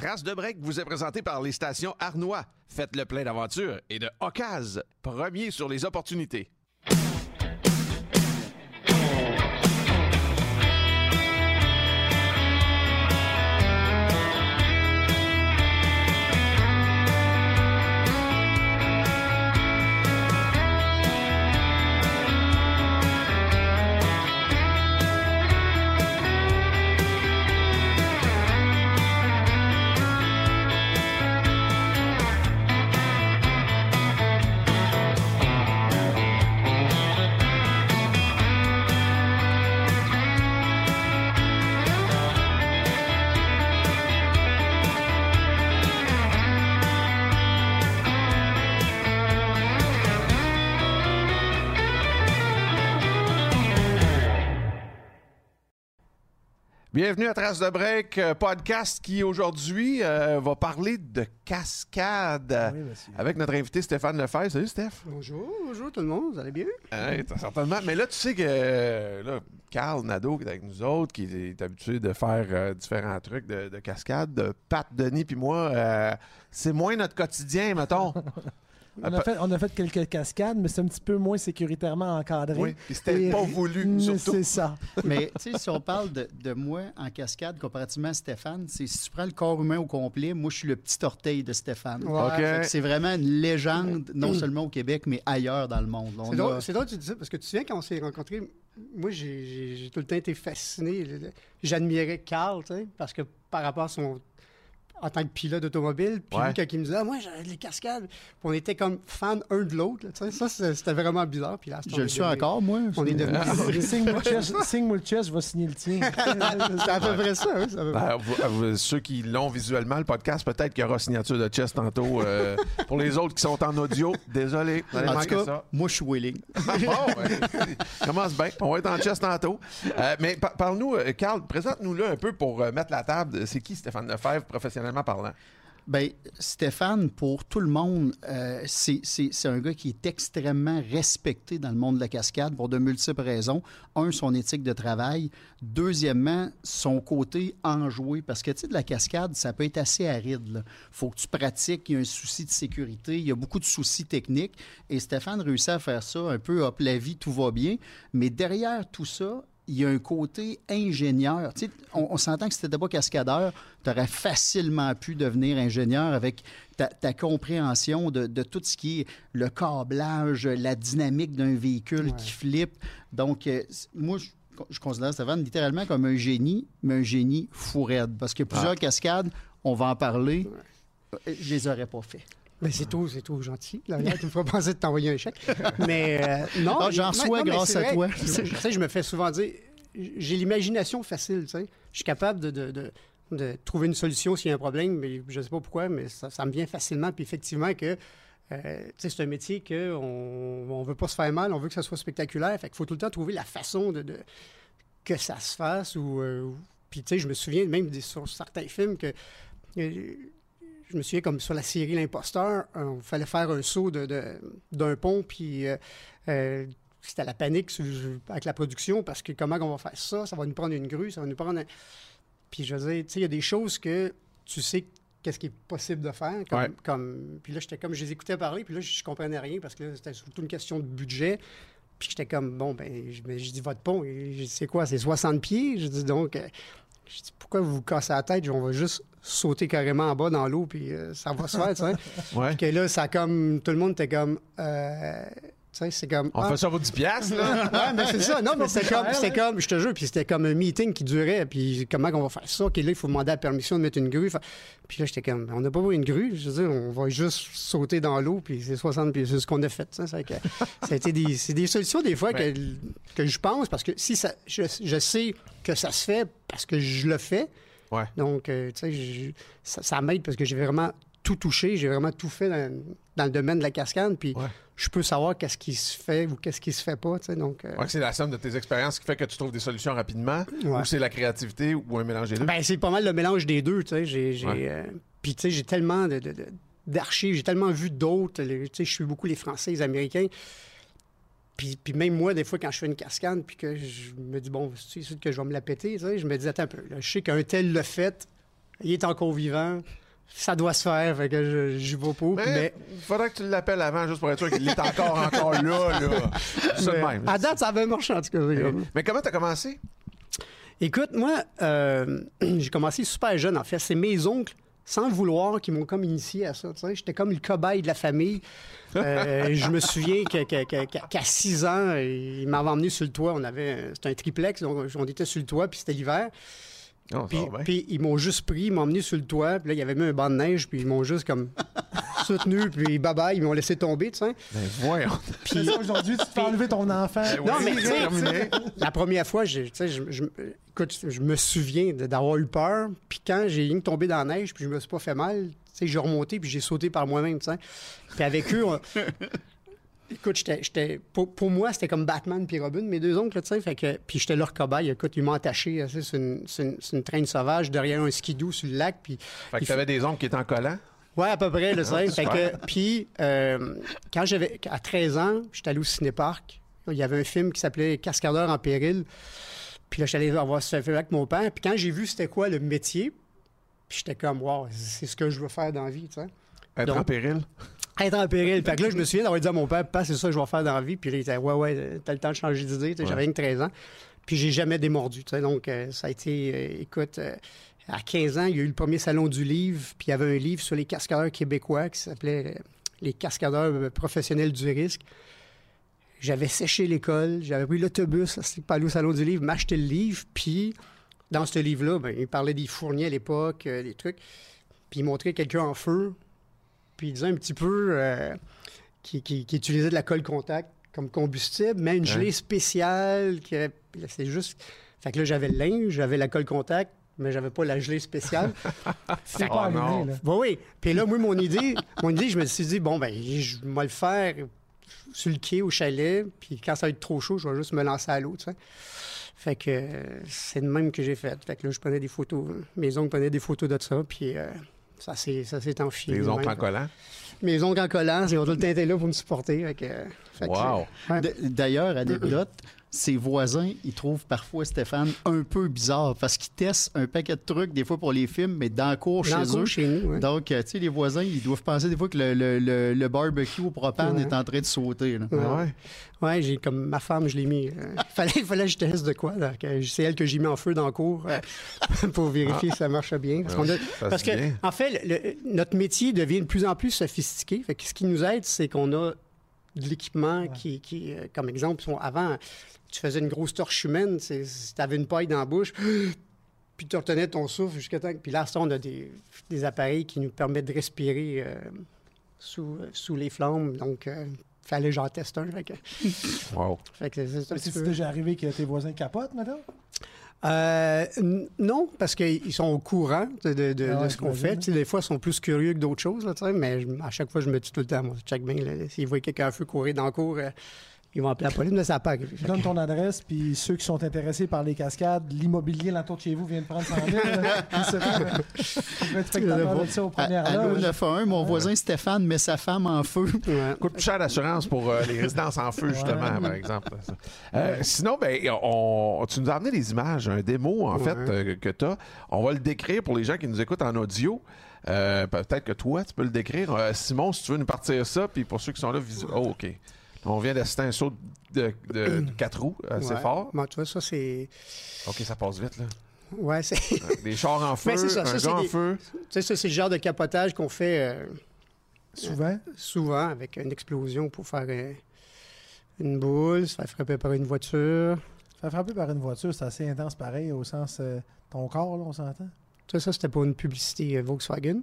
Trace de break vous est présenté par les stations Arnois. Faites le plein d'aventure et de Ocase, premier sur les opportunités. Bienvenue à Trace de Break, euh, podcast qui aujourd'hui euh, va parler de cascade oui, avec notre invité Stéphane Lefebvre. Salut Steph. Bonjour, bonjour tout le monde, vous allez bien? Oui, certainement. Mais là, tu sais que euh, là, Carl Nadeau qui est avec nous autres, qui est habitué de faire différents trucs de, de, cascade, Pat, Denis puis moi, c'est moins notre quotidien, mettons. On a, fait, on a fait quelques cascades, mais c'est un petit peu moins sécuritairement encadré. Oui, c'était pas voulu, surtout. C'est ça. mais tu sais, si on parle de, de, moi en cascade comparativement à Stéphane, c'est si tu prends le corps humain au complet, moi, je suis le petit orteil de Stéphane. C'est vraiment une légende, non seulement au Québec, mais ailleurs dans le monde. C'est drôle, que tu dis ça, parce que tu souviens quand on s'est rencontrés, moi, j'ai tout le temps été fasciné. J'admirais Carl, tu sais, parce que par rapport à son en tant que pilote d'automobile. Puis lui, quand il me disait, ah, moi, j'avais les cascades. Puis on était comme fans un de l'autre. Ça, c'était vraiment bizarre. Puis là, je le suis encore, moi. On est devenus. Ah, signe-moi le chest, je vais signer le tien. c'est à peu près ça. Oui, ben, ceux qui l'ont visuellement, le podcast, peut-être qu'il y aura signature de chest tantôt. Euh, pour les autres qui sont en audio, désolé. en tout cas, ça. moi, je suis willing. bon, commence bien. On va être en chest tantôt. Euh, mais parle-nous, euh, Carl, présente-nous-le un peu pour mettre la table. C'est qui Stéphane Lefebvre, professionnel? Parlant? Bien, Stéphane, pour tout le monde, euh, c'est un gars qui est extrêmement respecté dans le monde de la cascade pour de multiples raisons. Un, son éthique de travail. Deuxièmement, son côté enjoué. Parce que, tu sais, de la cascade, ça peut être assez aride. Il faut que tu pratiques. Il y a un souci de sécurité. Il y a beaucoup de soucis techniques. Et Stéphane réussit à faire ça un peu, hop, la vie, tout va bien. Mais derrière tout ça, il y a un côté ingénieur. Tu sais, on, s'entend que si tu n'étais pas cascadeur, tu aurais facilement pu devenir ingénieur avec ta, compréhension de, tout ce qui est le câblage, la dynamique d'un véhicule qui flippe. Donc, euh, moi, je, considère Stéphane littéralement comme un génie, mais un génie fou raide. Parce que plusieurs ah. cascades, on va en parler, je les aurais pas fait. Mais c'est tout, c'est tout gentil. Là, tu me feras penser de t'envoyer un chèque. Mais euh, non. Ah, j'en reçois grâce à toi. Tu sais, je me fais souvent dire, j'ai l'imagination facile, tu sais. Je suis capable de, de, de, trouver une solution s'il y a un problème, mais je ne sais pas pourquoi, mais ça, ça, me vient facilement. Puis effectivement que euh, c'est un métier qu'on ne veut pas se faire mal, on veut que ça soit spectaculaire. Fait qu'il faut tout le temps trouver la façon de, que ça se fasse. Ou, euh, puis, tu sais, je me souviens même sur certains films que je me souviens comme sur la série L'Imposteur, il fallait faire un saut d'un pont, puis euh, euh, c'était la panique avec la production parce que comment on va faire ça? Ça va nous prendre une grue, ça va nous prendre un... Puis je veux dire, tu sais, il y a des choses que tu sais qu'est-ce qui est possible de faire. Comme, Puis là, j'étais comme, je les écoutais parler, puis là, je, comprenais rien parce que c'était surtout une question de budget. Puis j'étais comme, bon, ben, je, je dis, votre pont, c'est quoi? C'est 60 pieds? Je dis donc, euh, je dis, pourquoi vous vous cassez la tête? On va juste sauter carrément en bas dans l'eau, puis euh, ça va se faire, tu sais. ouais. que là, ça comme, tout le monde était comme, euh, sais, c'est comme. On ah, fait ça pour 10 piastres, là? Ouais, mais c'est ça. Non, mais c'était comme, c'était comme, je te jure, puis c'était comme un meeting qui durait, puis comment on va faire ça? OK, là, il faut demander la permission de mettre une grue. Puis là, j'étais comme, on n'a pas besoin une grue. Je veux dire, on va juste sauter dans l'eau, puis c'est 60 pieds. C'est ce qu'on a fait. ça. Ça a été des, c'est des solutions, des fois, Ouais. que, que je pense, parce que si ça, je, je sais que ça se fait parce que je le fais. Ouais. Donc, euh, tu sais, ça, ça m'aide parce que j'ai vraiment tout touché, j'ai vraiment tout fait dans, dans le domaine de la cascade, puis Ouais. je peux savoir qu'est-ce qui se fait ou qu'est-ce qui se fait pas, tu sais. Donc, euh, Ouais, c'est la somme de tes expériences qui fait que tu trouves des solutions rapidement, Ouais. ou c'est la créativité, ou un mélange des deux? Ben, c'est pas mal le mélange des deux, tu sais. J'ai, euh, puis, tu sais, j'ai tellement de, de- de- d'archives, j'ai tellement vu d'autres. Tu sais, je suis beaucoup les Français, les Américains. Puis, puis même moi, des fois, quand je fais une cascade, puis que je me dis, bon, c'est sûr que je vais me la péter, tu sais, je me dis, attends un peu, là, je sais qu'un tel l'a fait, il est encore vivant, ça doit se faire, fait que je, j'y vais pas. mais, Mais, il faudrait que tu l'appelles avant, juste pour être sûr qu'il est encore, encore là, là. Ça mais même. à date, ça avait marché, en tout cas. Mais comment t'as commencé? Écoute, moi, euh, j'ai commencé super jeune, en fait. C'est mes oncles, sans le vouloir, qui m'ont comme initié à ça. J'étais comme le cobaye de la famille. Euh, je me souviens qu'à qu'à 6 ans, ils m'avaient emmené sur le toit. On avait, c'était un triplex, donc on était sur le toit, puis c'était l'hiver. Puis, bien. puis ils m'ont juste pris, ils m'ont emmené sur le toit, puis là, il y avait même un banc de neige, puis ils m'ont juste comme soutenu, puis bye-bye, ils m'ont laissé tomber, tu sais. Ben, voyons. Ça, aujourd'hui, tu te fais enlever ton enfant. Non, Oui, mais. La première fois, sais, je, je- écoute, je me souviens d'avoir eu peur. Puis quand j'ai tombé dans la neige, puis je me suis pas fait mal, tu sais, j'ai remonté, puis j'ai sauté par moi-même, tu sais. Puis avec eux, on- écoute, j'étais, j'étais- pour, pour moi, c'était comme Batman puis Robin, mes deux oncles, tu sais. Fait que, puis j'étais leur cobaye. Écoute, ils m'ont attaché, tu sais, c'est une, c'est une- c'est une traîne sauvage derrière un skidoo sur le lac. Puis Fait que il t'avais des oncles qui étaient en collant? Ouais, à peu près, le Ah, fait super. que, Puis, euh, quand j'avais, à 13 ans, j'étais allé au cinéparc. Il y avait un film qui s'appelait Cascadeur en péril. Puis là, j'étais allé voir ce film avec mon père. Puis quand j'ai vu c'était quoi le métier, puis j'étais comme, wow, c'est ce que je veux faire dans la vie, tu sais. Être Donc- en péril? Être en péril. Fait que là, je me souviens d'avoir dit à mon père, Papa, c'est ça que je vais faire dans la vie. Puis là, il disait, ouais, ouais, t'as le temps de changer d'idée. Ouais. J'avais rien que 13 ans. Puis j'ai jamais démordu. tu sais. Donc, euh, ça a été, euh, écoute, euh, à 15 ans, il y a eu le premier salon du livre. Puis il y avait un livre sur les cascadeurs québécois qui s'appelait euh, Les cascadeurs euh, professionnels du risque. J'avais séché l'école, j'avais pris l'autobus pas aller au salon du livre, m'acheter le livre. Puis dans ce livre-là, ben, il parlait des fourniers à l'époque, euh, des trucs. Puis il montrait quelqu'un en feu. Puis il disait un petit peu euh, qui, qui- qui utilisait de la colle contact comme combustible, mais une gelée spéciale. qui C'est juste. Fait que là, j'avais le linge, j'avais la colle contact, mais j'avais pas la gelée spéciale. C'est Oh, pas allumé, non. là. Bah oui. Puis là, moi, mon idée, mon idée, je me suis dit, bon, ben, je vais le faire sur le quai au chalet, puis quand ça va être trop chaud, je vais juste me lancer à l'eau, tu sais. Fait que euh, c'est de même que j'ai fait. Fait que là, je prenais des photos. Mes oncles prenaient des photos de ça, puis euh, ça s'est ça s'est enfilé. Les oncles en collant? Mes oncles en collant, ils ont tout le temps été là pour me supporter. Fait que, fait que, Wow. Ouais. D'ailleurs, anecdote, ses voisins, ils trouvent parfois Stéphane un peu bizarre parce qu'ils testent un paquet de trucs, des fois pour les films, mais dans le cours Dans le chez cours eux. chez nous, ouais. Donc, euh, tu sais, les voisins, ils doivent penser des fois que le, le- le- le barbecue au propane Ouais. est en train de sauter. là. Ouais. Ah ouais? Ouais, j'ai comme ma femme, je l'ai mis. euh, il fallait, fallait que je teste de quoi. C'est elle que j'ai mis en feu dans le cours euh, pour vérifier si ça marche bien. Parce, qu'on a- Ça parce que, en fait, notre métier devient de plus en plus sophistiqué. Fait que ce qui nous aide, c'est qu'on a de l'équipement qui, qui, euh, comme exemple, sont- avant, tu faisais une grosse torche humaine, tu avais une paille dans la bouche, puis tu retenais ton souffle jusqu'à temps. que- Puis là, ça, on a des, des appareils qui nous permettent de respirer euh, sous, sous les flammes. Donc, il fallait que j'en teste un. Fait que, Wow. fait que c'est déjà arrivé que tes voisins capotent, madame? Euh, non, parce qu'ils sont au courant de, de- de- Ah de ce qu'on fait. Des fois, ils sont plus curieux que d'autres choses, là, mais je- à chaque fois, je me dis tout le temps, moi, check bien, s'ils voient quelqu'un à feu courir dans le cours, euh, ils vont appeler la police, mais ça pas que- Donne ton adresse, puis ceux qui sont intéressés par les cascades, l'immobilier l'entour de chez vous vient de prendre 100 000. là. Je sais pas, mais on peut être spectateur de ça aux À, premières à loges. 911, mon voisin Stéphane met sa femme en feu. Ouais. coûte plus cher d'assurance pour euh, les résidences en feu, justement, par exemple. Euh, sinon, ben, on, tu nous as amené des images, un démo, en Ouais. fait, euh, que tu as. On va le décrire pour les gens qui nous écoutent en audio. Euh, Peut-être que toi, tu peux le décrire. Euh, Simon, si tu veux nous partir ça, puis pour ceux qui sont là, visu- oh, OK. On vient d'assister à un saut de, de, de quatre roues assez Ouais. fort. Tu vois, ça, c'est. OK, ça passe vite, là. Ouais, c'est. tu Des chars en feu, c'est ça, un ça, gars c'est en des- feu. sais, ça, c'est le genre de capotage qu'on fait euh, Souvent? souvent avec une explosion pour faire. euh, une boule, se faire frapper par une voiture. Se faire frapper par une voiture, c'est assez intense pareil, au sens euh, ton corps, là, on s'entend? Ça, ça c'était pour une publicité euh, Volkswagen.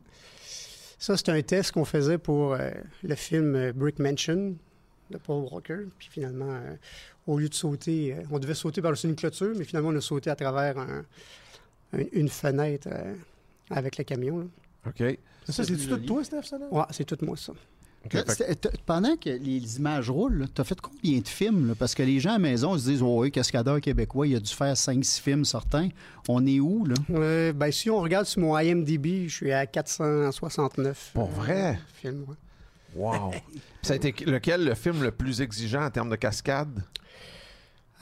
Ça, c'était un test qu'on faisait pour euh, le film euh, Brick Mansion de Paul Walker. Puis finalement, euh, au lieu de sauter, euh, on devait sauter par-dessus une clôture, mais finalement, on a sauté à travers un- un- une fenêtre euh, avec le camion. là. OK. C'est ça, c'est-tu tout toi, Steph, ça, là? Ouais, c'est tout moi, ça. OK, Là, fait que- c'était- t'as- pendant que les images roulent, tu as fait combien de films? là? Parce que les gens à la maison se disent Oh, oui, cascadeur québécois, il a dû faire 5-6 films certains. On est où, là? Euh, ben, si on regarde sur mon IMDb, je suis à 469. Pour vrai? films, ouais. Wow. Ça a été lequel le film le plus exigeant en termes de cascade?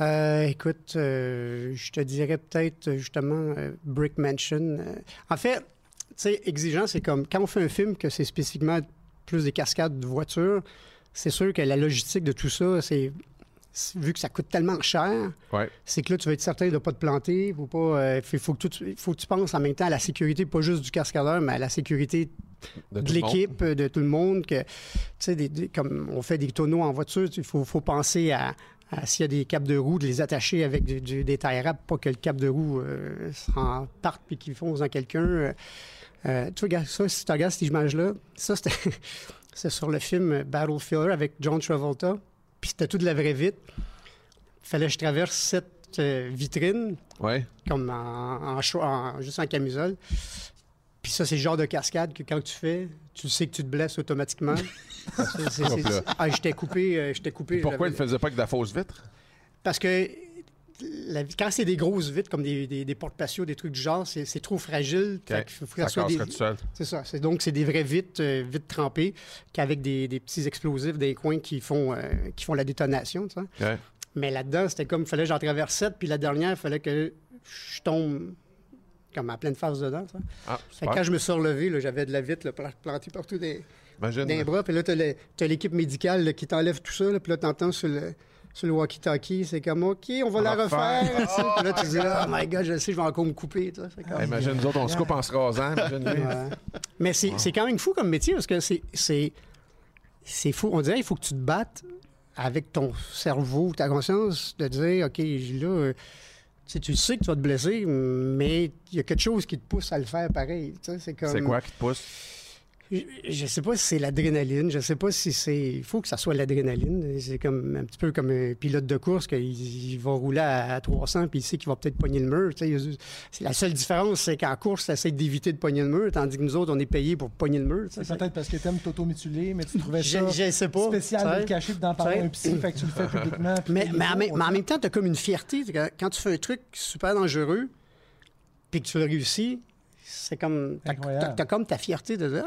Euh, écoute, euh, je te dirais peut-être euh, justement euh, Brick Mansion. Euh, en fait, tu sais, exigeant, c'est comme quand on fait un film que c'est spécifiquement plus des cascades de voitures, c'est sûr que la logistique de tout ça, c'est- vu que ça coûte tellement cher, Ouais. c'est que là, tu vas être certain de ne pas te planter. Euh, faut, faut que tu, faut que tu penses en même temps à la sécurité, pas juste du cascadeur, mais à la sécurité De, l'équipe, euh, de tout le monde, que, des- des- comme on fait des tonneaux en voiture, il faut, faut penser à, à s'il y a des capes de roue, de les attacher avec du- du- des tailles rap, pas que le cap de roue euh, s'en parte puis qu'il fonce dans quelqu'un. Euh, tu regardes ça, si tu regardes cette image-là, ça, c'était c'est sur le film Battlefield avec John Travolta, puis c'était tout de la vraie vitre. Fallait que je traverse sept euh, vitrines Ouais. comme en, en en- juste en camisole. Puis ça, c'est le genre de cascade que quand tu fais, tu sais que tu te blesses automatiquement. Ah, j'étais coupé, euh, j'étais coupé. Pourquoi il ne faisait pas que de la fausse vitre? Parce que la- quand c'est des grosses vitres, comme des, des, des porte-patios, des trucs du genre, c'est trop fragile. OK. Fait faut Ça soit des- c'est ça. Donc c'est des vraies vitres, euh, vitres trempées, qu'avec des, des petits explosifs des coins qui font euh, qui font la détonation. Mais là-dedans, c'était comme il fallait que j'en traverse sept, puis la dernière, il fallait que je tombe comme à pleine face dedans. Ah, Fait quand je me suis relevé, j'avais de la vitre là, plantée partout des, Imagine. des bras. Puis là, t'as l'équipe médicale là, qui t'enlève tout ça. là, puis là, t'entends sur le, sur le walkie-talkie, c'est comme OK, on va On la refaire. là, tu dis Oh my God, je sais, je vais encore me couper. tu sais. C'est comme- Hey, imagine, nous autres, on se coupe en se rasant. Mais c'est c'est quand même fou comme métier parce que c'est- c'est c'est fou. On dirait qu'il faut que tu te battes avec ton cerveau, ta conscience, de dire OK, là, tu sais, tu sais que tu vas te blesser, mais il y a quelque chose qui te pousse à le faire pareil. tu sais, C'est comme. C'est quoi qui te pousse? Je, je sais pas si c'est l'adrénaline, je sais pas si c'est. Il faut que ça soit l'adrénaline. C'est comme un petit peu comme un pilote de course qu'il il va rouler à, à 300 puis il sait qu'il va peut-être pogner le mur. tu sais. La seule différence, c'est qu'en course, tu essaies d'éviter de pogner le mur, tandis que nous autres, on est payés pour pogner le mur. tu sais. C'est peut-être parce que t'aimes t'auto-mutiler, mais tu trouvais Je, ça je sais pas. spécial tu de sais. le cacher d'en parler un psy, fait que tu le fais publiquement. Mais, en, même- on mais en dit- même temps, tu as comme une fierté. tu sais, Quand, quand tu fais un truc super dangereux, puis que tu le réussis, c'est comme. T'as t'as- t'as comme ta fierté de dire.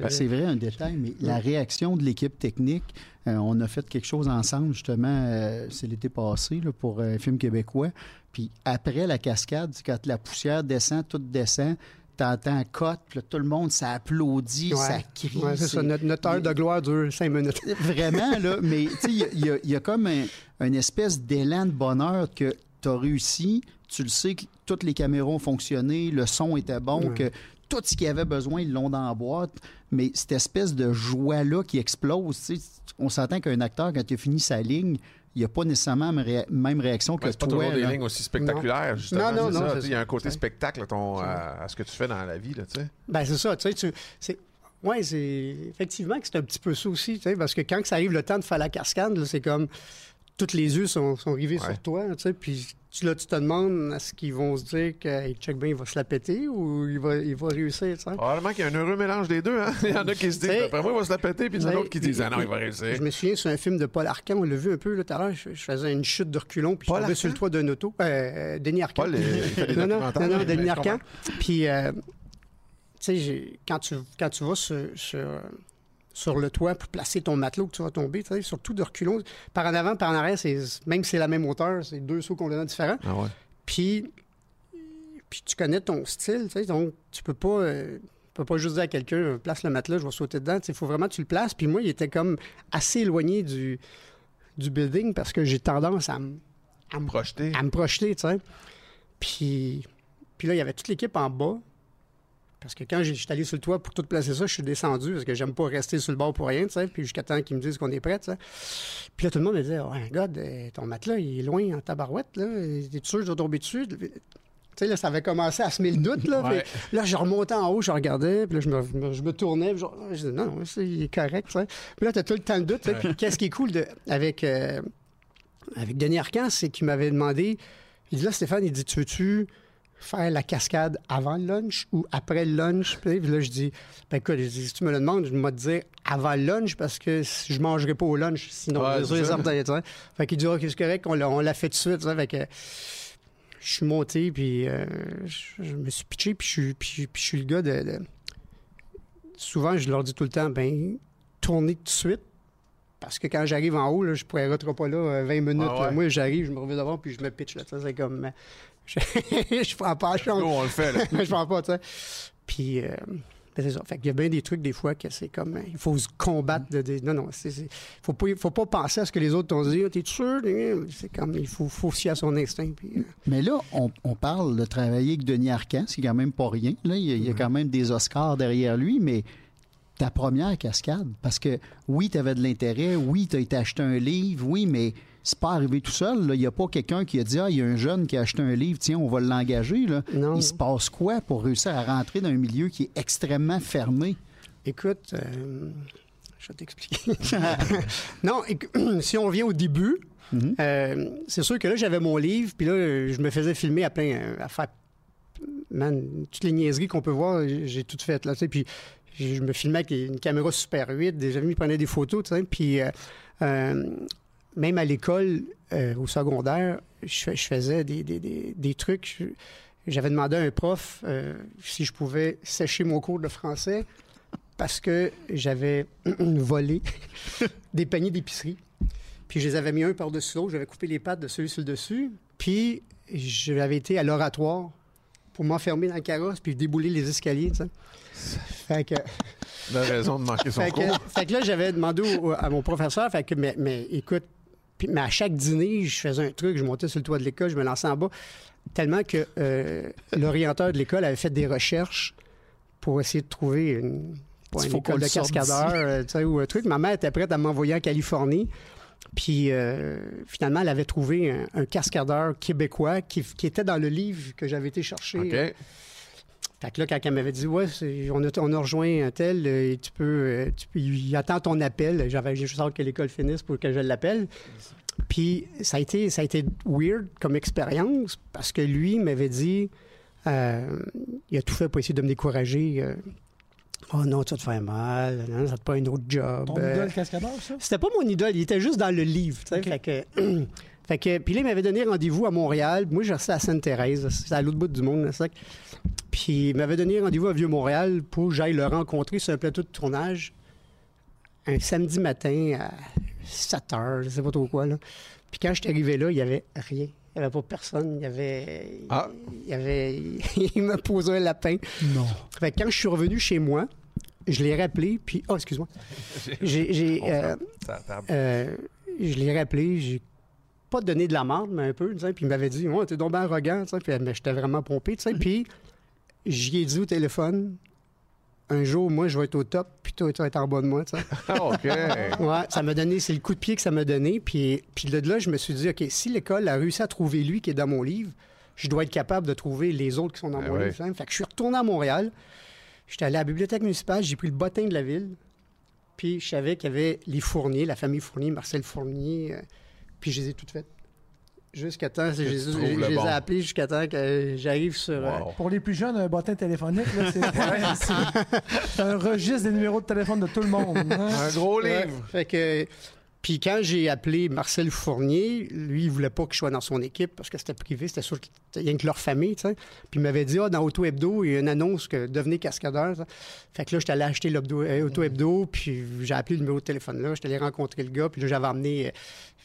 Ben, C'est vrai, un détail, mais la réaction de l'équipe technique, euh, on a fait quelque chose ensemble, justement, euh, c'est l'été passé, là, pour un film québécois. Puis après la cascade, quand la poussière descend, tout descend, t'entends cote, puis là, tout le monde, ça applaudit, Ouais. ça crie. Ouais, c'est ça. Notre, notre heure de gloire dure cinq minutes. Vraiment, là, mais tu sais, il y a- y, y comme un, une espèce d'élan de bonheur que tu as réussi. Tu le sais que toutes les caméras ont fonctionné, le son était bon, Ouais. que tout ce qu'il y avait besoin, ils l'ont dans la boîte. Mais cette espèce de joie-là qui explose, on s'entend qu'un acteur, quand il a fini sa ligne, il n'y a pas nécessairement la ré- même réaction que Ouais, c'est pas toi. toujours des là. lignes aussi spectaculaires, justement. Non, non, non, Il y a un côté spectacle à, ton, à, à ce que tu fais dans la vie. Là, tu sais. Ben, c'est ça, tu sais, tu- c'est... Ouais, c'est... Effectivement que c'est un petit peu ça aussi, tu sais, parce que quand ça arrive le temps de faire la cascade, c'est comme... Tous les yeux sont, sont rivés Ouais. sur toi, tu sais, puis tu, là, tu te demandes est-ce qu'ils vont se dire que hey, check bien, il va se la péter ou il va, il va réussir, tu sais? Probablement qu'il y a un heureux mélange des deux. Hein? Il y en a qui se disent, après moi, il va se la péter, puis il y en a d'autres qui disent, ah non, il va réussir. Je me souviens, c'est un film de Paul Arcand, on l'a vu un peu là, tout à l'heure, je, je faisais une chute de reculons, puis je Paul tombais sur le toit d'un auto. Euh, euh, Denis Arcand. Paul, des non, non, non, non, mais Denis je Arcand. Puis, euh, tu sais, quand tu, quand tu vas sur, sur, sur le toit pour placer ton matelot que tu vas tomber, tu sais, surtout de reculons, par en avant, par en arrière, c'est, même si c'est la même hauteur, c'est deux sauts complètement différents. Ah ouais. Puis, puis tu connais ton style, tu sais, donc tu peux pas, euh, peux pas juste dire à quelqu'un, place le matelas, je vais sauter dedans. Il faut vraiment que tu le places. Puis moi, il était comme assez éloigné du, du building parce que j'ai tendance à, me- Projeté. à me projeter, tu sais. Puis, puis là, il y avait toute l'équipe en bas. Parce que quand j'ai- j'étais allé sur le toit pour tout placer ça, je suis descendu parce que j'aime pas rester sur le bord pour rien, tu sais. Puis jusqu'à temps qu'ils me disent qu'on est prêt, tu sais. Puis là, tout le monde me disait, ouais, God, euh, ton matelas, il est loin en tabarouette, là. T'es sûr que je vais tomber dessus? Tu sais, là, ça avait commencé à semer le doute, là. Ouais. Puis là, je remontais en haut, je regardais, puis là, je me, je me- je tournais, puis genre, je disais, non, non, c'est il est correct, tu sais. Puis là, t'as tout le temps le doute. Puis qu'est-ce qui est cool de, avec, euh, avec Denis Arcand, c'est qu'il m'avait demandé, il dit là, Stéphane, il dit, tu veux-tu faire la cascade avant le lunch ou après le lunch? Puis là, je dis, ben écoute, je dis, si tu me le demandes, je vais te dire avant le lunch parce que je mangerai pas au lunch, sinon Ouais, sais. Fait qu'il dit, ok, c'est correct, on l'a, on l'a fait tout de suite. Fait que je suis monté, puis euh, je, je me suis pitché, puis je, suis- puis, puis je suis le gars de, de- Souvent, je leur dis tout le temps, ben, tournez tout de suite. Parce que quand j'arrive en haut, là, je pourrais rentrer pas là euh, 20 minutes. Ah ouais. là. Moi, j'arrive, je me reviens devant, puis je me pitch. Là, Ça, c'est comme. Je, je prends pas la chance. Nous, on le fait, là. je prends pas, tu sais. Puis, euh, ben, c'est ça. Fait qu'il y a bien des trucs, des fois, que c'est comme. euh, Il faut se combattre. De, de- non, non, c'est. c'est- faut, pas, faut pas penser à ce que les autres t'ont dit. Ah, T'es sûr? C'est comme. Il faut, faut fier à son instinct. Puis, euh, Mais là, on, on parle de travailler avec Denis Arcand, c'est quand même pas rien. Là, il y a, il y a quand même des Oscars derrière lui, mais ta première cascade, parce que oui, tu avais de l'intérêt, oui, tu as été acheter un livre, oui, mais c'est pas arrivé tout seul. là. Il n'y a pas quelqu'un qui a dit Ah, il y a un jeune qui a acheté un livre, tiens, on va l'engager. là. Non. Il se passe quoi pour réussir à rentrer dans un milieu qui est extrêmement fermé? Écoute, euh, je vais t'expliquer. non, si on revient au début, Mhm. euh, c'est sûr que là, j'avais mon livre, puis là, je me faisais filmer à plein, euh, à faire, man, toutes les niaiseries qu'on peut voir, j'ai tout fait, là, tu sais, puis je me filmais avec une caméra Super 8, des amis prenaient des photos, tu sais, puis euh, même à l'école, euh, au secondaire, je, fais- je faisais des, des- des- des trucs. J'avais demandé à un prof euh, si je pouvais sécher mon cours de français parce que j'avais volé des paniers d'épicerie. Puis je les avais mis un par-dessus l'autre, j'avais coupé les pattes de celui sur le dessus. Puis j'avais été à l'oratoire pour m'enfermer dans le carrosse puis débouler les escaliers, tu sais. Fait que, Il a raison de manquer son fait cours. que, fait que là, j'avais demandé au- à mon professeur, fait que, mais, mais écoute, puis- mais à chaque dîner, je faisais un truc, je montais sur le toit de l'école, je me lançais en bas, tellement que euh, l'orienteur de l'école avait fait des recherches pour essayer de trouver une, école de cascadeur, euh, tu sais, ou un truc. Ma mère était prête à m'envoyer en Californie. Puis euh, finalement, elle avait trouvé un, un cascadeur québécois qui, qui était dans le livre que j'avais été chercher. OK. Fait que là, quand elle m'avait dit, ouais, on a, on a rejoint un tel, euh, et tu peux, tu peux- il attend ton appel. J'avais juste hâte que l'école finisse pour que je l'appelle. Puis ça a été, ça a été weird comme expérience parce que lui m'avait dit, euh, il a tout fait pour essayer de me décourager. euh, oh non, tu vas te faire mal, non, ça te pas un autre job. Ton Euh, idole cascadeur, ça? c'était pas mon idole, il était juste dans le livre. tu sais. Ok. Fait que, fait que, puis là, il m'avait donné rendez-vous à Montréal. Moi, je restais à Sainte-Thérèse, c'est à l'autre bout du monde, là, ça. Puis il m'avait donné rendez-vous à Vieux-Montréal pour que j'aille le rencontrer sur un plateau de tournage un samedi matin à 7 heures, je sais pas trop quoi. Là. Puis quand je suis arrivé là, il y avait rien. Il n'y avait pas personne. Il y avait. Ah. Il y avait. il m'a posé un lapin. Non. Fait que quand je suis revenu chez moi, je l'ai rappelé, puis. Oh, excuse-moi. J'ai. euh, euh, je l'ai rappelé, j'ai pas donné de la merde, mais un peu, tu sais, puis il m'avait dit, ouais, t'es donc bien arrogant, tu sais, puis mais j'étais vraiment pompé, tu sais, puis j'y ai dit au téléphone, un jour, moi, je vais être au top, puis toi, tu vas être en bas de moi, tu sais. OK. Ouais, ça m'a donné, c'est le coup de pied que ça m'a donné, puis, puis de là, je me suis dit, OK, si l'école a réussi à trouver lui qui est dans mon livre, je dois être capable de trouver les autres qui sont dans Ah mon livre. hein. Fait que je suis retourné à Montréal, j'étais allé à la bibliothèque municipale, j'ai pris le bottin de la ville, puis je savais qu'il y avait les Fournier, la famille Fournier, Marcel Fournier, euh, puis je les ai toutes faites. Jusqu'à temps, je, les bon. ai appelés jusqu'à temps que j'arrive sur... euh. Pour les plus jeunes, un bottin téléphonique, là, c'est un registre des numéros de téléphone de tout le monde. hein. Un gros Ouais. livre. Fait que. Puis quand j'ai appelé Marcel Fournier, lui, il voulait pas que je sois dans son équipe parce que c'était privé, c'était sûr qu'il y rien que leur famille, tu sais. Puis il m'avait dit, ah, dans Auto Hebdo, il y a une annonce que devenez cascadeur. ça. Fait que là, j'étais allé acheter l'Hebdo- euh, Auto Hebdo, puis j'ai appelé le numéro de téléphone là, j'étais allé rencontrer le gars, puis là, j'avais amené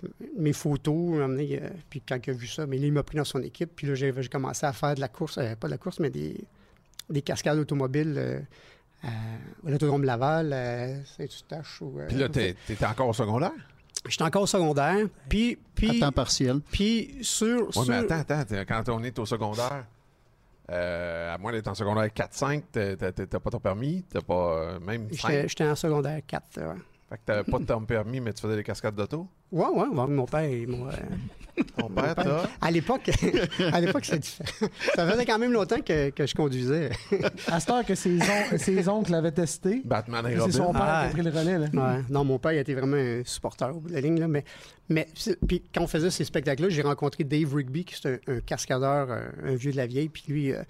euh, mes photos, amené, euh, puis quand il a vu ça, mais là, il m'a pris dans son équipe, puis là, j'ai commencé à faire de la course, euh, pas de la course, mais des, des cascades automobiles. Euh, à l'autodrome Laval, à Saint-Eustache. ou, euh, Puis là, t'es- t'étais encore au secondaire? J'étais encore au secondaire. Puis, À puis, temps partiel. puis sur. Oui, sur- mais attends, attends. t'es- Quand on est au secondaire, euh, à moins d'être en secondaire 4-5, t'as- t'as t'as pas ton permis, t'as pas euh, même 5. J'étais j'étais en secondaire 4. ouais. Fait que t'avais pas de ton permis, mais tu faisais des cascades d'auto? Ouais, ouais, ouais, mon père, il m'a, euh, Ton père, t'as. À l'époque, à l'époque, c'était différent. Ça faisait quand même longtemps que, que je conduisais. À cette heure que ses, on- ses oncles l'avaient testé, Batman et c'est son Robin. père Ah, qui a pris le relais. Là. Ouais. Non, mon père, il était vraiment un supporter au bout de la ligne. Là, mais, mais puis quand on faisait ces spectacles-là, j'ai rencontré Dave Rigby, qui est un, un cascadeur, un, un vieux de la vieille. Puis lui, euh,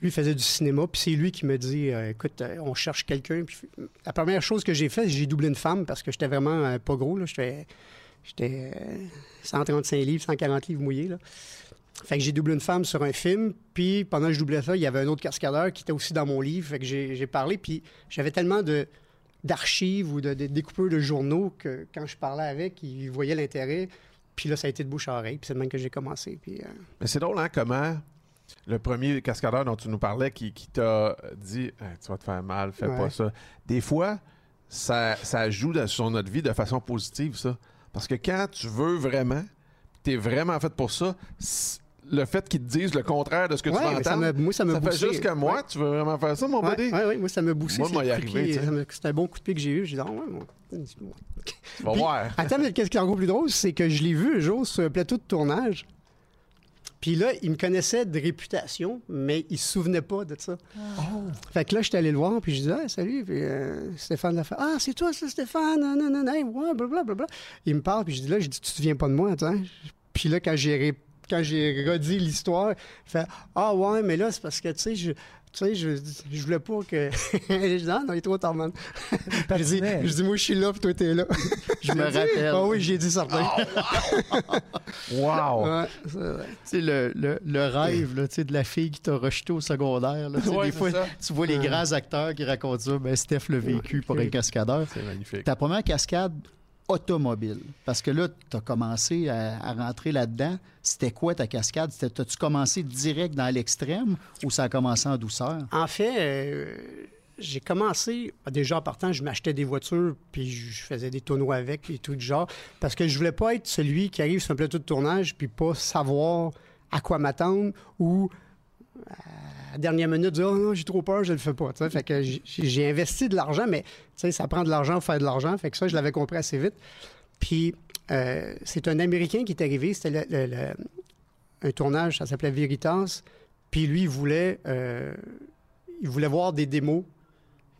lui faisait du cinéma. Puis c'est lui qui me dit euh, écoute, euh, on cherche quelqu'un. La première chose que j'ai fait, j'ai doublé une femme parce que j'étais vraiment euh, pas gros. J'étais, j'étais euh, 135 livres, 140 livres mouillés. Fait que j'ai doublé une femme sur un film, puis pendant que je doublais ça, il y avait un autre cascadeur qui était aussi dans mon livre. Fait que j'ai parlé, puis j'avais tellement de d'archives ou de, découpeurs de journaux que quand je parlais avec, ils voyaient l'intérêt. Puis là, ça a été de bouche à oreille, puis c'est même que j'ai commencé. Puis, Mais c'est drôle, hein, comment le premier cascadeur dont tu nous parlais qui, qui t'a dit Hey, Tu vas te faire mal, fais Ouais. pas ça. Des fois, ça, ça joue sur notre vie de façon positive, ça. Parce que quand tu veux vraiment, tu es vraiment fait pour ça, le fait qu'ils te disent le contraire de ce que ouais, tu mais ça moi, ça m'a ça fait juste que moi, Ouais. tu veux vraiment faire ça, mon Ouais, buddy? ouais, moi, ça m'a boosté. Moi, moi, y C'était un bon coup de pied que j'ai eu. J'ai dit, ah ouais, bon. Puis, voir. Attends, mais qu'est-ce qui est encore plus drôle, c'est que je l'ai vu un jour sur un plateau de tournage. Puis là, il me connaissait de réputation, mais il se souvenait pas de ça. Fait que là, j'étais allé le voir, puis je disais, ah, salut, puis euh, Stéphane l'a fait. Ah, c'est toi, ça, Stéphane, non, non, non, ouais, blablabla. Il me parle, puis je dis, là, je dis, tu te souviens pas de moi, attends. Puis là, quand j'ai ré- quand j'ai redit l'histoire, il fait, ah, ouais, mais là, c'est parce que, tu sais, je. Tu sais, je, je voulais pas que. je dis, ah, non, il est trop tard, man. je, dis, je dis, moi, je suis là, puis toi, t'es là. Je me rappelle. Ah oui, j'ai dit certain. Wow! Ouais, c'est vrai. Tu sais, le, le, le rêve là, tu sais, de la fille qui t'a rejeté au secondaire. là. Ouais, des fois, ça. tu vois les grands acteurs qui racontent ça. Ben, Steph l'a vécu pour un cascadeur. C'est magnifique. Ta première cascade automobile, parce que là, tu as commencé à, rentrer là-dedans. C'était quoi ta cascade? T'as-tu commencé direct dans l'extrême ou ça a commencé en douceur? En fait, euh, j'ai commencé, déjà en partant, je m'achetais des voitures, puis je faisais des tonneaux avec et tout du genre, parce que je voulais pas être celui qui arrive sur un plateau de tournage, puis pas savoir à quoi m'attendre, ou à la dernière minute, dire « Oh non, j'ai trop peur, je le fais pas. ». Fait que j'ai- investi de l'argent, mais ça prend de l'argent pour faire de l'argent, fait que ça, je l'avais compris assez vite. Puis, euh, c'est un Américain qui est arrivé, c'était le- le- le- un tournage, ça s'appelait Veritas, puis lui, il voulait... euh, il voulait voir des démos.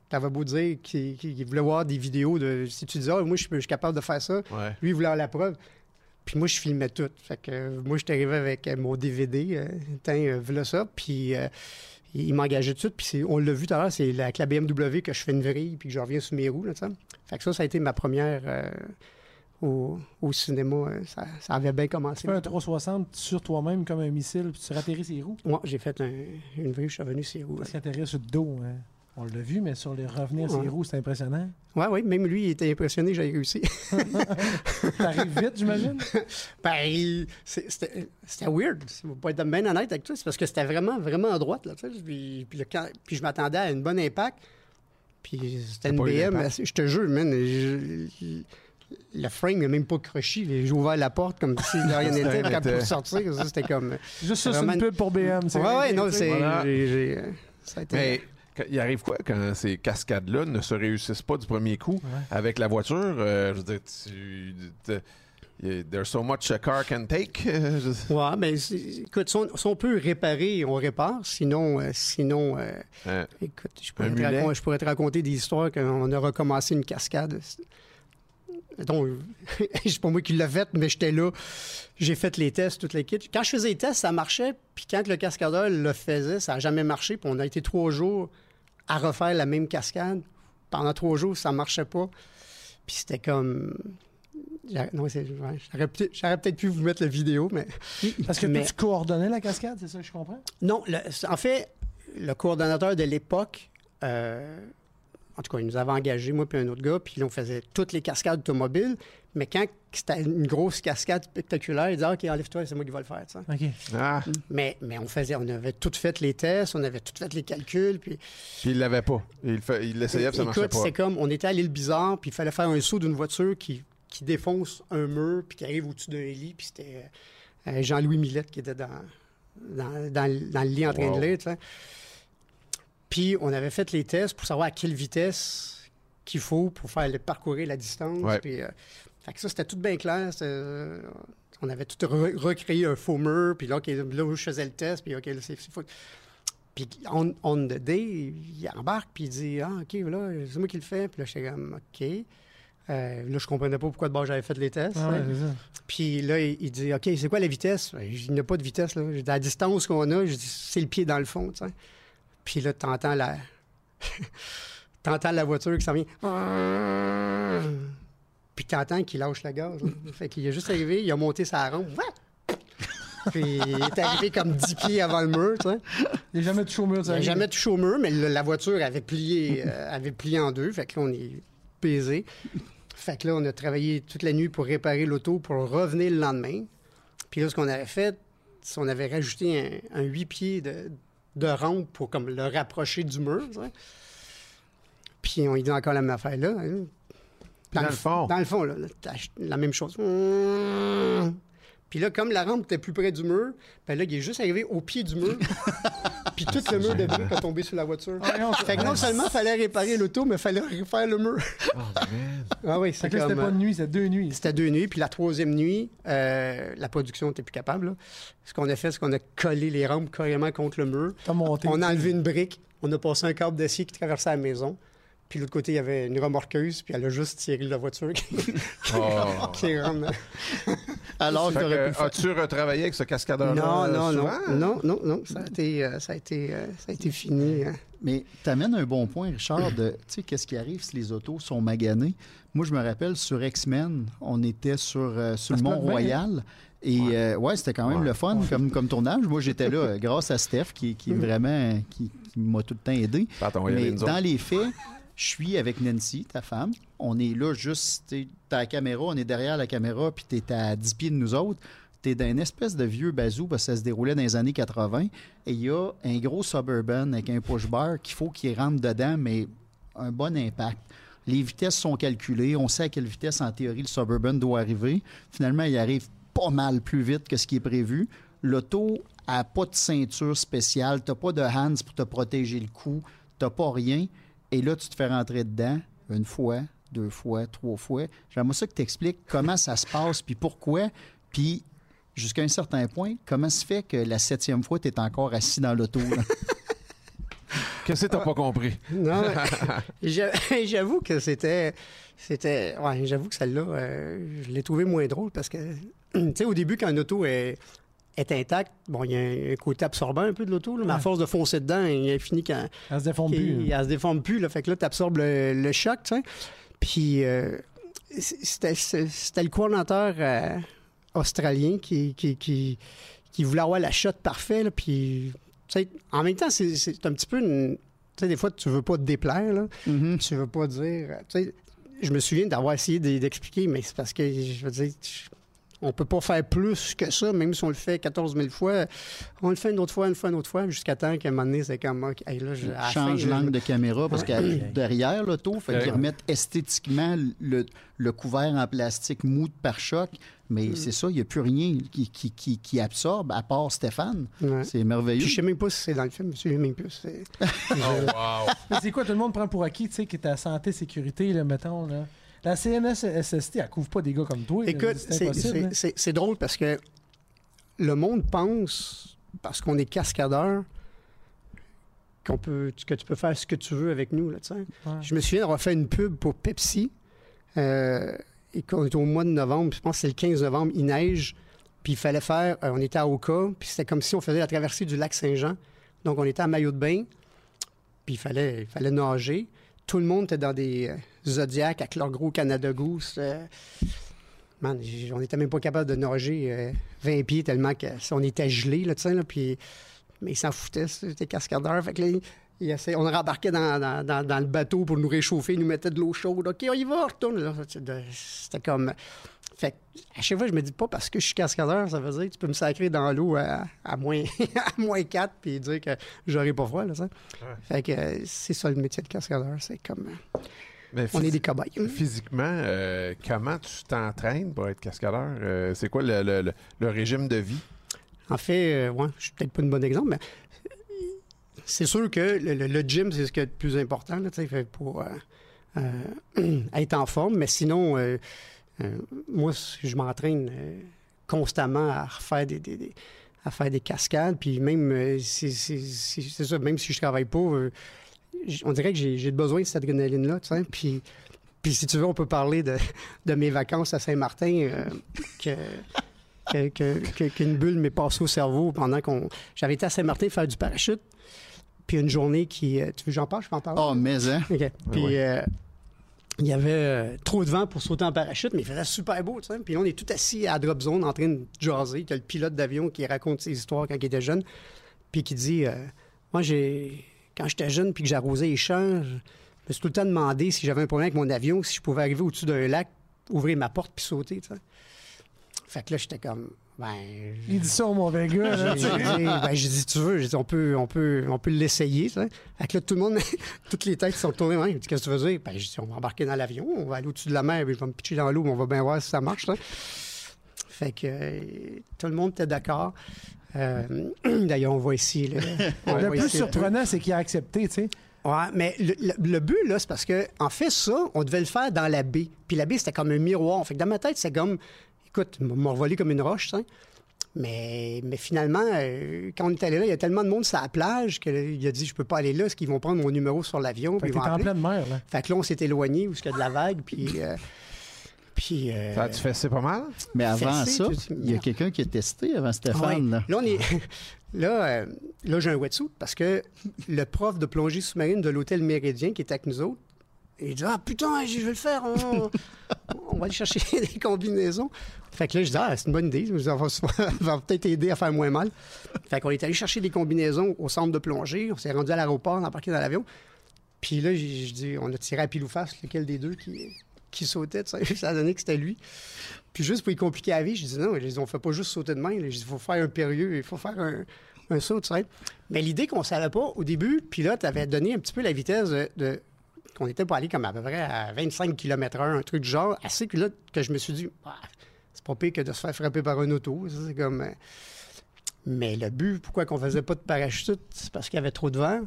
T'avais beau dire qu'il voulait voir des vidéos de. Si tu disais, Ah, moi, je suis je suis capable de faire ça, Ouais. lui, il voulait avoir la preuve. Puis moi, je filmais tout. Fait que euh, moi, je suis arrivé avec euh, mon DVD. Euh, tiens, voilà ça. Puis il m'engageait tout de suite. Puis on l'a vu tout à l'heure, c'est avec la BMW que je fais une vrille puis que je reviens sur mes roues. Là, fait que ça, ça a été ma première euh, au, au cinéma. Ça, ça avait bien commencé. Tu fais un 360 sur toi-même comme un missile, puis tu ratterris ses roues? Moi, j'ai fait un- une vrille, je suis revenu sur les roues. Parce qu'atterrir sur le dos, hein, on l'a vu, mais sur les revenir ses Ouais. roues, c'est impressionnant. Oui, oui, même lui, il était impressionné que j'avais réussi. T'arrives vite, j'imagine? Ben, c'était weird. Pour être bien honnête avec toi, c'est parce que c'était vraiment, vraiment à droite. Là, tu sais. puis, puis le puis je m'attendais à une bonne impact. Puis c'était une BM. Je te jure, man. je- le frame n'a même pas croché. J'ai ouvert la porte comme si de rien n'était. Quand pour sortir, c'était comme. Juste ça, c'est une pub pour BM. ouais, réglé, non, c'est. Voilà. ça a été. Mais il arrive quoi quand ces cascades-là ne se réussissent pas du premier coup avec la voiture? Euh, je veux dire, tu, there's so much a car can take. euh, Ouais, mais écoute, si on, si on peut réparer, on répare. Sinon, euh, sinon euh, Euh, Écoute, je pourrais, je pourrais te raconter des histoires qu'on a recommencé une cascade. Euh, c'est pas moi qui l'ai faite, mais j'étais là. J'ai fait les tests, toutes les kits. Quand je faisais les tests, ça marchait. Puis quand le cascadeur le faisait, ça n'a jamais marché. Puis on a été trois jours à refaire la même cascade. Pendant trois jours, ça marchait pas. Puis c'était comme... Non, c'est- J'aurais peut-être j'aurais peut-être pu vous mettre la vidéo, mais... Parce que Mais- tu coordonnais la cascade, c'est ça que je comprends? Non, le- en fait, le coordonnateur de l'époque, euh, en tout cas, il nous avait engagés, moi puis un autre gars, puis là, on faisait toutes les cascades automobiles. Mais quand c'était une grosse cascade spectaculaire, il disait OK, enlève-toi, c'est moi qui vais le faire. tu sais. OK. ah, Mais, mais on faisait, on avait tout fait les tests, on avait tout fait les calculs. Puis, puis il l'avait pas. Il fait- il l'essayait, puis ça marchait écoute, pas. c'est comme, on était à l'île Bizarre, puis il fallait faire un saut d'une voiture qui, qui défonce un mur, puis qui arrive au-dessus d'un lit, puis c'était euh, Jean-Louis Millette qui était dans, dans, dans le- dans le lit en train Wow. de lire, tu sais. Puis on avait fait les tests pour savoir à quelle vitesse qu'il faut pour faire le, parcourir la distance. Ouais. Puis, euh, fait que ça, c'était tout bien clair. euh, on avait tout re- recréé un faux mur, puis là, OK, là où je faisais le test, puis OK, là, c'est fou. Puis on, on the day, il embarque, puis il dit Ah, OK, là, c'est moi qui le fais. Puis là, j'étais comme OK. Euh, là, je comprenais pas pourquoi de bord j'avais fait les tests. Ah hein. ça. Puis là, il, il dit OK, c'est quoi la vitesse Ben, Il n'y a pas de vitesse. Là. J'ai dit, la distance qu'on a, je dis, c'est le pied dans le fond. tu sais. Puis là, t'entends la. t'entends la voiture qui s'en vient. Puis t'entends qu'il lâche la gaz. là. Fait qu'il est juste arrivé, il a monté sa rampe. Puis il est arrivé comme 10 pieds avant le mur. tu sais. Il n'a jamais touché au mur, Il n'a arrive. jamais touché au mur, mais le- la voiture avait plié, euh, avait plié en deux. Fait que là, on est baisé. Fait que là, on a travaillé toute la nuit pour réparer l'auto pour revenir le lendemain. Puis là, ce qu'on avait fait, c'est qu'on avait rajouté un, un 8 pieds de, de rampe pour comme le rapprocher du mur. Puis on y dit encore la même affaire là. hein. Dans le fond. Dans le fond, là, la même chose. Puis là, comme la rampe était plus près du mur, ben là, il est juste arrivé au pied du mur. Puis tout le mur de briques a tombé sur la voiture. Ah, non, Fait que non seulement il fallait réparer l'auto, mais il fallait refaire le mur. Oh, man. Ah oui, Fait c'est comme... c'était pas une nuit, c'était deux nuits. C'était deux nuits, puis la troisième nuit, euh, la production n'était plus capable. là. Ce qu'on a fait, c'est qu'on a collé les rampes carrément contre le mur. T'as monté. On a enlevé une brique, on a passé un câble d'acier qui traversait la maison. Puis de l'autre côté, il y avait une remorqueuse, puis elle a juste tiré la voiture qui, Oh. qui rentre. Alors que pu le faire. As-tu retravaillé avec ce cascadeur-là? Non, non, non, souvent? non, non, non, ça a été, euh, ça a été, euh, ça a été fini. hein. Mais tu amènes un bon point, Richard, de, tu sais, qu'est-ce qui arrive si les autos sont maganées? Moi, je me rappelle, sur X-Men, on était sur, euh, sur le plug bien, Mont-Royal. Et euh, ouais, c'était quand même Ouais. le fun comme, comme tournage. Moi, j'étais là grâce à Steph qui, qui vraiment qui, qui m'a tout le temps aidé. Pat, on va y aller, Mais dans les faits, je suis avec Nancy, ta femme. On est là juste, la caméra, on est derrière la caméra, puis t'es à 10 pieds de nous autres. T'es dans une espèce de vieux bazou, parce que ça se déroulait dans les années 80. Et il y a un gros Suburban avec un push-bar qu'il faut qu'il rentre dedans, mais un bon impact. Les vitesses sont calculées. On sait à quelle vitesse, en théorie, le Suburban doit arriver. Finalement, il arrive pas mal plus vite que ce qui est prévu. L'auto a pas de ceinture spéciale. T'as pas de hands pour te protéger le cou. T'as pas rien. Et là, tu te fais rentrer dedans une fois, deux fois, trois fois. J'aimerais ça que tu expliques comment ça se passe, puis pourquoi, puis jusqu'à un certain point, comment se fait que la septième fois, tu es encore assis dans l'auto. Qu'est-ce que t'as pas compris? Non, j'avoue que c'était. C'était. Ouais, j'avoue que celle-là, euh, je l'ai trouvé moins drôle parce que, tu sais, au début, quand une auto est, est intacte, bon, il y a un côté absorbant un peu de l'auto, là, mais à force de foncer dedans, il a fini quand. Elle se déforme plus. il- hein. elle se déforme plus, là, fait que là, tu absorbes le, le choc, tu sais. Puis, euh, c'était c'était le coordinateur euh, australien qui, qui, qui, qui voulait avoir la shot parfaite, là, puis, tu sais, en même temps, c'est- c'est un petit peu une. Tu sais, des fois, tu veux pas te déplaire, là. Mhm. Tu veux pas dire. Tu sais, je me souviens d'avoir essayé de- d'expliquer, mais c'est parce que, je veux dire, je- on peut pas faire plus que ça, même si on le fait 14 000 fois. On le fait une autre fois, une fois, une autre fois, jusqu'à temps qu'à un moment donné, c'est comme. OK, hey, là, je, à Change l'angle de caméra parce qu'il y a derrière l'auto, fait Ouais. qu'ils remettent esthétiquement le, le couvert en plastique mou de pare-choc. Mais c'est ça, il n'y a plus rien qui, qui, qui, qui absorbe à part Stéphane. Ouais. C'est merveilleux. Puis je sais même pas si c'est dans le film, je sais même plus. c'est- Oh, wow! Mais c'est quoi, tout le monde prend pour acquis, tu sais, qui est à santé, sécurité, là, mettons, là? La CNSST, elle couvre pas des gars comme toi. Écoute, c'est hein. c'est- drôle parce que le monde pense, parce qu'on est cascadeur, qu'on peut, que tu peux faire ce que tu veux avec nous. Là. Ouais. Je me souviens d'avoir fait une pub pour Pepsi euh, et qu'on était au mois de novembre, je pense que c'est le 15 novembre, il neige, puis il fallait faire, euh, on était à Oka, puis c'était comme si on faisait la traversée du lac Saint-Jean. Donc on était à maillot de bain, puis il fallait, il fallait nager. Tout le monde était dans des euh, Zodiacs avec leur gros Canada Goose. euh, Man, on n'était même pas capable de nager euh, 20 pieds tellement qu'on était gelé, là, tu sais, là, puis... Mais ils s'en foutaient, c'était cascadeur. Fait que là, on rembarquait dans, dans- dans- dans le bateau pour nous réchauffer, ils nous mettaient de l'eau chaude. OK, on y va, on retourne. C'était comme... Fait que, à chaque fois, je me dis pas parce que je suis cascadeur, ça veut dire que tu peux me sacrer dans l'eau à, à moins, à moins 4 puis dire que j'aurai pas froid, là, ça. Fait que euh, c'est ça le métier de cascadeur, c'est comme... Mais on est des cobayes. Physiquement, euh, comment tu t'entraînes pour être cascadeur? Euh, c'est quoi le, le- le- le régime de vie? En fait, euh, ouais, je suis peut-être pas une bonne exemple, mais c'est sûr que le, gym, c'est ce qui est le plus important là, fait pour euh, être en forme. Mais sinon, moi, je m'entraîne constamment à refaire des, des- des- à faire des cascades. Puis même, c'est ça, même si je travaille pas, on dirait que j'ai besoin de cette adrénaline-là. tu sais. Puis, puis si tu veux, on peut parler de, de mes vacances à Saint-Martin. euh, que que- que- que- qu'une bulle m'est passée au cerveau pendant qu'on. J'avais été à Saint-Martin faire du parachute. Puis une journée qui. euh, Tu veux que j'en parle? Je peux en parler? Oh, mais hein? OK. Puis euh, il y avait euh, trop de vent pour sauter en parachute, mais il faisait super beau, tu sais. Puis on est tout assis à la drop zone en train de jaser. Il y a le pilote d'avion qui raconte ses histoires quand il était jeune. Puis qui dit euh, Moi, j'ai. Quand j'étais jeune puis que j'arrosais les champs, je me suis tout le temps demandé si j'avais un problème avec mon avion, si je pouvais arriver au-dessus d'un lac, ouvrir ma porte puis sauter, tu sais. Fait que là, j'étais comme. Ben, Il dit ça au mauvais gars. là. j'ai dit, ben, j'ai dit, tu veux, dit, on peut, on peut, on peut l'essayer. Fait que là, tout le monde, toutes les têtes sont tournées. Dit, qu'est-ce que tu veux dire? Ben, j'ai dit, on va embarquer dans l'avion, on va aller au-dessus de la mer, puis je vais me pitcher dans l'eau, on va bien voir si ça marche. Fait que euh, tout le monde était d'accord. Euh, D'ailleurs, on voit ici. là, on Le voit plus ici surprenant, c'est qu'il a accepté, tu sais. Ouais, mais le, le- le but, là, c'est parce que, en fait, ça, on devait le faire dans la baie. Puis la baie, c'était comme un miroir. Fait que dans ma tête, c'est comme, écoute, m'ont revolé comme une roche, sais. Mais, mais finalement, euh, quand on est allé là, il y a tellement de monde sur la plage qu'il a dit, je peux pas aller là, parce puis euh, Ça a-tu fait c'est pas mal? Mais avant Fessé, ça, tu il y a quelqu'un qui a testé avant Stéphane. Ouais. là. Là, on est. Là, euh, là j'ai un wetsuit parce que le prof de plongée sous-marine de l'hôtel Méridien qui était avec nous autres, il dit Ah putain, je vais le faire, on, on va aller chercher des combinaisons. Fait que là, je dis Ah, c'est une bonne idée, ça va, ça va peut-être aider à faire moins mal. Fait qu'on est allé chercher des combinaisons au centre de plongée, on s'est rendu à l'aéroport, on a embarqué dans l'avion. Puis là, je dis On a tiré à pile ou face lequel des deux qui, qui sautait, tu sais. ça donné que c'était lui. Puis juste pour y compliquer la vie, je dis non, on fait pas juste sauter de main. il faut faire un périlleux, il faut faire un, saut, tu sais. Mais l'idée qu'on savait pas au début, puis là, tu avais donné un petit peu la vitesse de. qu'on était pour aller comme à peu près à 25 km/h, un truc du genre, assez que là, que je me suis dit, Ah, c'est pas pire que de se faire frapper par un auto. C'est comme. euh, Mais le but, pourquoi qu'on faisait pas de parachute, c'est parce qu'il y avait trop de vent.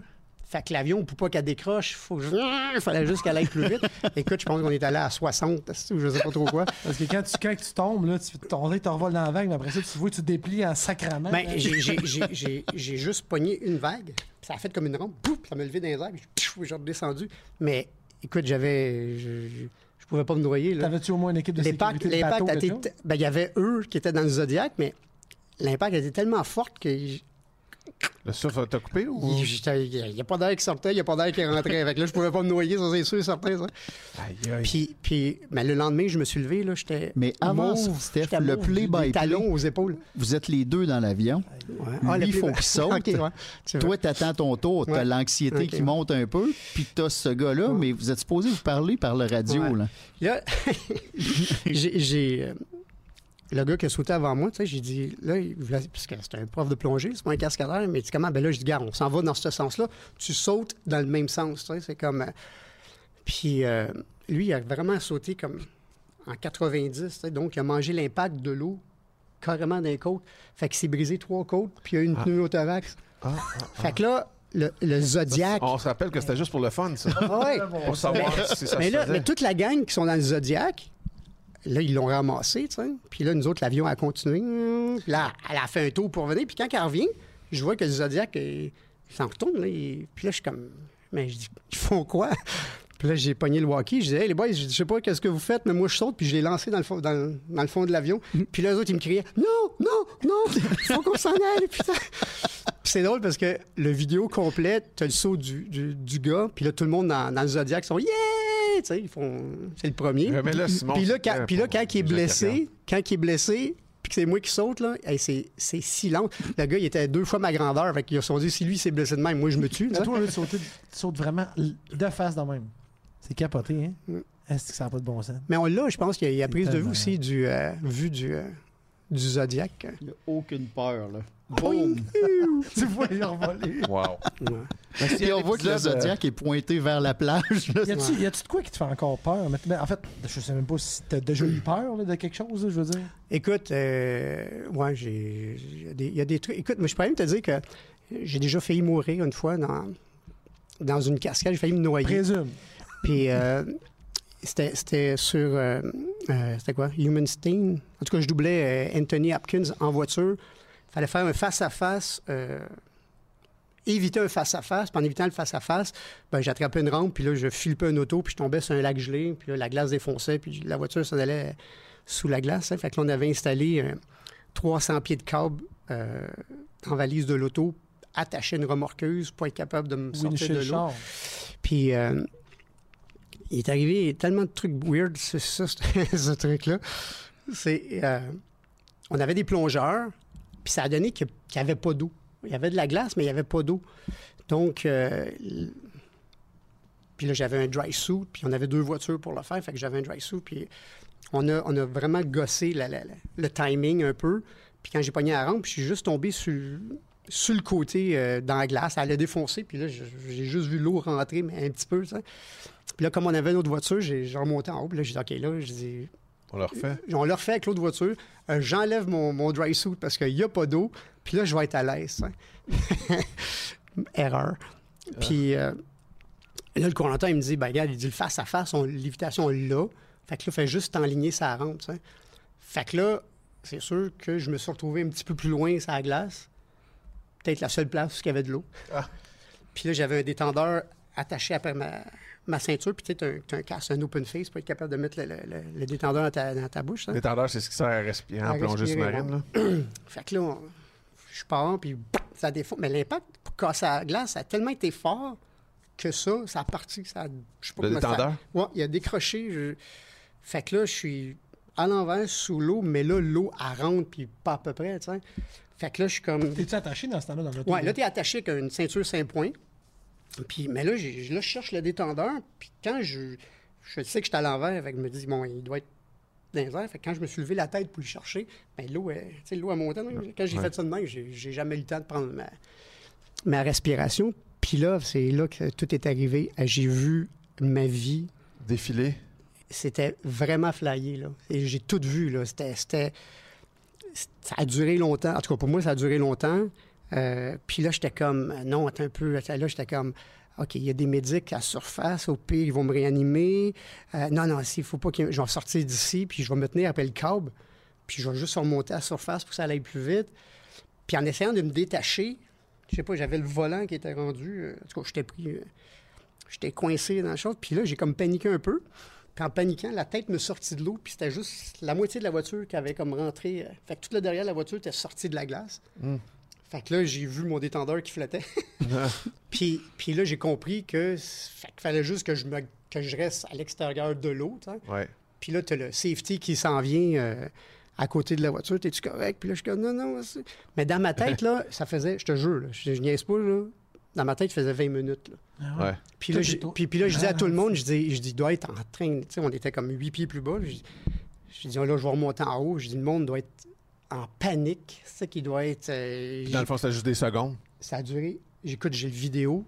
Fait que l'avion, pour pas qu'elle décroche, faut que je- il fallait juste qu'elle aille plus vite. Écoute, je pense qu'on est allé à 60, ou je sais pas trop quoi. Parce que quand tu, quand tu tombes, là, tu, ton revole dans la vague, mais après ça, tu vois, tu te déplies en sacrament. Ben, j'ai- juste pogné une vague, puis ça a fait comme une rampe, pouf, ça m'a levé dans les airs, puis je suis redescendu. Mais écoute, j'avais. Je, je, je pouvais pas me noyer. T'avais-tu au moins une équipe de sécurité l'impact? Ben, il y avait eux qui étaient dans le Zodiac, mais l'impact était tellement fort que. Le souffle t'a coupé ou? il n'y a pas d'air qui sortait, il n'y a pas d'air qui rentrait. Que là, je pouvais pas me noyer, ça c'est sûr et certain. Ça. Aïe, aïe. Puis, puis ben, le lendemain, je me suis levé, là, j'étais. Mais avant mauve, Steph, le play-by-play. des talons aux épaules. Vous êtes les deux dans l'avion. Ouais. Lui, le il faut play- qu'il saute. Ok, ouais. Toi, t'attends ton tour, t'as Ouais. l'anxiété qui monte un peu, puis t'as ce gars-là, Ouais. mais vous êtes supposé vous parler par le radio. Ouais. Là. Là, j'ai. Le gars qui a sauté avant moi, tu sais, j'ai dit, là, il voulait- parce que c'était un prof de plongée, c'est pas un cascadeur, mais il dit comment? Ben là, je dis, garde, on s'en va dans ce sens-là, tu sautes dans le même sens, tu sais, c'est comme. euh, Puis euh, lui, il a vraiment sauté comme en 90, tu sais, donc il a mangé l'impact de l'eau carrément d'un côte. Fait qu'il s'est brisé trois côtes, puis il a une Ah. pneumothorax. Ah, Fait que là, le, le Zodiac. On se rappelle que c'était juste pour le fun, ça. Ah ouais. Pour savoir si ça Mais se là, faisait. mais toute la gang qui sont dans le Zodiac, là, ils l'ont ramassé, tu sais. Puis là, nous autres, l'avion a continué. Puis là, elle a fait un tour pour venir. Puis quand elle revient, je vois que le Zodiac, euh, il s'en retourne. Là, il- Puis là, je suis comme, mais je dis, ils font quoi? Puis là, j'ai pogné le walkie. Je dis, hey, les boys, je sais pas qu'est-ce que vous faites, mais moi, je saute. Puis je l'ai lancé dans le, fond, dans, le- dans le fond de l'avion. Puis là, eux autres, ils me criaient, non, non, non, il faut qu'on s'en aille, putain. Puis c'est drôle parce que le vidéo complète, t'as le saut du, du, du gars, puis là, tout le monde dans, dans le Zodiac sont Yeah! Tu sais, ils font. C'est le premier. Mais là, Simon, puis là, quand, puis là, quand il est blessé, quand il est blessé, puis que c'est moi qui saute, là, hey, c'est, c'est si lent. Le gars, il était deux fois ma grandeur. Fait qu'ils se sont dit, si lui s'est blessé de même, moi, je me tue. toi, là, tu sautes, tu sautes vraiment de face de même. C'est capoté, hein? Mm. Est-ce que ça n'a pas de bon sens? Mais on l'a, je pense qu'il y a, il y a C'est prise de vue aussi du, euh, vue du, euh, du Zodiac. Il n'y a aucune peur. Là. Boum! tu vois les revoler. Wow. Ouais. Puis on voit que le euh, Zodiac est pointé vers la plage. là. Y a-tu de quoi qui te fait encore peur? Mais- mais en fait, je sais même pas si t'as déjà eu peur là, de quelque chose, là, je veux dire. Écoute, euh, ouais, j'ai. Il y a des- il a trucs. Écoute, moi, je peux même te dire que j'ai déjà failli mourir une fois dans, dans une cascade. J'ai failli me noyer. Présume. Puis euh, c'était c'était sur. euh, euh, c'était quoi? Human Stain. En tout cas, je doublais euh, Anthony Hopkins en voiture. Il fallait faire un face-à-face. euh, éviter un face-à-face. Puis en évitant le face-à-face, ben, j'attrapais une rampe, puis là, je filpais un auto, puis je tombais sur un lac gelé, puis là, la glace défonçait, puis la voiture s'en allait sous la glace. hein. Fait que là, on avait installé euh, 300 pieds de câble euh, en valise de l'auto, attaché à une remorqueuse pour être capable de me sortir de l'eau. Puis, euh, il est arrivé tellement de trucs weird, c'est ça, ce, truc-là. C'est, on avait des plongeurs, puis ça a donné qu'il n'y avait pas d'eau. Il y avait de la glace, mais il n'y avait pas d'eau. Donc, euh, puis là, j'avais un dry suit, puis on avait deux voitures pour le faire, fait que j'avais un dry suit, puis on a, on a vraiment gossé le timing un peu. Puis quand j'ai pogné la rampe, je suis juste tombé sur, sur le côté euh, dans la glace. Elle a défoncé, puis là, j'ai juste vu l'eau rentrer, mais un petit peu, ça. Puis là, comme on avait une autre voiture, j'ai remonté en haut, puis là, j'ai dit, OK, là, je dis, On le refait? on le refait avec l'autre voiture. Euh, J'enlève mon, mon dry suit parce qu'il n'y a pas d'eau. Puis là, je vais être à l'aise. hein. Erreur. Puis euh, là, le coordonnateur, il me dit, ben regarde, il dit le face à face, on- l'évitation, on l'a. Fait que là, fait juste t'enligner sa rampe. tu sais. Fait que là, c'est sûr que je me suis retrouvé un petit peu plus loin sur la glace. Peut-être la seule place où il y avait de l'eau. Ah. Puis là, j'avais un détendeur attaché après ma, ma ceinture. Puis tu t'as un, casque, un open face pour être capable de mettre le, le- le- le détendeur dans ta, dans ta bouche. hein. L'étendard, c'est ce qui sert à respirer en À plongée sous-marine. Fait que là, on- je pars, puis ça défonce. Mais l'impact pour casser la glace, ça a tellement été fort que ça, ça a parti. Ça, a- je sais pas Le comment ça- détendeur? Ouais, il a décroché. je- Fait que là, je suis à l'envers, sous l'eau, mais là, l'eau, elle rentre, puis pas à peu près, tu sais. Fait que là, je suis comme... T'es-tu attaché dans ce temps-là dans l'auto? Ouais, là, t'es attaché avec une ceinture 5 points. Puis, mais là, je cherche le détendeur. Puis quand je, je sais que je suis à l'envers, je me dis, bon, il doit être dans les airs. Fait que quand je me suis levé la tête pour le chercher, ben, l'eau, l'eau a monté. Quand j'ai Ouais. fait ça de même, j'ai jamais eu le temps de prendre ma, ma respiration. Puis là, c'est là que tout est arrivé. J'ai vu ma vie Défilé. c'était vraiment flyé, là. Et j'ai tout vu, là. C'était- Ça a duré longtemps. En tout cas, pour moi, ça a duré longtemps. Euh, puis là, j'étais comme... Non, attends un peu. Là, j'étais comme... OK, il y a des médics à surface. Au pire, ils vont me réanimer. Euh, non, non, il faut pas qu'ils... Je vais sortir d'ici, puis je vais me tenir après le câble. Puis je vais juste remonter à surface pour que ça aille plus vite. Puis en essayant de me détacher, je sais pas, j'avais le volant qui était rendu... euh, en tout cas, j'étais pris... euh, j'étais coincé dans la chose. Puis là, j'ai comme paniqué un peu. Puis en paniquant, la tête me sortit de l'eau, puis c'était juste la moitié de la voiture qui avait comme rentré. Fait que tout le derrière de la voiture était sorti de la glace. Mm. Fait que là, j'ai vu mon détendeur qui flottait. puis, puis là, j'ai compris que fait fallait juste que je, me, que je reste à l'extérieur de l'eau. Ouais. Puis là, tu as le safety qui s'en vient euh, à côté de la voiture. T'es-tu correct? Puis là, je suis comme, non, non. Mais dans ma tête, là, ça faisait, je te jure, là, je, je niaise pas, là. Dans ma tête, il faisait 20 minutes. là. Ouais. Puis là, puis, puis là, je disais à tout le Ah, monde, je dis, je dis, il doit être en train, tu sais, on était comme huit pieds plus bas. Je, dis- je dis, là, je vais remonter en haut. Je dis, le monde doit être en panique. C'est ça qui doit être. euh, dans le fond, c'était juste des secondes. ça a duré. J'écoute, j'ai le vidéo.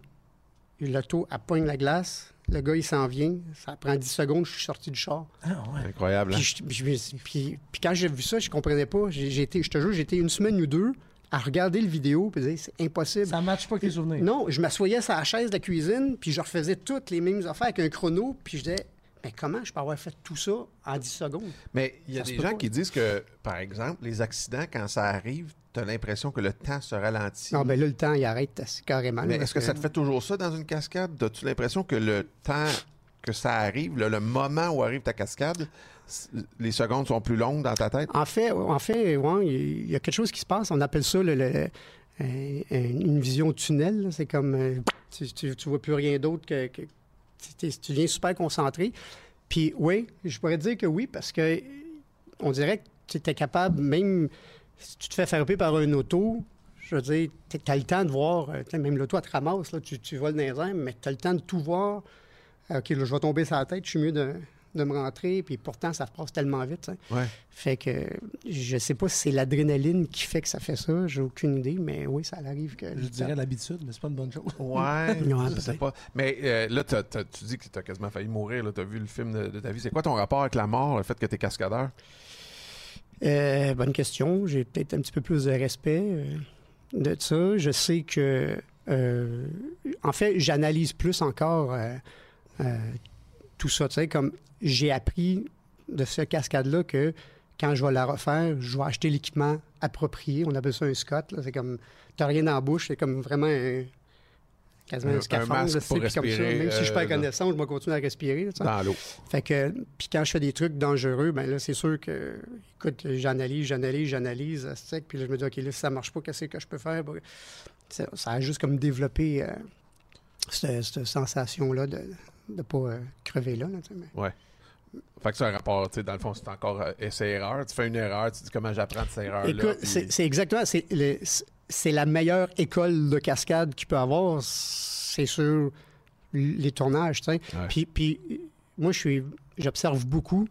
L'auto, elle pogne la glace. Le gars, il s'en vient. Ça prend 10 secondes, je suis sorti du char. Ah, ouais. Incroyable. hein? Puis, je- puis je me suis- puis- puis quand j'ai vu ça, je comprenais pas. J'ai, j'ai été, je te jure, été une semaine ou deux à regarder le vidéo puis dire, c'est impossible. Ça matche pas avec tes souvenirs. Non, je m'assoyais sur la chaise de la cuisine, puis je refaisais toutes les mêmes affaires avec un chrono, puis je disais, mais comment je peux avoir fait tout ça en 10 secondes? Mais il y a Ça des gens pas. qui disent que, par exemple, les accidents, quand ça arrive, tu as l'impression que le temps se ralentit. Non, ben là, le temps, il arrête carrément. Mais est-ce que ça te fait toujours ça dans une cascade? As-tu l'impression que le temps que ça arrive, là, le moment où arrive ta cascade, les secondes sont plus longues dans ta tête? En fait, en fait, ouais, il y a quelque chose qui se passe. On appelle ça le- le- une vision tunnel. C'est comme euh, tu, tu, tu vois plus rien d'autre que, que- tu, viens super concentré. Puis oui, je pourrais dire que oui parce que on dirait que tu étais capable, même si tu te fais frapper par un auto, je veux dire, tu as le temps de voir, euh, même l'auto, elle te tu, tu voles dans mais tu as le temps de tout voir. Ah, OK, là, je vais tomber sur la tête, je suis mieux de, de me rentrer, puis pourtant, ça passe tellement vite. Ouais. Fait que je sais pas si c'est l'adrénaline qui fait que ça fait ça, j'ai aucune idée, mais oui, ça arrive que. Je dirais l'habitude, mais c'est pas une bonne chose. Ouais, Ouais, je sais pas. Mais euh, là, tu dis que tu as quasiment failli mourir. Tu as vu le film de, de ta vie. C'est quoi ton rapport avec la mort, le fait que tu es cascadeur? Euh, bonne question. J'ai peut-être un petit peu plus de respect euh, de ça. Je sais que, euh, en fait, j'analyse plus encore euh, euh, tout ça. Tu sais, comme j'ai appris de ce cascade-là que quand je vais la refaire, je vais acheter l'équipement approprié. On appelle ça un Scott. là. C'est comme, t'as rien dans la bouche. C'est comme vraiment un, quasiment Un- scaphandre. tu sais, comme ça, même si je suis pas euh, connaissant, je vais continuer à respirer. là, tu sais. Dans l'eau. Fait que, puis quand je fais des trucs dangereux, ben là, c'est sûr que, écoute, j'analyse, j'analyse, j'analyse, sec, puis là, je me dis, OK, là, si ça marche pas, qu'est-ce que je peux faire? Bon, Ça, ça a juste comme développé euh, cette, cette sensation-là de ne pas euh, crever là. là, tu sais, mais- Fait que c'est un rapport, tu sais, dans le fond, c'est encore euh, essai-erreur. Tu fais une erreur, tu dis comment j'apprends de cette erreur-là. Puis- c'est exactement, c'est la meilleure école de cascade qu'il peut avoir, c'est sur les tournages, tu sais. Ouais. Puis, puis, moi, je suis, j'observe beaucoup.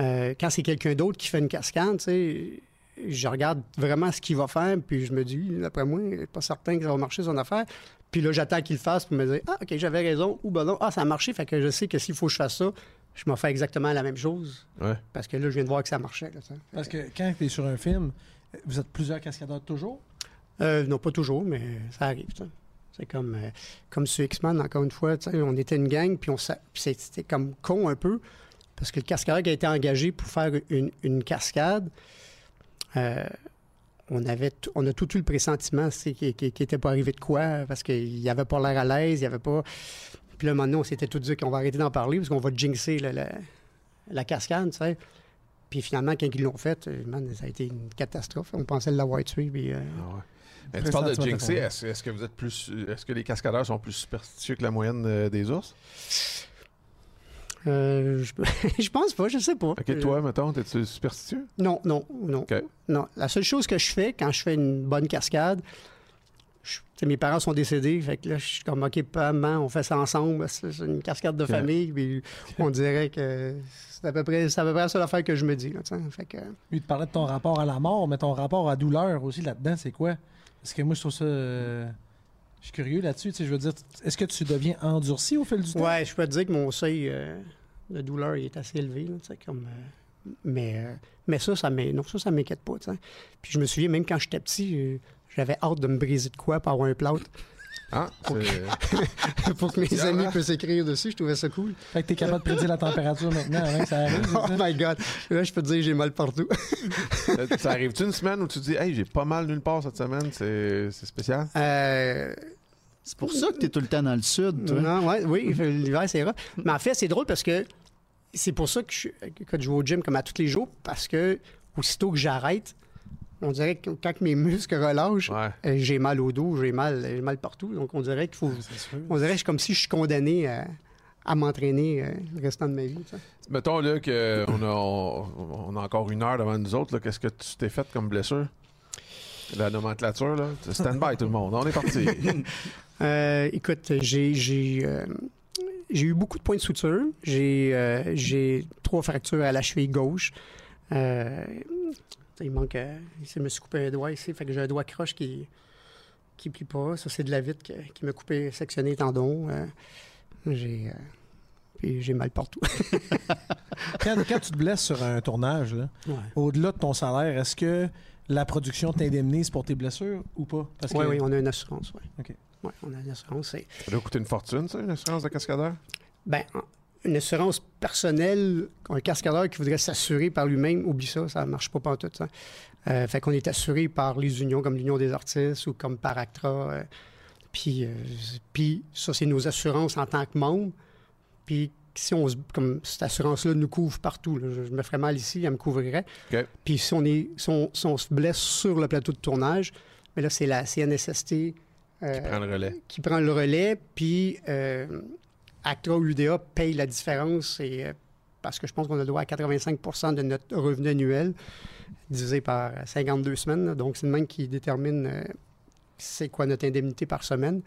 euh, quand c'est quelqu'un d'autre qui fait une cascade, tu sais, je regarde vraiment ce qu'il va faire, puis je me dis, d'après moi, il n'est pas certain que ça va marcher son affaire. Puis là, j'attends qu'il le fasse pour me dire, ah, OK, j'avais raison, ou ben non, ah, ça a marché, fait que je sais que s'il faut que je fasse ça, je m'en fais exactement la même chose. Ouais. Parce que là, je viens de voir que ça marchait. là. Parce que quand tu es sur un film, vous êtes plusieurs cascadeurs toujours? Euh, non, pas toujours, mais ça arrive. ça. C'est comme, euh, comme sur X-Men, encore une fois, on était une gang, puis on s'a- puis c'est- c'était comme con un peu, parce que le cascadeur qui a été engagé pour faire une, une cascade, euh, on, avait t- on a tout eu le pressentiment c'est qu'il n'était pas arrivé de quoi, parce qu'il avait pas l'air à l'aise, il avait pas... Puis là, maintenant, on s'était tout dit qu'on va arrêter d'en parler, parce qu'on va jinxer la, la- la cascade, tu sais. Puis finalement, quand ils l'ont fait, euh, man, ça a été une catastrophe. On pensait l'avoir tué, puis... euh, Ah ouais. Mais tu parles de jinxer, est-ce que vous êtes plus. Est-ce que les cascadeurs sont plus superstitieux que la moyenne euh, des ours? Euh, je, je pense pas, je sais pas. Ok, toi, mettons, t'es-tu superstitieux? non, non, non. Non. La seule chose que je fais quand je fais une bonne cascade, je- mes parents sont décédés, fait que là, je suis comme, OK, pas, maman, on fait ça ensemble, c'est une cascade de famille, puis on dirait que c'est à peu près, c'est à peu près la seule affaire que je me dis. Là, fait que, Lui, tu parlais de ton rapport à la mort, mais ton rapport à la douleur aussi là-dedans, c'est quoi? Parce que moi, je trouve ça. euh, Je suis curieux là-dessus. tu sais, Je veux dire, est-ce que tu deviens endurci au fil du temps? ouais, je peux te dire que mon seuil euh, de douleur il est assez élevé, là, tu sais, comme... euh, mais, euh, mais ça, ça non, ça, ça m'inquiète pas. Puis je me souviens, même quand j'étais petit, j'avais hâte de me briser de quoi pour avoir un plâtre. Ah, c'est- pour que mes Bien, amis hein? puissent écrire dessus. Je trouvais ça cool. Fait que t'es capable de prédire la température maintenant avant que ça arrive. Oh my God. Là, je peux te dire que j'ai mal partout. ça- ça arrive-tu une semaine où tu dis, hey, j'ai pas mal nulle part cette semaine, c'est spécial? Euh, C'est pour ça que tu es tout le temps dans le sud, toi. non, ouais, oui, l'hiver, c'est rare. Mais en fait, c'est drôle parce que c'est pour ça que je, que je vais au gym comme à tous les jours parce que aussitôt que j'arrête, on dirait que quand mes muscles relâchent, Ouais. euh, j'ai mal au dos, j'ai mal, j'ai mal partout. Donc, on dirait qu'il faut. On dirait que c'est comme si je suis condamné à, à m'entraîner euh, le restant de ma vie. Mettons là qu'on a, on, on a encore une heure devant nous autres, là, qu'est-ce que tu t'es fait comme blessure? La nomenclature, là? Stand-by tout le monde, on est parti. Euh, écoute, j'ai j'ai euh, j'ai eu beaucoup de points de suture. J'ai euh, j'ai trois fractures à la cheville gauche. Il manque. euh, je me suis coupé un doigt ici, fait que j'ai un doigt croche qui qui plie pas. Ça, c'est de la vitre qui, qui m'a coupé, sectionné les tendons. Euh, j'ai euh, puis j'ai mal partout. Quand, quand tu te blesses sur un tournage, là, ouais. au-delà de ton salaire, est-ce que la production t'indemnise pour tes blessures ou pas? Parce Oui, que- oui, on a une assurance. OK. Ouais, on a une assurance. Ça doit coûter une fortune, ça, une assurance de cascadeur? Ben, une assurance personnelle, un cascadeur qui voudrait s'assurer par lui-même, oublie ça, ça ne marche pas pantoute. Ça. Euh, fait qu'on est assuré par les unions comme l'Union des artistes ou comme par ACTRA. euh, puis, euh, puis ça, c'est nos assurances en tant que membres. Puis si on comme cette assurance-là nous couvre partout, là, je, je me ferais mal ici, elle me couvrirait. Puis si on, est, si, on, si on se blesse sur le plateau de tournage, mais là, c'est la CNSST euh, Prends le relais. qui prend le relais, puis euh, ACTRA ou l'UDA paye la différence, et, euh, parce que je pense qu'on a le droit à 85% de notre revenu annuel, divisé par 52 semaines. là. Donc, c'est le même qui détermine euh, c'est quoi notre indemnité par semaine.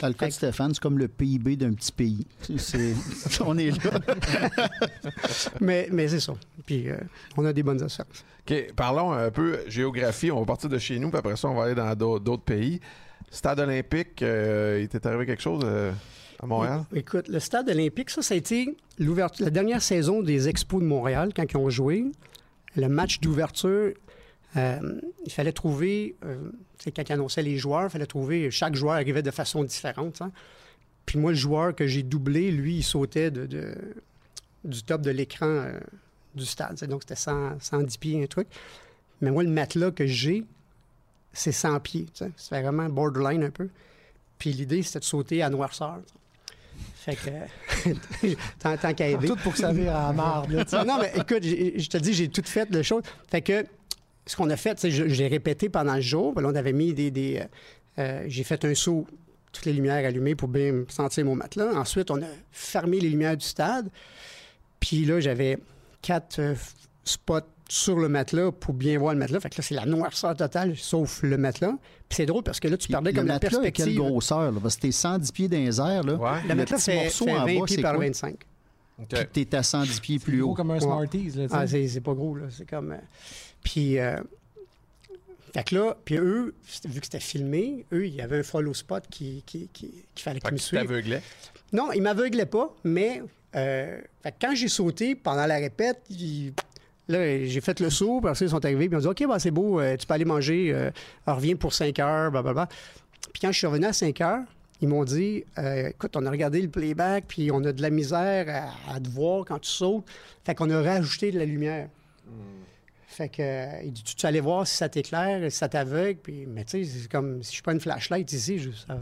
Dans le cas de Stéphane, c'est comme le PIB d'un petit pays. C'est- on est là. Mais, mais c'est ça. Puis euh, on a des bonnes assurances. OK, parlons un peu géographie. On va partir de chez nous, puis après ça, on va aller dans d'autres d'autres pays. Stade olympique, euh, il t'est arrivé quelque chose euh, à Montréal? Écoute, le stade olympique, ça, ça a été la dernière saison des Expos de Montréal, quand ils ont joué. Le match d'ouverture, euh, il fallait trouver, euh, tu sais, quand ils annonçaient les joueurs, il fallait trouver, chaque joueur arrivait de façon différente. hein. Puis moi, le joueur que j'ai doublé, lui, il sautait du top de l'écran euh, du stade. Donc, c'était 100 110 pieds, un truc. Mais moi, le matelas que j'ai, c'est 100 pieds. C'est vraiment borderline un peu. Puis l'idée, c'était de sauter à noirceur. Fait que, tant, tant qu'à aider. Tout pour que ça vire à la marde. là. Non, mais écoute, je te dis, j'ai tout fait de choses. Fait que ce qu'on a fait, je- j'ai répété pendant le jour. Là, on avait mis des. des, euh, euh, j'ai fait un saut, toutes les lumières allumées pour bien sentir mon matelas. Ensuite, on a fermé les lumières du stade. Puis là, j'avais quatre euh, spots sur le matelas pour bien voir le matelas. Fait que là, c'est la noirceur totale, sauf le matelas. Puis c'est drôle parce que là, tu perdais Le comme la matelas, Quelle perspective. grosseur, là, parce que t'es 110 pieds dans les airs, là. Ouais. Le Le matelas, c'est morceau fait en 20 bas, pieds c'est par quoi? 25. OK. Puis t'es à 110 pieds plus Gros haut. comme un Ouais. Smarties. Là. Ah, c'est c'est pas gros, là. C'est comme. euh, Puis. euh, Fait que là, puis eux, vu que c'était filmé, eux, il y avait un follow spot qui, qui, qui, qu'il fallait qu'ils me suivent. Non, ils m'aveuglaient pas, mais euh, fait que quand j'ai sauté pendant la répète, ils- là, j'ai fait le saut, puis après, ils sont arrivés, puis ils ont dit OK, bah, c'est beau, euh, tu peux aller manger, euh, reviens pour 5 heures, blablabla. Puis quand je suis revenu à 5 heures, ils m'ont dit euh, écoute, on a regardé le playback, puis on a de la misère à, à te voir quand tu sautes. Fait qu'on a rajouté de la lumière. Fait que, euh, il dit, tu, tu allais voir si ça t'éclaire, si ça t'aveugle. Puis, mais tu sais, c'est comme si je prends une flashlight ici, je, ça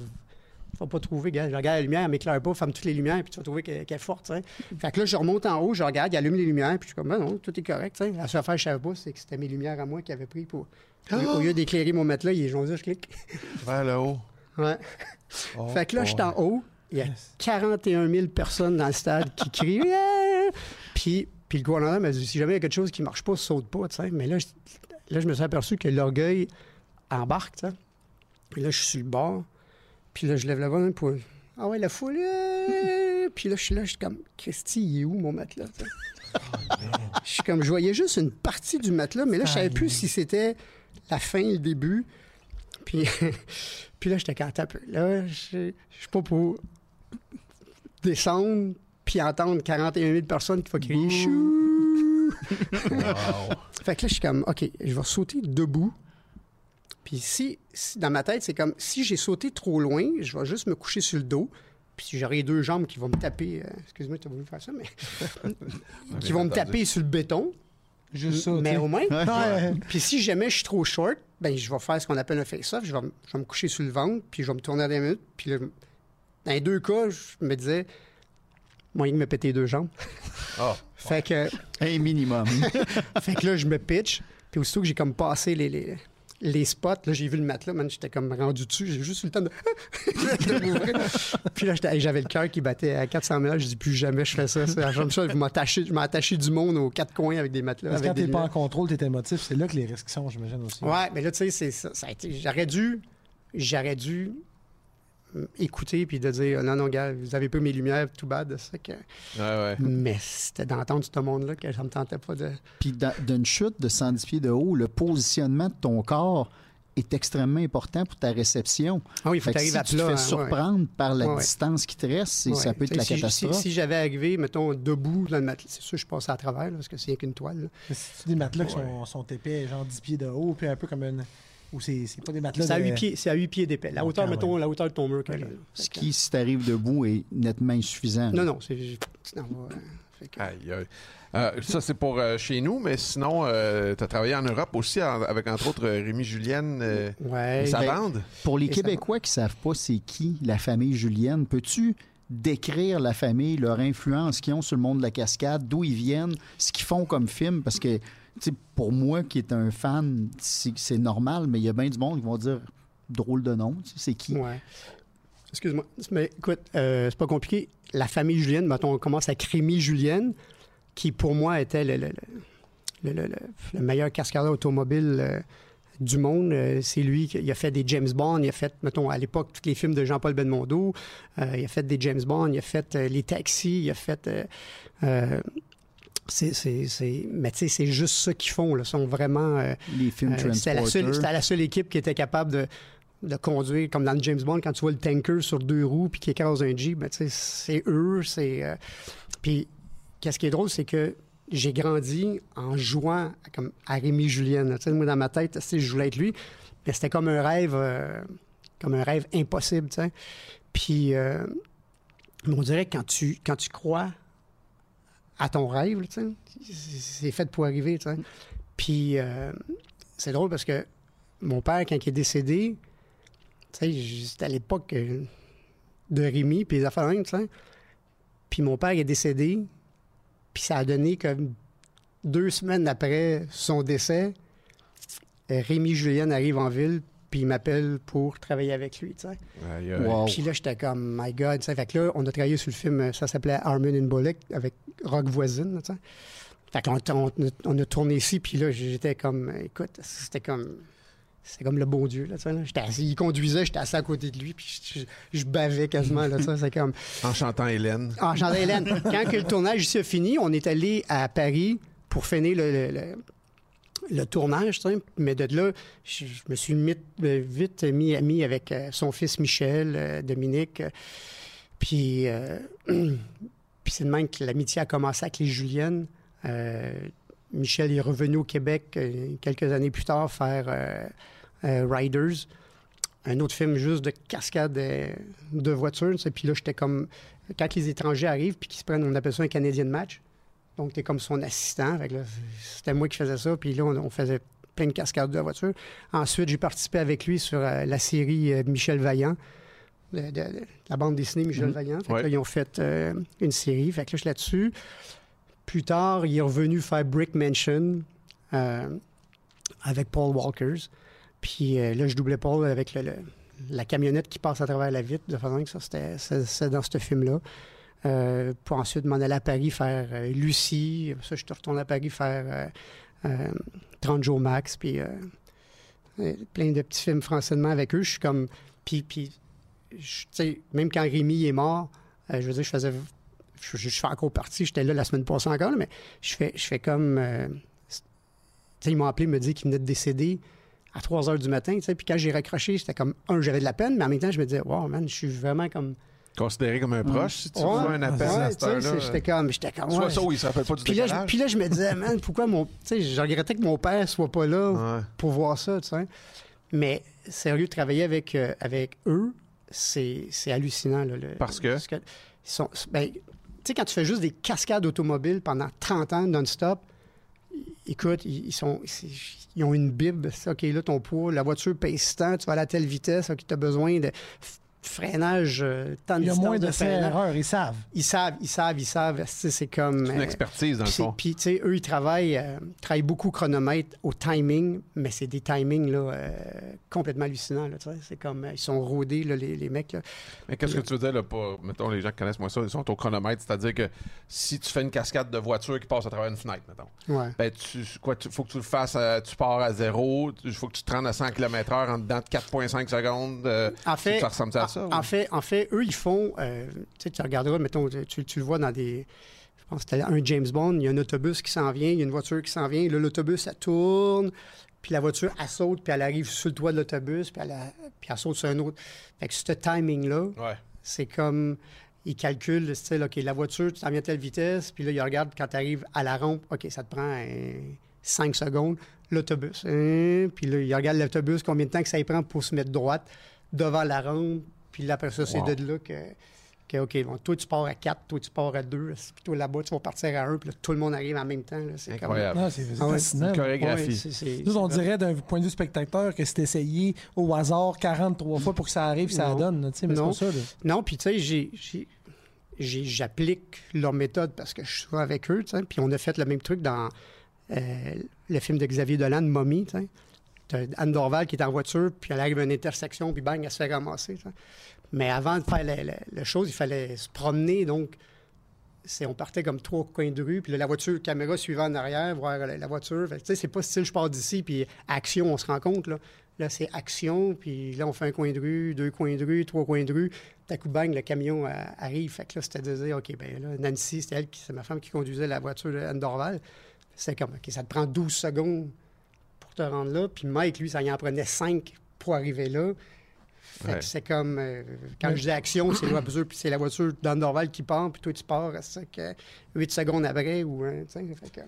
va pas trouver. Je regarde la lumière, elle m'éclaire pas, ferme toutes les lumières, puis tu vas trouver qu'elle est forte. tu sais. Fait que là, je remonte en haut, je regarde, il allume les lumières, puis je suis comme, ben non, tout est correct. tu sais. La seule affaire que je savais pas, c'est que c'était mes lumières à moi qui avaient pris pour. Au, au lieu d'éclairer mon matelas, il est jaune, je clique. Vers le haut. Ouais. Oh, Fait que là, oh. je suis en haut. Il y a Yes. 41 000 personnes dans le stade qui crient. Yeah! Puis, puis le gouverneur m'a dit si jamais il y a quelque chose qui marche pas, saute pas. tu sais. Mais là je, là, je me suis aperçu que l'orgueil embarque. tu sais. Puis là, je suis sur le bord. Puis là, je lève la main pour. Ah ouais, la foule. yeah! Puis là, je suis là, je suis comme Christy, il est où mon matelas sais? Je suis comme, je voyais juste une partie du matelas, mais là, je savais plus si c'était la fin, le début. Puis, puis là, j'étais quand un peu. Là, je je suis pas pour descendre puis entendre 41 000 personnes qui vont crier chou. Fait que là, je suis comme, OK, je vais sauter debout. Puis si, si- dans ma tête, c'est comme, si j'ai sauté trop loin, je vais juste me coucher sur le dos. Puis j'aurai les deux jambes qui vont me taper, euh, excuse-moi, tu as voulu faire ça, mais qui vont me taper sur le béton. Juste ça. mais au moins, puis si jamais je suis trop short, ben je vais faire ce qu'on appelle un face-off. Je vais, je vais me coucher sur le ventre, puis je vais me tourner à 10 minutes. Puis dans les deux cas, je me disais, moyen de me péter les deux jambes. Ah. Fait que, Un minimum. fait que là, je me pitch. Puis aussitôt que j'ai comme passé les, les, les spots, là, j'ai vu le matelas, man, j'étais comme rendu dessus. J'ai juste eu le temps de. puis là, j'avais le cœur qui battait à 400 000. Je dis plus jamais je fais ça. C'est comme ça, je m'attacher, je m'attacher du monde aux quatre coins avec des matelas. Parce que quand t'es pas en contrôle, t'es émotif, c'est là que les risques sont, j'imagine aussi. Ouais, mais là, tu sais, c'est ça. j'aurais dû. J'aurais dû écouter puis de dire non, non, gars, vous avez pas mes lumières, tout bad. C'est que... Ouais, ouais. Mais c'était d'entendre ce monde-là que ça me tentait pas de. Puis d'une chute de 110 pieds de haut, le positionnement de ton corps est extrêmement important pour ta réception. Ah oui, il faut Fait que si à tu te fais hein, surprendre par la Ouais, distance qui te reste, ouais. ça peut être la Si- si- catastrophe. Si, j'avais arrivé, mettons, debout dans le matelas, c'est sûr que je passais à travers, là, parce que c'est qu'une toile. là. Mais C'est des matelas qui sont, sont épais, genre 10 pieds de haut, puis un peu comme une. Ou c'est c'est pas des matelas. C'est à de- 8 pieds, c'est à huit pieds d'épais. La hauteur, mettons, ouais. la hauteur de ton mur. là. Ce qui, si tu arrives debout, est nettement insuffisant. Non, non, c'est. non, ouais. Fait que- Aïe, aïe. Euh, ça, c'est pour euh, chez nous, mais sinon, tu as travaillé en Europe aussi, en- avec entre autres euh, Rémi Julienne euh, Ouais. et sa ben, bande. Pour les Et ça Québécois qui savent pas c'est qui la famille Julienne, peux-tu décrire la famille, leur influence qu'ils ont sur le monde de la cascade, d'où ils viennent, ce qu'ils font comme film? Parce que, pour moi qui est un fan, c'est normal, mais il y a bien du monde qui vont dire drôle de nom, c'est qui? Ouais. Excuse-moi. Mais écoute, euh, c'est pas compliqué. La famille Julienne, mettons, on commence à Crémy Julienne, qui pour moi était le, le- le- le- le- le meilleur cascadeur automobile euh, du monde. Euh, c'est lui qui a fait des James Bond, il a fait, mettons, à l'époque, tous les films de Jean-Paul Belmondo. Il a fait des James Bond, il a fait les taxis, il a fait. C'est, c'est, c'est- Mais tu sais, c'est juste ça qu'ils font. Là. Sont vraiment. euh, Les films euh, c'était, la seule, la seule équipe qui était capable de, de conduire, comme dans le James Bond, quand tu vois le tanker sur deux roues puis qui écrase un Jeep, ben, c'est eux. C'est, euh, Puis, qu'est-ce qui est drôle, c'est que j'ai grandi en jouant à, comme, à Rémi Julien. Tu sais, moi, dans ma tête, je voulais être lui. Mais c'était comme un rêve, euh, comme un rêve impossible, tu sais. Puis, euh, on dirait que quand tu, quand tu crois à ton rêve, c'est fait pour arriver, tu sais. Puis, euh, c'est drôle parce que mon père, quand il est décédé, c'était à l'époque euh, de Rémi, puis les affaires. Puis mon père est décédé, puis ça a donné comme deux semaines après son décès, euh, Rémi Julien arrive en ville, puis il m'appelle pour travailler avec lui, tu sais. Wow. Puis là, j'étais comme, my God, tu sais. Fait que là, on a travaillé sur le film, euh, ça s'appelait Armin and Bullock, avec Rock Voisine, tu sais. Fait qu'on on, on a tourné ici, puis là, j'étais comme, écoute, c'était comme, c'était comme le bon Dieu, là, tu sais. là. J'étais assis- il conduisait, j'étais assis à côté de lui, puis je, je- je bavais quasiment, là, tu sais. C'est comme, En chantant Hélène. Jean Hélène, quand que le tournage a fini, on est allé à Paris pour finir le, le- le- le tournage, mais de là, je, je me suis euh, vite mis ami avec euh, son fils Michel, euh, Dominique. puis puis c'est de même que l'amitié a commencé avec les Juliennes. Michel est revenu au Québec quelques années plus tard faire Riders, un autre film juste de cascade de voitures. Puis là, j'étais comme... Quand les étrangers arrivent puis qu'ils se prennent, on appelle ça un Canadian match. Donc, tu es comme son assistant. C'était moi qui faisais ça. Puis là, on, on faisait plein de cascades de voitures. Ensuite, j'ai participé avec lui sur euh, la série euh, Michel Vaillant, de, de- de la bande dessinée Michel Mhm. Vaillant. Fait que Ouais. là, ils ont fait euh, une série. Fait que là, je suis là-dessus. Plus tard, il est revenu faire Brick Mansion avec Paul Walkers. Puis là, je doublais Paul avec le- le- la camionnette qui passe à travers la vitre, de façon que ça, c'était dans ce film-là. Euh, pour ensuite m'en aller à Paris faire euh, Lucie. Ça, je suis retourné à Paris faire euh, euh, 30 jours max, puis plein de petits films français avec eux. Je suis comme... Puis, puis je- même quand Rémi est mort, je veux dire, je faisais... Je, je fais encore partie, j'étais là la semaine passée encore, mais je fais, je fais comme... euh, ils m'ont appelé, me dire qu'il venait de décéder à 3 heures du matin, tu sais, puis quand j'ai raccroché, c'était comme, un, j'avais de la peine, mais en même temps, je me disais, wow, man, je suis vraiment comme... Considéré comme un proche, si tu Ouais, reçois un appel ouais, à tu cette sais, heure-là. J'étais comme, j'étais comme, Soit ça il se rappelle pas du Puis là, je, puis là, je me disais, man, pourquoi mon. Tu sais, je regrettais que mon père soit pas là pour voir ça, tu sais. Mais sérieux, travailler avec, euh, avec eux, c'est c'est hallucinant. Là, le- Parce que? ils sont, ben, tu sais, quand tu fais juste des cascades automobiles pendant 30 ans non-stop, écoute, ils, sont, ils ont une bible. OK, là, ton poids, la voiture pèse tant, tu vas à telle vitesse, OK, tu as besoin de freinage, euh, tant de Il y a moins de freinage. erreurs, ils savent. Ils savent, ils savent, ils savent. C'est comme. C'est une euh, expertise, dans le fond. Puis, tu sais, eux, ils travaillent, euh, travaillent beaucoup chronomètre au timing, mais c'est des timings là, euh, complètement hallucinants. C'est comme, euh, ils sont rodés, là, les, les mecs. là. Mais qu'est-ce que tu veux dire, là, pour, mettons, les gens qui connaissent moins ça, ils sont au chronomètre, c'est-à-dire que si tu fais une cascade de voitures qui passe à travers une fenêtre, mettons, Ouais. ben, tu, quoi, tu, faut que tu le fasses, à- tu pars à zéro, il faut que tu te rendes à 100 km/h en dedans de 4,5 secondes. euh, En fait, ça ressemble à en- ça? En, fait, en fait, eux, ils font. euh, tu sais, tu regarderas, mettons, tu, tu le vois dans des. Je pense que c'était un James Bond, il y a un autobus qui s'en vient, il y a une voiture qui s'en vient, là, l'autobus, elle tourne, puis la voiture, elle saute, puis elle arrive sur le toit de l'autobus, puis elle, a- puis elle saute sur un autre. Fait que ce timing-là, Ouais. c'est comme. Ils calculent le style, OK, la voiture, tu t'en viens à telle vitesse, puis là, ils regardent quand tu arrives à la rampe, OK, ça te prend 5 secondes. L'autobus. hein, puis là, ils regardent l'autobus, combien de temps que ça y prend pour se mettre droite devant la rampe. Puis là, après ça, c'est Wow. de là que, que, OK, bon, toi, tu pars à 4, toi, tu pars à 2, puis toi, là-bas, tu vas partir à 1, puis là, tout le monde arrive en même temps. là. C'est comme- Incroyable. Non, c'est c'est Ah ouais, fascinant. Une chorégraphie. Ouais, c'est- c'est- Nous, on dirait d'un point de vue spectateur que c'est essayé au hasard 43 fois pour que ça arrive, ça Non. donne. là, Mais Non. pas ça. là. Non, puis tu sais, j'ai- j'ai- j'ai- j'applique leur méthode parce que je suis avec eux, tu sais. Puis on a fait le même truc dans euh, le film de Xavier Dolan, Mommy, tu sais. T'as Anne Dorval qui est en voiture, puis elle arrive à une intersection, puis bang, elle se fait ramasser. Mais avant de faire la, chose, il fallait se promener, donc on partait comme trois coins de rue, puis la voiture, caméra suivait en arrière, voir la, voiture. Tu sais, c'est pas style je pars d'ici, puis action, on se rencontre, là. Là, c'est action, puis là, on fait un coin de rue, deux coins de rue, trois coins de rue. À coup, bang, le camion euh, arrive. Fait que là, c'était de dire, OK, ben là, Nancy, c'était elle, qui- c'est ma femme qui conduisait la voiture de Anne Dorval. C'est comme, OK, ça te prend 12 secondes pour te rendre là. Puis Mike, lui, ça y en prenait 5 pour arriver là. Fait Ouais. que c'est comme, euh, quand je dis action, c'est la voiture, puis c'est la voiture d'Anne Dorval qui part, puis toi, tu pars, c'est que 8 secondes après, ou, hein, fait que...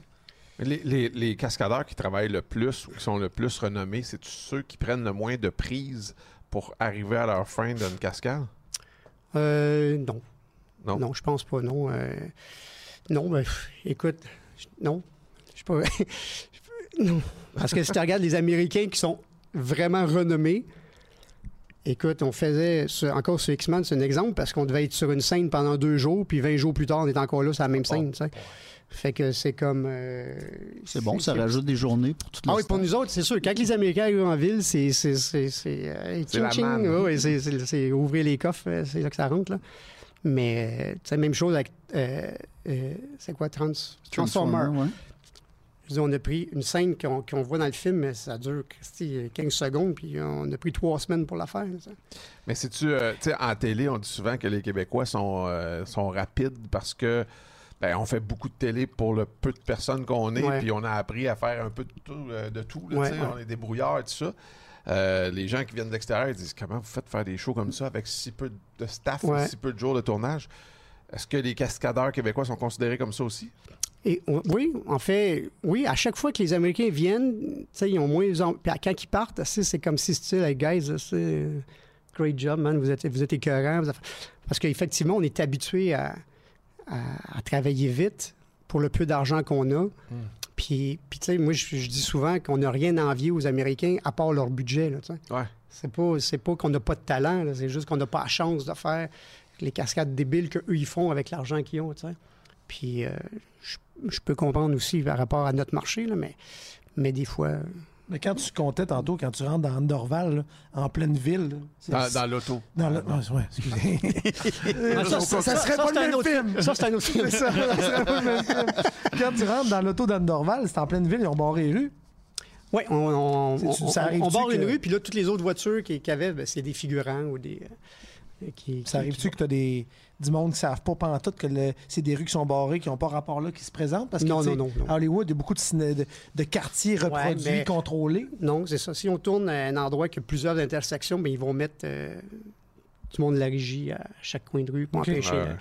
Mais Les, les- les cascadeurs qui travaillent le plus ou qui sont le plus renommés, c'est ceux qui prennent le moins de prises pour arriver à leur fin d'une cascade? Euh, non. Non? Non, je pense pas, non. Euh, non, ben, écoute, non. Je sais pas. non. Parce que si tu regardes les Américains qui sont vraiment renommés, écoute, on faisait, encore sur X-Men, c'est un exemple, parce qu'on devait être sur une scène pendant deux jours, puis 20 jours plus tard, on est encore là sur la même scène, tu sais. Fait que c'est comme. euh, C'est bon, ça c'est- rajoute des journées pour toute ah le oui, pour nous autres, c'est sûr. Quand les Américains arrivent en ville, c'est. C'est c'est- c'est, euh, C'est la. Ouais, c'est- c'est c'est ouvrir les coffres, euh, c'est là que ça rentre. Là. Mais, euh, tu sais, même chose avec. euh, euh, c'est quoi, Trans, Transformer? ouais. Je dis, on a pris une scène qu'on voit dans le film, mais ça dure Christy, 15 secondes, puis on a pris trois semaines pour la faire. ça. Mais si tu sais, en télé, on dit souvent que les Québécois sont, euh, sont rapides parce que ben, on fait beaucoup de télé pour le peu de personnes qu'on est, puis on a appris à faire un peu de tout. euh, de tout là, Ouais, tu sais, ouais. On est débrouillards et tout ça. Euh, les gens qui viennent de l'extérieur disent comment vous faites faire des shows comme ça avec si peu de staff Ouais. si peu de jours de tournage? Est-ce que les cascadeurs québécois sont considérés comme ça aussi? Et oui, en fait, oui, à chaque fois que les Américains viennent, tu sais, ils ont moins. Puis quand ils partent, c'est comme si c'était, like, guys, c'est. Great job, man, vous êtes, vous êtes écœurants. vous avez- Parce qu'effectivement, on est habitué à, à- à travailler vite pour le peu d'argent qu'on a. Puis, puis tu sais, moi, je, je dis souvent qu'on n'a rien à envier aux Américains à part leur budget, là, tu sais. Ouais. C'est pas, pas qu'on n'a pas de talent, c'est juste qu'on n'a pas la chance de faire les cascades débiles qu'eux, ils font avec l'argent qu'ils ont, tu sais. Puis euh, je, peux comprendre aussi par rapport à notre marché, là, mais, mais des fois... Mais quand tu comptais tantôt, quand tu rentres dans Andorval, là, en pleine ville, là, Dans, dans l'auto. dans le- ah, ouais, excusez. Ça, ça- ça serait pas le même autre- film. Ça, c'est un autre film. Ça, ça serait pas le même film. Quand tu rentres dans l'auto d'Andorval, c'est en pleine ville, ils ont barré les rues. Oui, on, on, ça barre une que- rue, puis là, toutes les autres voitures qu'il y avait, ben, c'est des figurants ou des... euh, qui, Ça qui- arrive-tu que tu as des, du monde qui savent pas pantoute que le- c'est des rues qui sont barrées, qui n'ont pas rapport là, qui se présentent? Parce que, Non, non, non, non. À Hollywood, il y a beaucoup de, ciné- de, de quartiers reproduits, mais- contrôlés. Non, c'est ça. Si on tourne à un endroit qui a plusieurs intersections, ben, ils vont mettre euh, du monde de la régie à chaque coin de rue pour Ok. empêcher Ouais. le,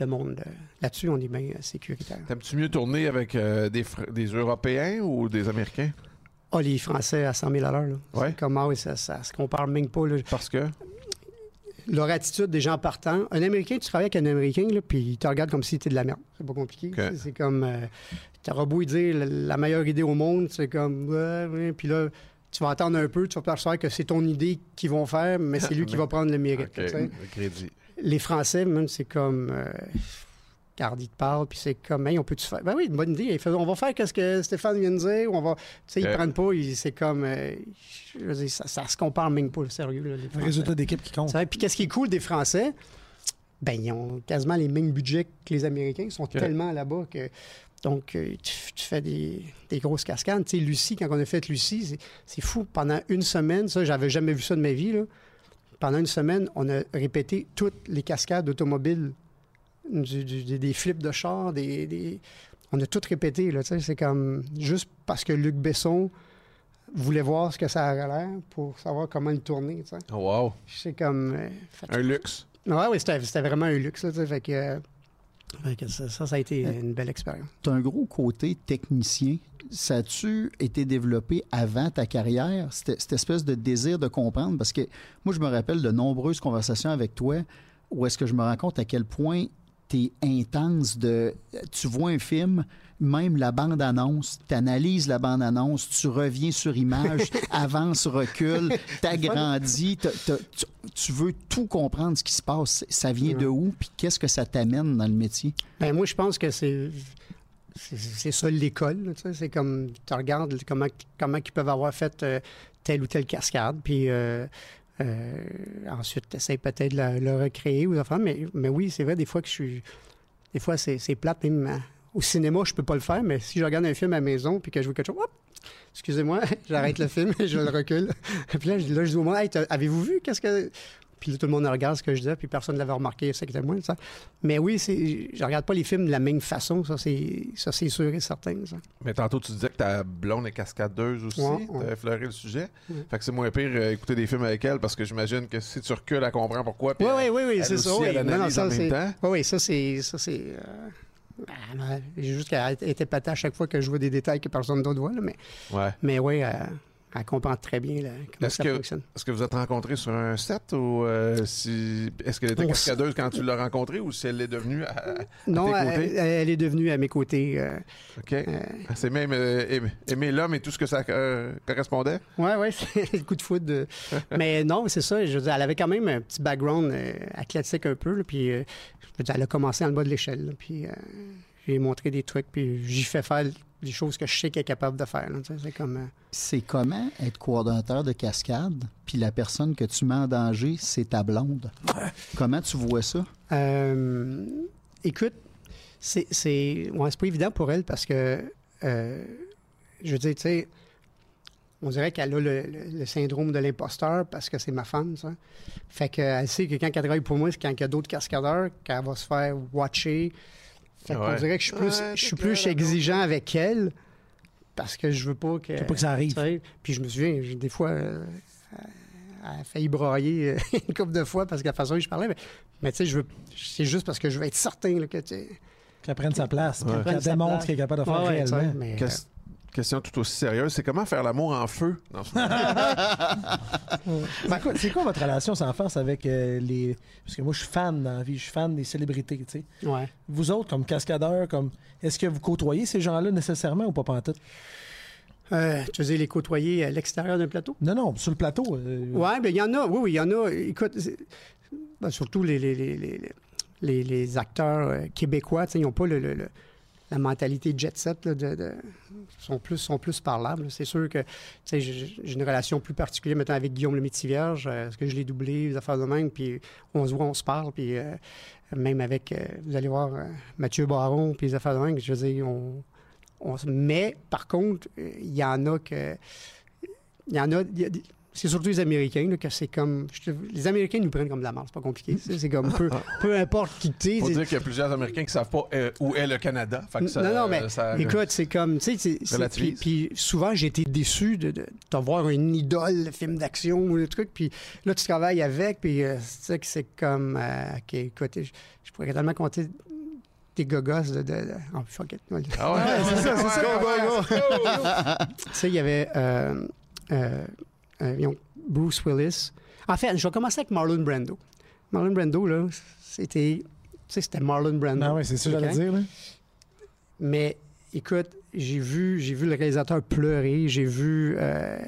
le monde. Là-dessus, on est bien euh, sécuritaire. T'aimes-tu mieux tourner avec euh, des, Fr- des Européens ou des Américains? Ah, les Français à 100 000 à l'heure, là. Ouais. C'est Comme, ah oui, ça, ça se compare même pas. là. Parce que? Leur attitude des gens partants. Un Américain, tu travailles avec un Américain, là, puis il te regarde comme si tu de la merde. C'est pas compliqué. C'est- comme. Euh, T'auras beau lui dire la, la meilleure idée au monde, c'est comme. Ouais, ouais, puis là. Tu vas attendre un peu, tu vas percevoir que c'est ton idée qu'ils vont faire, mais c'est lui qui va prendre le mérite. Le crédit. les Français, même, c'est comme. Euh, Garde, ils te parlent, puis c'est comme, hey, on peut-tu faire. Ben oui, une bonne idée. On va faire ce que Stéphane vient de dire, ou on va. Tu sais, ils Ok. prennent pas, ils- c'est comme. euh, je veux dire, ça, ça se compare même pas, sérieux, là, les Le résultat d'équipe qui compte. Puis qu'est-ce qui est cool des Français? Ben, ils ont quasiment les mêmes budgets que les Américains. Ils sont tellement là-bas que. Donc, euh, tu, tu fais des, des grosses cascades. Tu sais, Lucie, quand on a fait Lucie, c'est- c'est fou. Pendant une semaine, ça, j'avais jamais vu ça de ma vie, là. Pendant une semaine, on a répété toutes les cascades automobiles, du- du- des, des flips de char, des, des- on a tout répété. Là, tu sais, c'est comme juste parce que Luc Besson voulait voir ce que ça avait l'air pour savoir comment le tourner. tu sais. Oh, wow. C'est comme. euh, fait- Un luxe. Ouais, oui, c'était c'était vraiment un luxe. Là, tu sais, fait que, euh, fait que ça, ça, ça a été une belle expérience. Tu as un gros côté technicien. Ça a-tu été développé avant ta carrière, cette, cette espèce de désir de comprendre? Parce que moi, je me rappelle de nombreuses conversations avec toi où est-ce que je me rends compte à quel point tu es intense de... Tu vois un film, même la bande-annonce, tu analyses la bande-annonce, tu reviens sur image, avance, recule, t'agrandis, tu, veux tout comprendre ce qui se passe. Ça vient de où? Puis qu'est-ce que ça t'amène dans le métier? Ben, moi, je pense que c'est. C'est ça l'école. là, tu sais. C'est comme. Tu regardes comment, comment ils peuvent avoir fait euh, telle ou telle cascade. Puis. euh, ensuite, tu essaies peut-être de le recréer ou faire. Mais, mais oui, c'est vrai, des fois que je suis. des fois, c'est plate. Même euh, au cinéma, je peux pas le faire, mais si je regarde un film à la maison puis que je vois quelque chose, excusez-moi, j'arrête le film je le recule. puis là, je, là, je dis au monde, hey, avez-vous vu qu'est-ce que. Puis tout le monde regarde ce que je disais, puis personne ne l'avait remarqué, ça qui était moi. Ça. Mais oui, c'est, je regarde pas les films de la même façon, ça c'est, ça, c'est sûr et certain. Ça. Mais tantôt, tu disais que ta blonde est cascadeuse aussi. Ouais, T'as ouais. effleuré le sujet. Ouais. Fait que c'est moins pire euh, écouter des films avec elle parce que j'imagine que si tu recules, elle comprend pourquoi. Oui, oui, oui, oui, c'est ça. oui. Elle Non, non, analyse ça, en même c'est- temps. Oui, oui, ça, c'est. C'est euh, non, J'ai juste qu'elle était patée à chaque fois que je vois des détails que personne d'autre voit. là, mais, Ouais. mais oui, elle, elle comprend très bien là, comment ça que- fonctionne. Est-ce que vous êtes rencontrés sur un set ou euh, si... est-ce qu'elle était cascadeuse quand tu l'as rencontrée ou si elle l'est devenue à, à Non, tes côtés? elle- elle est devenue à mes côtés. euh, OK. C'est même euh, aimer, aimer l'homme et tout ce que ça correspondait? Oui, oui, c'est le coup de foudre. de- mais non, c'est ça. Je veux dire, elle avait quand même un petit background athlétique un peu. là, puis, je veux dire, elle a commencé en bas de l'échelle. Puis, j'ai montré des trucs. Puis, j'y fais faire des choses que je sais qu'elle est capable de faire. C'est comme. euh, C'est comment être coordonnateur de cascade, puis la personne que tu mets en danger, c'est ta blonde? Comment tu vois ça? Euh, écoute, c'est c'est ouais, c'est pas évident pour elle parce que, euh, je veux dire, tu sais, on dirait qu'elle a le, le- le syndrome de l'imposteur parce que c'est ma femme, ça. Fait qu'elle sait que quand elle travaille pour moi, c'est quand il y a d'autres cascadeurs, qu'elle va se faire watcher. Fait qu'on Ouais. dirait que je suis plus, Ouais, je suis c'est plus clair, la exigeant avec elle parce que je veux pas que. Pas que ça arrive. Puis je me souviens, j'ai- des fois, euh, elle a failli brailler euh, une couple de fois parce que la façon dont je parlais. Mais, mais tu sais, je veux, c'est juste parce que je veux être certain là, que tu sais, Qu'elle prenne sa place, Ouais. qu'elle démontre qu'elle est capable de faire réellement. mais, Question tout aussi sérieuse, c'est comment faire l'amour en feu? Non, c'est- C'est quoi, c'est quoi votre relation sans farce avec euh, les. Parce que moi, je suis fan dans la vie, je suis fan des célébrités, tu sais. ouais. Vous autres, comme cascadeurs, comme. Est-ce que vous côtoyez ces gens-là nécessairement ou pas pantoute? Euh, tu veux dire les côtoyer à l'extérieur d'un plateau? Non, non, sur le plateau. euh, Oui, bien, il y en a. Oui, oui, il y en a. Écoute, ben, surtout les, les, les, les, les- les acteurs euh, québécois, tu sais, ils n'ont pas le, le- le- la mentalité jet set. Là, sont, plus, sont plus parlables. C'est sûr que j'ai une relation plus particulière maintenant avec Guillaume le Métis-Vierge, euh, parce que je l'ai doublé, les affaires de même, puis on se voit, on se parle, puis euh, même avec, euh, vous allez voir, euh, Mathieu Baron, puis les affaires de même, je veux dire, on, se- mais par contre, euh, il y en a que. Il y en a. c'est surtout les Américains, là, que c'est comme. je les Américains nous prennent comme de la marde, c'est pas compliqué. C'est c'est comme peu, peu importe qui tu Faut dire qu'il y a plusieurs Américains qui savent pas euh, où est le Canada. Fait que ça- non, non, mais ça- écoute, c'est comme, tu sais, c'est- c'est- puis, puis souvent j'ai été déçu de, de, de voir une idole, le film d'action ou le truc, puis là tu travailles avec, puis euh, tu sais que c'est comme, euh, ok, écoute, je, je pourrais tellement compter des gogos de, de, de- oh, fuck it. Ah ouais, c'est ça, c'est ça. ouais, ouais. Tu sais, il y avait euh, euh, Bruce Willis. En fait, je vais commencer avec Marlon Brando. Marlon Brando, là, c'était. Tu sais, c'était Marlon Brando. Non, oui, c'est ça que j'allais dire. Là. Mais écoute, j'ai vu, j'ai vu le réalisateur pleurer, j'ai vu. Euh,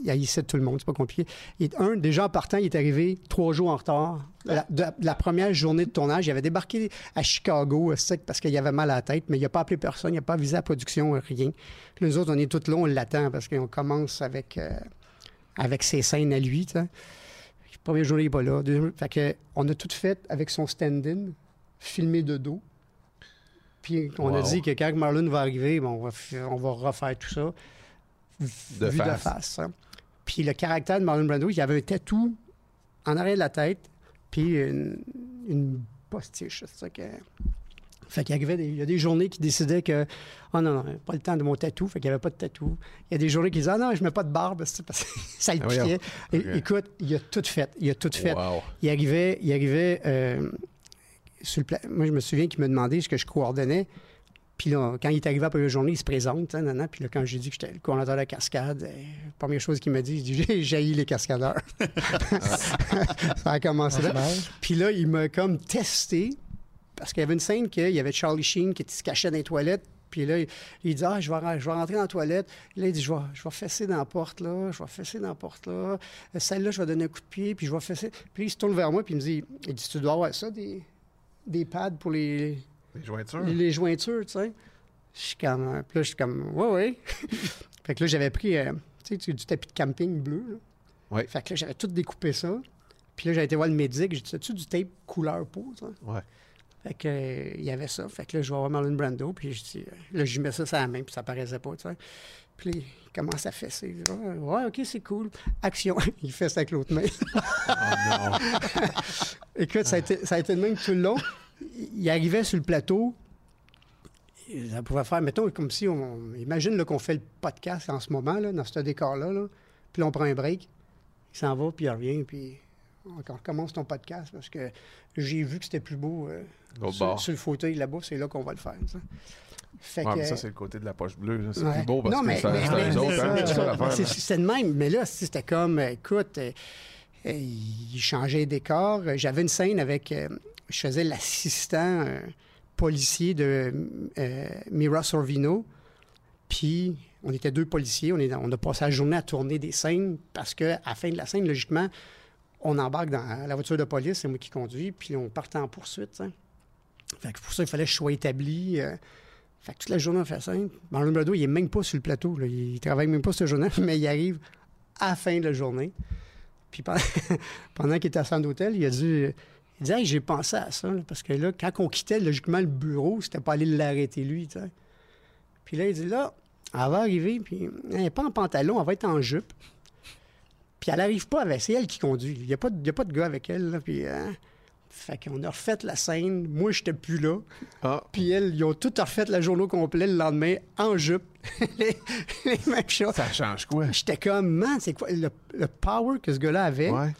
il haïssait tout le monde, c'est pas compliqué. Il un, déjà en partant, il est arrivé trois jours en retard. La, de, de la première journée de tournage, il avait débarqué à Chicago euh, sec, parce qu'il avait mal à la tête, mais il n'a pas appelé personne, il n'a pas avisé la production, euh, rien. Puis nous autres, on est tout là, on l'attend parce qu'on commence avec, euh, avec ses scènes à lui. tu sais. Première journée, il n'est pas là. Deuxième- fait que, on a tout fait avec son stand-in, filmé de dos. Puis on a dit que quand Marlon va arriver, bon, on, va, on va refaire tout ça. De vu de face. face. hein. Puis le caractère de Marlon Brando, il avait un tatou en arrière de la tête, puis une, une postiche. c'est ça que... Fait qu'il arrivait, des- il y a des journées qui décidaient que, oh non, non, pas le temps de mon tatou, fait qu'il n'y avait pas de tatou. Il y a des journées qui disaient, ah non, je mets pas de barbe, c'est parce que ça le Ah, piquait. Écoute, il a tout fait, il a tout fait. Wow. Il arrivait, il arrivait euh, sur le pla- Moi, je me souviens qu'il me demandait ce que je coordonnais. Puis là, quand il est arrivé après la journée, il se présente. hein, nan, nan. Puis là, quand j'ai dit que j'étais le coordonnateur de la cascade, euh, première chose qu'il m'a dit, il dit J'ai jailli les cascadeurs. ça a commencé là. Dommage. Puis là, il m'a comme testé, parce qu'il y avait une scène qu'il y avait Charlie Sheen qui se cachait dans les toilettes. Puis là, il, dit Ah, je vais, re- je vais rentrer dans la toilette. Là, il dit Je vais, je vais fesser dans la porte, là. Je vais fesser dans la porte, là. Euh, Celle-là, je vais donner un coup de pied, puis je vais fesser. Puis il se tourne vers moi, puis il me dit il dit, Tu dois avoir ça, des, des pads pour les, Les jointures. les, les jointures, tu sais. Je suis comme. euh, Puis là, je suis comme Ouais, ouais. fait que là, j'avais pris euh, tu sais, du tapis de camping bleu, là. Ouais. Fait que là, j'avais tout découpé ça. Puis là, j'ai été voir le médic. J'ai dit, as-tu du tape couleur peau, ça? Ouais. Fait que, euh, il y avait ça. Fait que là, je vais voir Marlon Brando, puis je dis, euh, là, je lui mets ça sur la main, puis ça paraissait pas, tu sais. Puis il commence à fesser. Ouais, ouais, OK, c'est cool. Action. il fesse avec l'autre main. Écoute, ça a, été, ça a été le même tout le long. Il arrivait sur le plateau. Ça pouvait faire, mettons, comme si on. Imagine qu'on fait le podcast en ce moment, là, dans ce décor-là. là. Puis là, on prend un break. Il s'en va, puis il revient, puis on on recommence ton podcast parce que j'ai vu que c'était plus beau euh, sur, bord. sur le fauteuil là-bas. C'est là qu'on va le faire. ça. Fait Ouais, que- mais ça, c'est le côté de la poche bleue. C'est Ouais. plus beau parce Non, que mais- mais- c'est autres. là. C'était le même. Mais là, c'était comme, écoute, euh, euh, il changeait les décors. Euh, J'avais une scène avec, euh, je faisais l'assistant euh, policier de Mira Sorvino. Puis, on était deux policiers. On, est on a passé la journée à tourner des scènes parce qu'à la fin de la scène, logiquement, on embarque dans la voiture de police, c'est moi qui conduis, puis on part en poursuite. pour ça, il fallait que je sois établi. euh, fait que toute la journée, on fait ça. Marlon Brando, il est même pas sur le plateau. là. Il travaille même pas cette journée, mais il arrive à la fin de la journée. Puis pendant, qu'il était à son hôtel, il a dit, il dit Hey, j'ai pensé à ça. parce que là, quand on quittait logiquement le bureau, c'était pas aller l'arrêter lui. Puis là, il dit Là, elle va arriver, puis elle n'est pas en pantalon, elle va être en jupe. Puis elle arrive pas avec. C'est elle qui conduit. Il n'y a, pas de- y a pas de gars avec elle. là, puis, euh, fait qu'on a refait la scène. Moi, j'étais plus là. Ah, Puis elles, ils ont tout refait la journée au complet le lendemain en jupe. les, les mêmes choses. ça change quoi? J'étais comme, man, c'est quoi le, le power que ce gars-là avait? Ouais.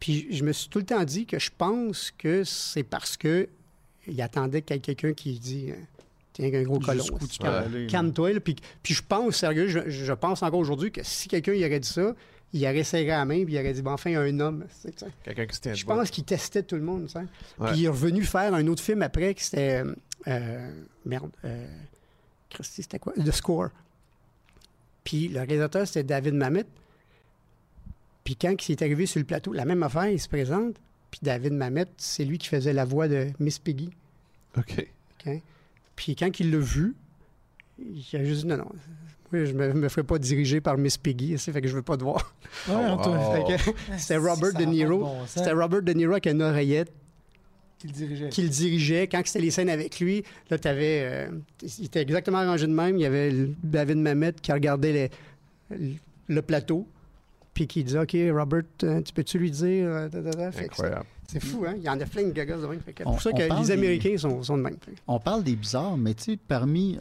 Puis je me suis tout le temps dit que je pense que c'est parce que il attendait qu'il y ait quelqu'un qui dit euh, Tiens, un gros colon. Calme-toi. Puis, puis je pense, sérieux, je, je pense encore aujourd'hui que si quelqu'un il aurait dit ça, il aurait serré la main puis il aurait dit, bon, enfin, un homme. Quelqu'un qui se Je pense qu'il testait tout le monde. tu. Puis il est revenu faire un autre film après qui c'était. euh, euh, merde. Euh, Christy, c'était quoi? The Score. Puis le réalisateur, c'était David Mamet. Puis quand il est arrivé sur le plateau, la même affaire, il se présente. Puis David Mamet, c'est lui qui faisait la voix de Miss Piggy. OK. OK? Puis quand il l'a vu, il a juste dit non, non. Moi, je me, me ferai pas diriger par Miss Piggy, ça fait que je veux pas te voir. Ouais, que C'était Robert De Niro. bon. C'était Robert De Niro avec une oreillette qui le dirigeait. qui le dirigeait. Quand c'était les scènes avec lui, là, tu avais. il était exactement arrangé de même. Il y avait David Mamet qui regardait les- le plateau, puis qui disait OK, Robert, euh, tu peux-tu lui dire. euh, da, da, da? Fait que Incroyable. C'est fou, hein? Il y en a plein de gagas de même. C'est On- pour ça que parle les des- Américains sont, sont de même. On parle des bizarres, mais tu sais, parmi.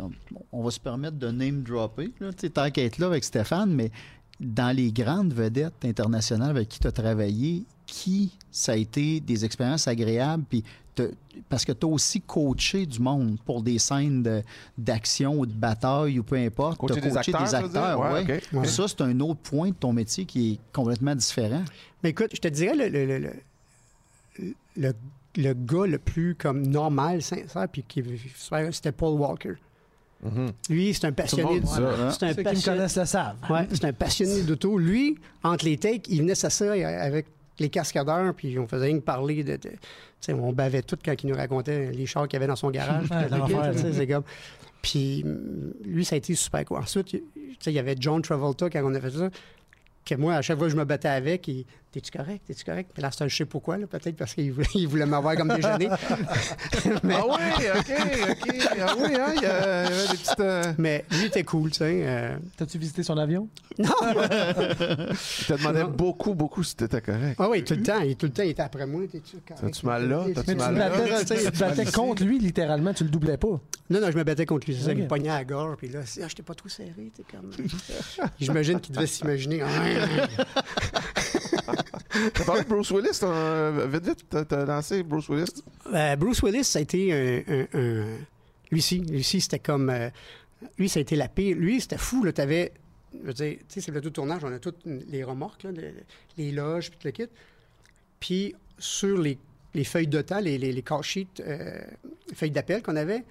On va se permettre de name dropper, là, tu sais, tant qu'à être là avec Stéphane, mais dans les grandes vedettes internationales avec qui tu as travaillé, qui ça a été des expériences agréables? Puis parce que tu as aussi coaché du monde pour des scènes de- d'action ou de bataille ou peu importe. Coacher T'as des acteurs, ça veut dire? ouais. Ouais. Ça, c'est un autre point de ton métier qui est complètement différent. Mais écoute, je te dirais, le, le, le, le, le- gars le plus comme normal, sincère, puis qui c'était Paul Walker. Mhm. Lui, c'est un passionné. ça, de- hein? C'est un Ceux qui me passionné. connaissent le savent. Ouais, c'est un passionné d'auto. Lui, entre les takes, il venait s'asseoir avec les cascadeurs, puis on faisait rien que parler de. on bavait tout quand il nous racontait les chars qu'il y avait dans son garage. C'est comme- Puis lui, ça a été super cool. Ensuite, tu sais, il y avait John Travolta quand on a fait ça. Que moi, à chaque fois que je me battais avec, il T'es-tu correct? T'es-tu correct? Puis là, c'est un je sais pourquoi, là, peut-être parce qu'il voulait, il voulait m'avoir comme déjeuner. mais, Ah oui, OK, OK. Ah oui, hein, il y, a- il y avait des petites... euh, mais lui était cool, tu sais. euh, T'as-tu visité son avion? Il te demandait Non. beaucoup, beaucoup si t'étais correct. Ah oui, tout le temps. Il, tout le temps, il était après moi. T'es-tu correct? T'as-tu mal là? T'as-tu Mais tu mal là? battais, tu sais, tu te battais contre lui, littéralement, tu le doublais pas. Non, non, je me battais contre lui. C'est ça, Ok. il me pognait à la gorge. Puis là, ah, j'étais pas trop serré. T'es comme... J'imagine qu'il devait s'imaginer. T'as parlé de Bruce Willis, euh, vite, vite, t'as, lancé Bruce Willis? Euh, Bruce Willis, ça a été un. lui-ci, c'était comme. euh, Lui, ça a été la pire. Lui, c'était fou, là. T'avais. Je tu sais, c'est le tout tournage, on a toutes les remorques, les loges, puis tout le kit. Puis, sur les, les feuilles de temps, les, les, sheets, euh, feuilles d'appel qu'on avait,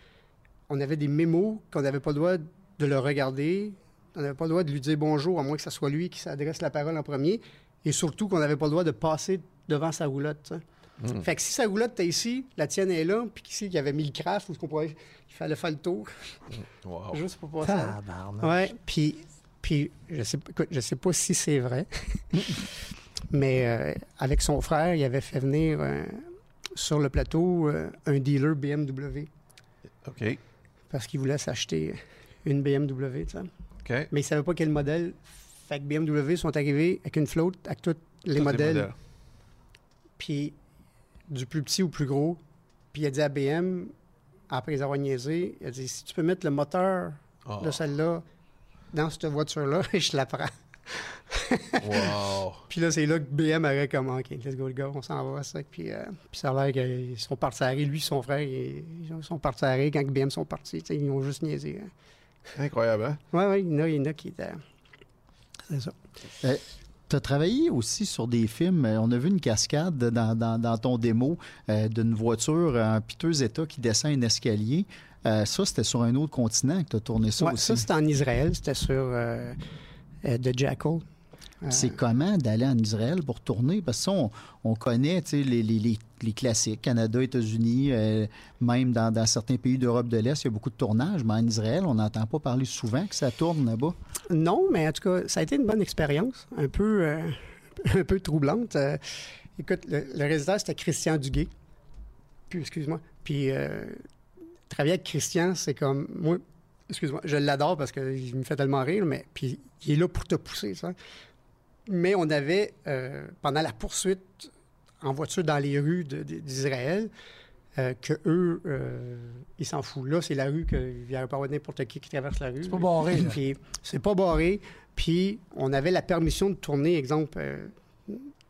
on avait des mémos qu'on n'avait pas le droit de le regarder. On n'avait pas le droit de lui dire bonjour, à moins que ce soit lui qui s'adresse la parole en premier. Et surtout qu'on n'avait pas le droit de passer devant sa roulotte. sais. Fait que si sa roulotte était ici, la tienne est là, puis qu'ici, il y avait mis le craft, ou ce qu'on pourrait. Il fallait faire le tour, Wow. juste pour passer. Tabarnak. Ouais, puis, puis je sais, écoute, je sais pas si c'est vrai, mais euh, avec son frère, il avait fait venir un, sur le plateau euh, un dealer BMW OK. parce qu'il voulait s'acheter une BMW, tu sais. OK. Mais il savait pas quel modèle. Fait que BMW sont arrivés avec une flotte avec tous les Tous modèles, puis du plus petit au plus gros. Puis il a dit à BM, après les avoir niaisés, il a dit si tu peux mettre le moteur Oh. de celle-là dans cette voiture-là, je la prends. Wow. Puis là, c'est là que BM aurait comme, OK, let's go, le gars, on s'en va, ça. Puis, euh, puis ça a l'air qu'ils sont partis à. Lui, son frère, ils, ils sont partis à quand BM sont partis. Ils ont juste niaisé. hein. Incroyable, hein? Ouais, ouais, il y en a, il y en a qui étaient. C'est ça. Tu as travaillé aussi sur des films. Euh, On a vu une cascade dans, dans- dans ton démo euh, d'une voiture en piteux état qui descend un escalier. Euh, ça, c'était sur un autre continent que tu as tourné ça Ouais, aussi. ça, c'était en Israël. C'était sur euh, euh, The Jackal. Euh, C'est comment d'aller en Israël pour tourner? Parce que ça, on, on connaît les, les- les- les classiques, Canada, États-Unis, euh, même dans, dans certains pays d'Europe de l'Est, il y a beaucoup de tournages, mais en Israël, on n'entend pas parler souvent que ça tourne là-bas. Non, mais en tout cas, ça a été une bonne expérience, un peu, euh, un peu troublante. Euh, écoute, le, le réalisateur, c'était Christian Duguay. Puis, excuse-moi. Puis, travailler avec Christian, c'est comme. Moi, excuse-moi, je l'adore parce qu'il me fait tellement rire, mais puis il est là pour te pousser, ça. Mais on avait, euh, pendant la poursuite en voiture dans les rues d'Israël, euh, que eux, euh, ils s'en foutent. Là, c'est la rue qu'il n'y aurait pas n'importe qui qui traverse la rue. C'est pas barré. Puis c'est pas barré. Puis on avait la permission de tourner, exemple, euh,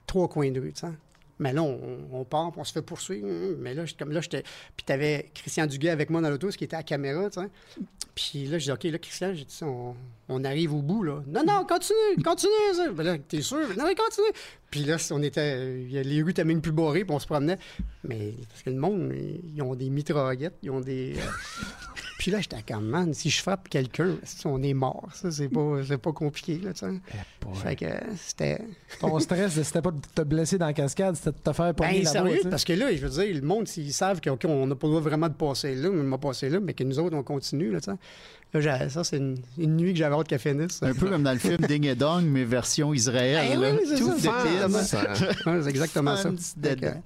trois coins de rue, tu sais. Mais là, on, part, on se fait poursuivre. Hum, Mais là, comme là, j'étais. Puis t'avais Christian Duguay avec moi dans l'auto, ce qui était à caméra, tu sais. Puis là, je dis, OK, là, Christian, j'ai dit, on, arrive au bout, là. Non, non, continue, continue. Ben t'es sûr? Non, mais continue. Puis là, on était. euh, les rues étaient même plus barrées, puis on se promenait. Mais parce que le monde, ils ont des mitraillettes, ils ont des. euh, Puis là, j'étais comme, man, si je frappe quelqu'un, on est mort. Ça, c'est pas, c'est pas compliqué, là, tu sais. Fait que euh, c'était. Ton stress, c'était pas de te blesser dans la cascade, c'était de te faire pogner Ben, sérieux, sais. parce que là, je veux dire, le monde, s'ils savent qu'on on n'a pas le droit vraiment de passer là, mais on m'a passé là, mais que nous autres, on continue, là, tu sais. Là, ça, c'est une, une nuit que j'avais hâte qu'elle finisse. Un peu comme dans le film Ding et Dong, mais version Israël. Oui, là. oui, c'est Tout ça. Ça- c'est exactement ça.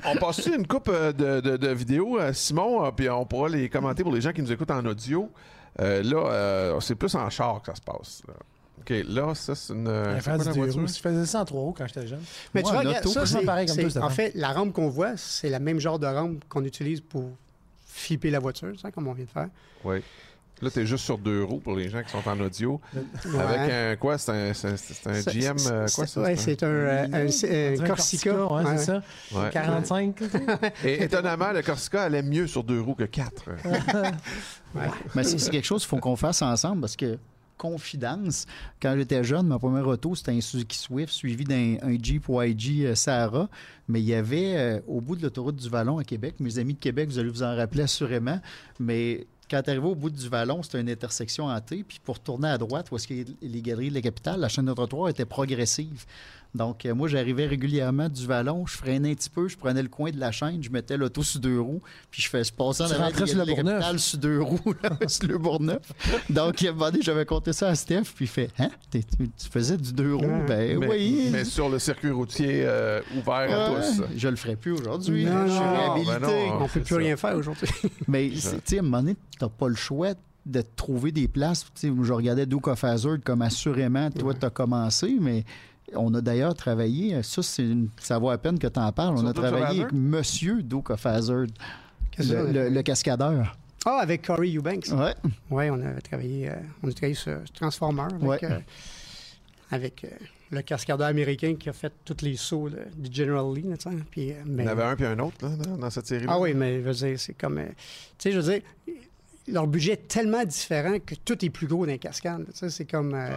On passe une coupe euh, de, de- de vidéos, euh, Simon, euh, puis on pourra les commenter pour les gens qui nous écoutent en audio? Euh, là, euh, c'est plus en char que ça se passe. là. OK, là, ça, c'est une. Quoi la voiture? Je faisais ça en trois roues quand j'étais jeune. Mais Moi, tu vois, auto, ça, c'est, pareil comme Stéphane. en fait, la rampe qu'on voit, c'est la même genre de rampe qu'on utilise pour flipper la voiture, tu sais, comme on vient de faire. Oui. Là, t'es juste sur deux roues pour les gens qui sont en audio. Ouais. Avec un quoi? C'est un, c'est un- c'est un Ça- GM. c'est- euh, quoi ça? ouais, c'est un, euh, Corsica. ouais, Ouais. c'est ça. un- ouais. 45. Et étonnamment, le Corsica allait mieux sur deux roues que quatre. Mais c'est c'est quelque chose qu'il faut qu'on fasse ensemble parce que, confidence, quand j'étais jeune, ma première auto, c'était un Suzuki Swift suivi d'un un Jeep YG euh, Sahara. Mais il y avait, euh, au bout de l'autoroute du Vallon à Québec, mes amis de Québec, vous allez vous en rappeler assurément, mais quand tu arrivé au bout du Vallon, c'était une intersection T, puis pour tourner à droite, où est-ce a les galeries de la capitale, la chaîne de trottoir était progressive. Donc, euh, moi, j'arrivais régulièrement du Vallon, je freinais un petit peu, je prenais le coin de la chaîne, je mettais l'auto sur deux roues, puis je fais je passais en Tu avant rentrais des sur le galeries de la capitale sur deux roues, là, sur le Bourgneuf. Donc, à un moment donné, j'avais compté ça à Steph, puis il fait Hein, tu, tu faisais du deux roues? Ben mais, oui. mais sur le circuit routier euh, ouvert à tous. Je le ferai plus aujourd'hui. Non, je suis non, réhabilité. ben non. On peut c'est plus ça. rien faire aujourd'hui. Mais tu sais, à un moment donné, t'as pas le choix de trouver des places. Tu sais, je regardais Duke of Hazzard comme assurément, toi, t'as commencé, mais on a d'ailleurs travaillé, ça, c'est une- ça vaut à peine que t'en parles, on a travaillé avec Monsieur Duke of Hazzard, Qu'est-ce que le, c'est? le- le cascadeur. Ah, avec Corey Eubanks. Ouais. Oui, on avait travaillé, euh, on a travaillé sur Transformer avec, Ouais. euh, avec euh, le cascadeur américain qui a fait tous les sauts de- du General Lee. là, tu sais. Puis, Il y en avait un puis un autre là, dans, dans cette série-là. Ah oui, mais je veux dire, c'est comme. euh, tu sais, je veux dire, leur budget est tellement différent que tout est plus gros dans les cascades. là, Tu sais, c'est comme. euh,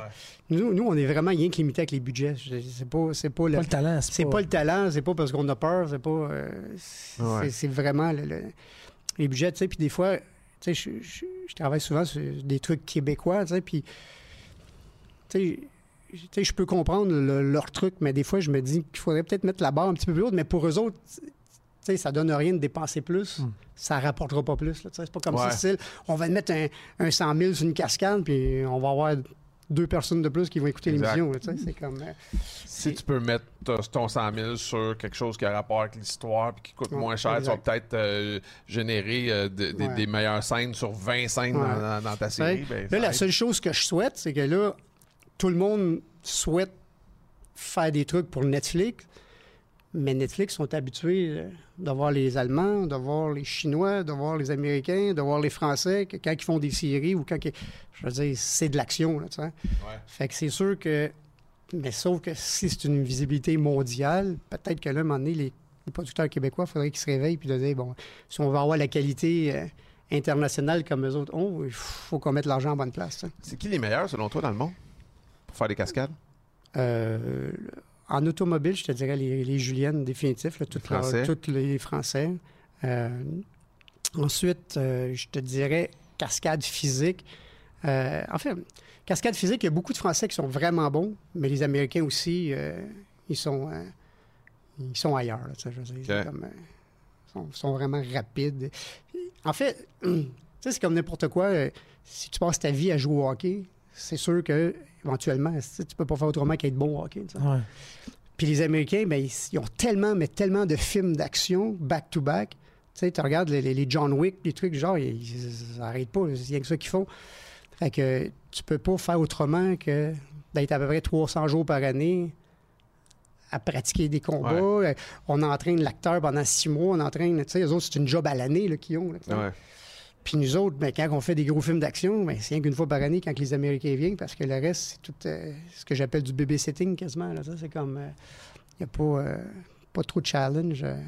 nous, nous, on est vraiment rien que limité avec les budgets. C'est pas, c'est pas le. Pas le talent, C'est pas le talent, c'est pas parce qu'on a peur, c'est pas. euh, c'est Ouais. c'est vraiment le- le- les budgets, tu sais. Puis des fois, tu sais, je, je- je travaille souvent sur des trucs québécois, tu sais, puis. Tu sais, je peux comprendre le- leur truc, mais des fois, je me dis qu'il faudrait peut-être mettre la barre un petit peu plus haute, mais pour eux autres, sais, ça donne rien de dépenser plus. Hmm. Ça rapportera pas plus. là, tu sais. C'est pas comme Ouais. ça, style, on va mettre un, un 100 000 sur une cascade, puis on va avoir deux personnes de plus qui vont écouter l'émission. là, tu sais, C'est comme. euh, Si tu peux mettre ton- ton 100 000 sur quelque chose qui a rapport avec l'histoire puis qui coûte Ouais, moins cher, tu vas peut-être euh, générer euh, de- des- Ouais. des meilleures scènes sur 20 scènes Ouais. dans, ta série. ben, Là, la seule chose que je souhaite, c'est que là, tout le monde souhaite faire des trucs pour Netflix, mais Netflix sont habitués euh, de voir les Allemands, de voir les Chinois, de voir les Américains, de voir les Français, quand ils font des séries ou quand... ils- Je veux dire, c'est de l'action, là, tu sais. Ouais. Fait que c'est sûr que... Mais sauf que si c'est une visibilité mondiale, peut-être que là, à un moment donné, les, les producteurs québécois, il faudrait qu'ils se réveillent puis de dire, bon, si on veut avoir la qualité euh, internationale comme eux autres ont, il faut qu'on mette l'argent en bonne place. C'est qui les meilleurs, selon toi, dans le monde pour faire des cascades? Euh, en automobile, je te dirais les, les Juliennes définitifs, toutes, toutes les Français. Euh, ensuite, euh, je te dirais cascade physique. Euh, en fait, cascade physique, il y a beaucoup de Français qui sont vraiment bons, mais les Américains aussi, ils sont ils sont ailleurs. là, sais, je comme, ils sont, sont vraiment rapides. En fait, sais, c'est comme n'importe quoi. si tu passes ta vie à jouer au hockey, c'est sûr que éventuellement, tu tu peux pas faire autrement qu'être bon au hockey. Ouais. Puis les Américains, ben, ils, ils ont tellement, mais tellement de films d'action back-to-back. Tu sais, tu regardes les, les- les John Wick, les trucs, genre, ils, ils arrêtent pas. C'est rien que ça qu'ils font. Fait que tu peux pas faire autrement que d'être à peu près 300 jours par année à pratiquer des combats. Euh, On entraîne l'acteur pendant six mois. On entraîne, tu sais, eux autres, c'est une job à l'année là, qu'ils ont. là. Puis nous autres, ben, quand on fait des gros films d'action, ben, c'est rien qu'une fois par année quand les Américains viennent, parce que le reste, c'est tout euh, ce que j'appelle du babysitting quasiment. Là, ça, c'est comme. Il n'y a pas, euh, pas trop de challenge euh,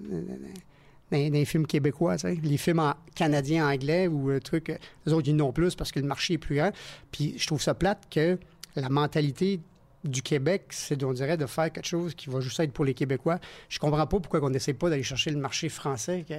dans, les films québécois. Les films en canadiens, anglais ou euh, trucs, euh, les autres, ils n'ont plus parce que le marché est plus grand. Puis je trouve ça plate que la mentalité du Québec, c'est, on dirait, de faire quelque chose qui va juste être pour les Québécois. Je comprends pas pourquoi on n'essaie pas d'aller chercher le marché français. que-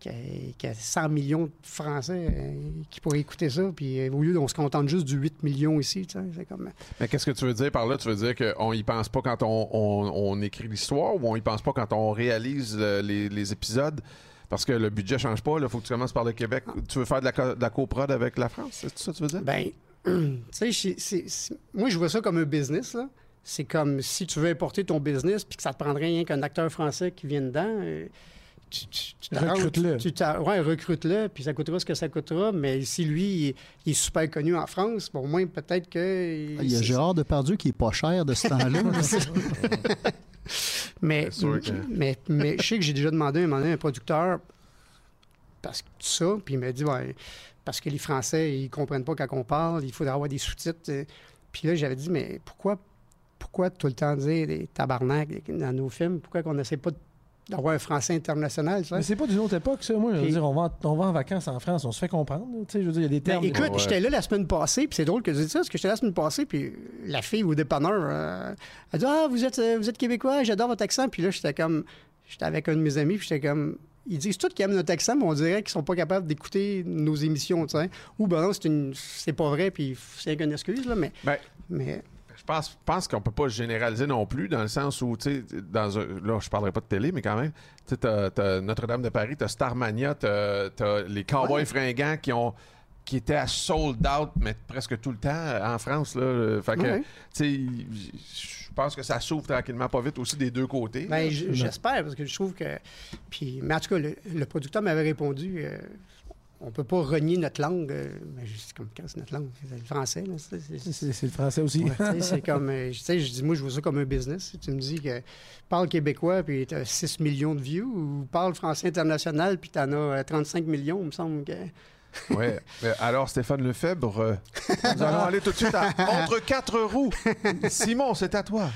qui a, qui a 100 millions de Français euh, qui pourraient écouter ça, puis euh, au lieu, on se contente juste du 8 millions ici, c'est comme... Mais qu'est-ce que tu veux dire par là? Tu veux dire qu'on y pense pas quand on, on- on écrit l'histoire ou on y pense pas quand on réalise euh, les, les épisodes? Parce que le budget change pas, il faut que tu commences par le Québec. Tu veux faire de la, co- de la coprod avec la France? C'est ça que tu veux dire? Ben, tu sais, moi, je vois ça comme un business, là. C'est comme si tu veux importer ton business puis que ça te prendrait rien qu'un acteur français qui vient dedans. Tu, tu, tu t'arranges- Recrute-le. Tu ouais, recrute-le, puis ça coûtera ce que ça coûtera. Mais si lui, il, est- il est super connu en France, bon, au moins, peut-être que... Ah, Il y a Gérard Depardieu qui est pas cher de ce temps-là. Mais, que- mais, mais je sais que j'ai déjà demandé à un moment donné à un producteur parce que ça, puis il m'a dit ouais, parce que les Français, ils comprennent pas quand on parle, il faudrait avoir des sous-titres. Puis là, j'avais dit, mais pourquoi, pourquoi tout le temps dire des tabarnak dans nos films? Pourquoi qu'on n'essaie pas d'avoir un français international, ça? Mais c'est pas d'une autre époque, ça. Moi, je veux dire, on va, en, on va en vacances en France, on se fait comprendre. Tu sais, je veux dire, il y a des Ben, termes. écoute, Ouais. j'étais là la semaine passée, puis c'est drôle que tu dises ça, parce que j'étais là la semaine passée, puis la fille au dépanneur, euh, elle dit Ah, vous êtes, euh, vous êtes québécois, j'adore votre accent. Puis là, j'étais comme, j'étais avec un de mes amis, puis j'étais comme, ils disent tous qu'ils aiment notre accent, mais on dirait qu'ils sont pas capables d'écouter nos émissions, tu sais. Ou ben non, c'est une, c'est pas vrai, puis c'est qu'une excuse, là, mais, Ben, mais pense, pense qu'on peut pas généraliser non plus, dans le sens où, tu sais, dans un, là, je parlerai pas de télé, mais quand même, tu sais, t'as- Notre-Dame de Paris, t'as Starmania, t'as t'as les Cowboys Ouais. fringants qui ont qui étaient à sold out, mais presque tout le temps euh, en France. Là, Euh, fait que, tu sais, je pense que ça s'ouvre tranquillement pas vite aussi des deux côtés. Ben, j'espère, parce que je trouve que. Puis, mais en tout cas, le, le producteur m'avait répondu euh, on peut pas renier notre langue. euh, mais je- c'est comme quand c'est notre langue C'est le français, là. c'est- c'est- C'est c'est le français aussi. C'est comme. euh, tu sais, je dis, moi, je vois ça comme un business. Tu me dis que parle québécois, puis tu as 6 millions de views, ou parle français international, puis tu en as euh, 35 millions, il me semble que. Ouais. Mais alors, Stéphane Lefebvre, euh, nous allons aller tout de suite à Entre quatre roues. Simon, c'est à toi.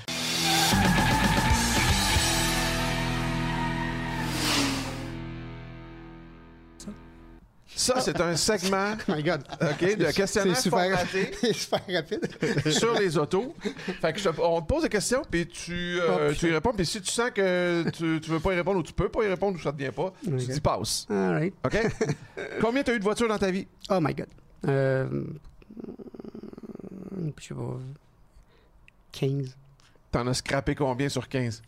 Ça, c'est un segment Oh my God. OK, de questionnaire C'est super, super rapide. sur les autos. Fait que je te- on te pose des questions, puis tu, euh, Oh, tu y réponds. Puis si tu sens que tu, tu veux pas y répondre ou tu peux pas y répondre ou ça te vient pas, tu dis passe. All right. OK? Combien tu as eu de voitures dans ta vie? Oh my God. Euh, je sais pas. 15. T'en as scrappé combien sur 15?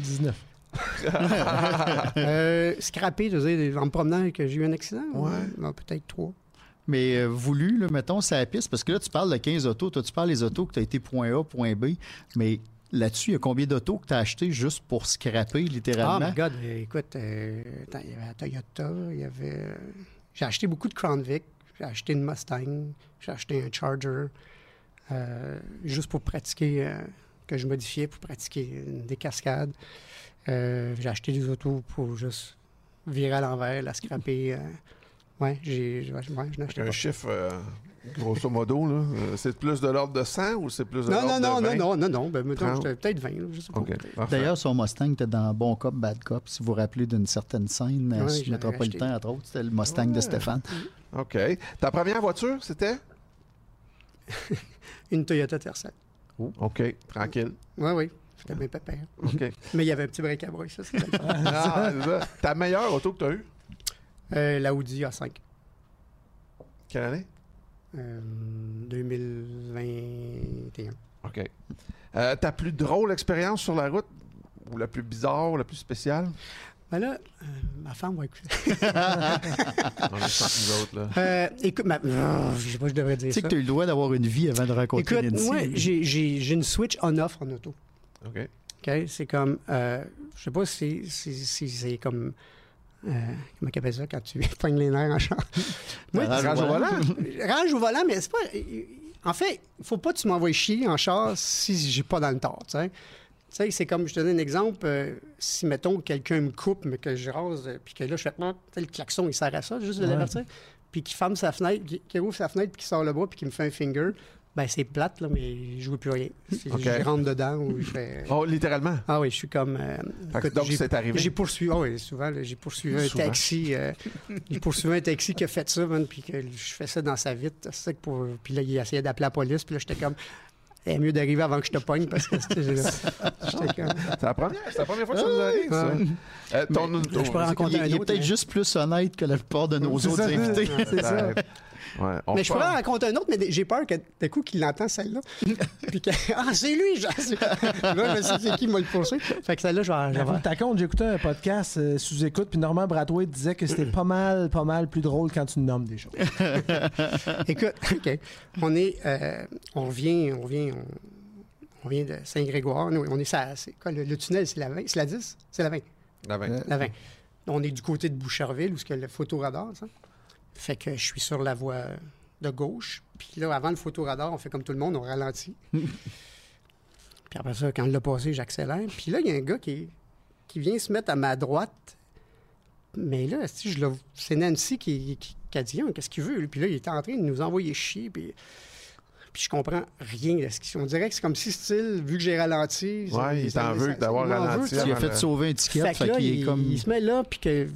19. euh, scrappé, je veux dire, en me promenant que j'ai eu un accident? Ouais. Non, peut-être 3. Mais euh, voulu, là, mettons, c'est la piste, parce que là, tu parles de 15 autos. Toi, tu parles des autos que tu as été point A, point B. Mais là-dessus, il y a combien d'autos que tu as acheté juste pour scraper, Ah, littéralement? my God, euh, écoute, euh, attends, il y avait la Toyota, il y avait. J'ai acheté beaucoup de Crown Vic, j'ai acheté une Mustang, j'ai acheté un Charger, euh, juste pour pratiquer, que je modifiais pour pratiquer une- des cascades. Euh, j'ai acheté des autos pour juste virer à l'envers, la scraper. euh, ouais, j'ai. Ouais, ouais, Avec un pas. chiffre, euh, grosso modo, là, euh, c'est plus de l'ordre de 100 ou c'est plus de Non, l'ordre non, non, de 20? non, non, non, non, ben, mettons, j'étais peut-être 20, là, je sais pas. OK, parfait. D'ailleurs, son Mustang était dans Bon Cop, Bad Cop. Si vous vous rappelez d'une certaine scène Ouais, sur je Métropolitain, entre autres, c'était le Mustang de. Stéphane. OK. Ta première voiture, c'était? Une Toyota Tercel. OK, tranquille. Oui, oui, c'était bien pépère. OK. Mais il y avait un petit break à bruit, ça, c'était le fun. Ah, c'est ça. Ta meilleure auto que tu as eue? Euh, la Audi A5. Quelle année? Euh, 2021. OK. Euh, ta plus drôle expérience sur la route? Ou la plus bizarre, ou la plus spéciale? Ben là, euh, ma femme va écouter. On est sans nous autres, là. Euh, écoute, ma... je sais pas, je devrais dire Tu sais ça. que tu as eu le droit d'avoir une vie avant de rencontrer Écoute, Nancy. moi, j'ai- j'ai j'ai une Switch on-off en auto. OK. OK? C'est comme, euh, je sais pas si si- si c'est comme, euh, comment appelle ça quand tu pognes les nerfs en char? Moi, Range Range au volant? range au volant, mais c'est pas. En fait, il faut pas que tu m'envoies chier en char si j'ai pas dans le tort, tu sais. Tu sais, c'est comme, je te donne un exemple, euh, si, mettons, quelqu'un me coupe, mais que je rase, euh, puis que là, je fais, tu sais, le klaxon, il sert à ça, juste de Ouais. l'avertir, puis qu'il ferme sa fenêtre, qu'il qu'il ouvre sa fenêtre, puis qu'il sort le bras, puis qu'il me fait un finger, ben c'est plate, là, mais je joue plus rien. OK. Je rentre dedans ou je fais... Oh, littéralement? Ah oui, je suis comme... euh, écoute, donc, j'ai- c'est arrivé. j'ai poursuivi, ah oui, souvent, j'ai poursuivi un Souvent. taxi. euh, j'ai poursuivi un taxi qui a fait ça, man, puis que je fais ça dans sa vitre. c'est ça pour, puis là, il essayait d'appeler la police, puis là, j'étais comme, c'est mieux d'arriver avant que je te pogne parce que c'était- comme. C'est la première, c'est la première fois que ça nous arrive, ça. Euh, ton, Mais, ton- je pourrais c'est- raconter Il, un il est peut-être mais- juste plus honnête que la plupart de nos autres invités. C'est ça. Ouais, on Mais je pourrais en raconter un autre, mais j'ai peur que d'un coup qu'il l'entend celle-là. puis que, ah, c'est lui. Là, je sais c'est qui m'a le poursuivre. Fait que celle-là, je vais. je vais- J'avoue, ta compte, écouté un podcast euh, sous écoute, puis Normand Brathwaite disait que c'était pas mal, pas mal plus drôle quand tu nommes des choses. Écoute, OK. On est. euh, on revient. On revient. On, on vient de Saint-Grégoire. Nous, on est ça. C'est quoi, le, le tunnel, c'est la 20? C'est la 10? C'est la 20. La vingt. La 20. On est du côté de Boucherville, où y a le photoradar, ça. Fait que je suis sur la voie de gauche. Puis là, avant le photoradar, on fait comme tout le monde, on ralentit. Puis après ça, quand on l'a passé, j'accélère. Puis là, il y a un gars qui, qui vient se mettre à ma droite. Mais là, si je le- c'est Nancy qui, qui, qui a dit Ah, qu'est-ce qu'il veut. lui? Puis là, il était en train de nous envoyer chier. Puis, puis je comprends rien de ce On dirait que c'est comme si, style, vu que j'ai ralenti. Ouais, il t'en veut d'avoir il ralenti. Il a fait sauver un ticket, fait fait, que là, qu'il il, est comme... il se met là, puis que,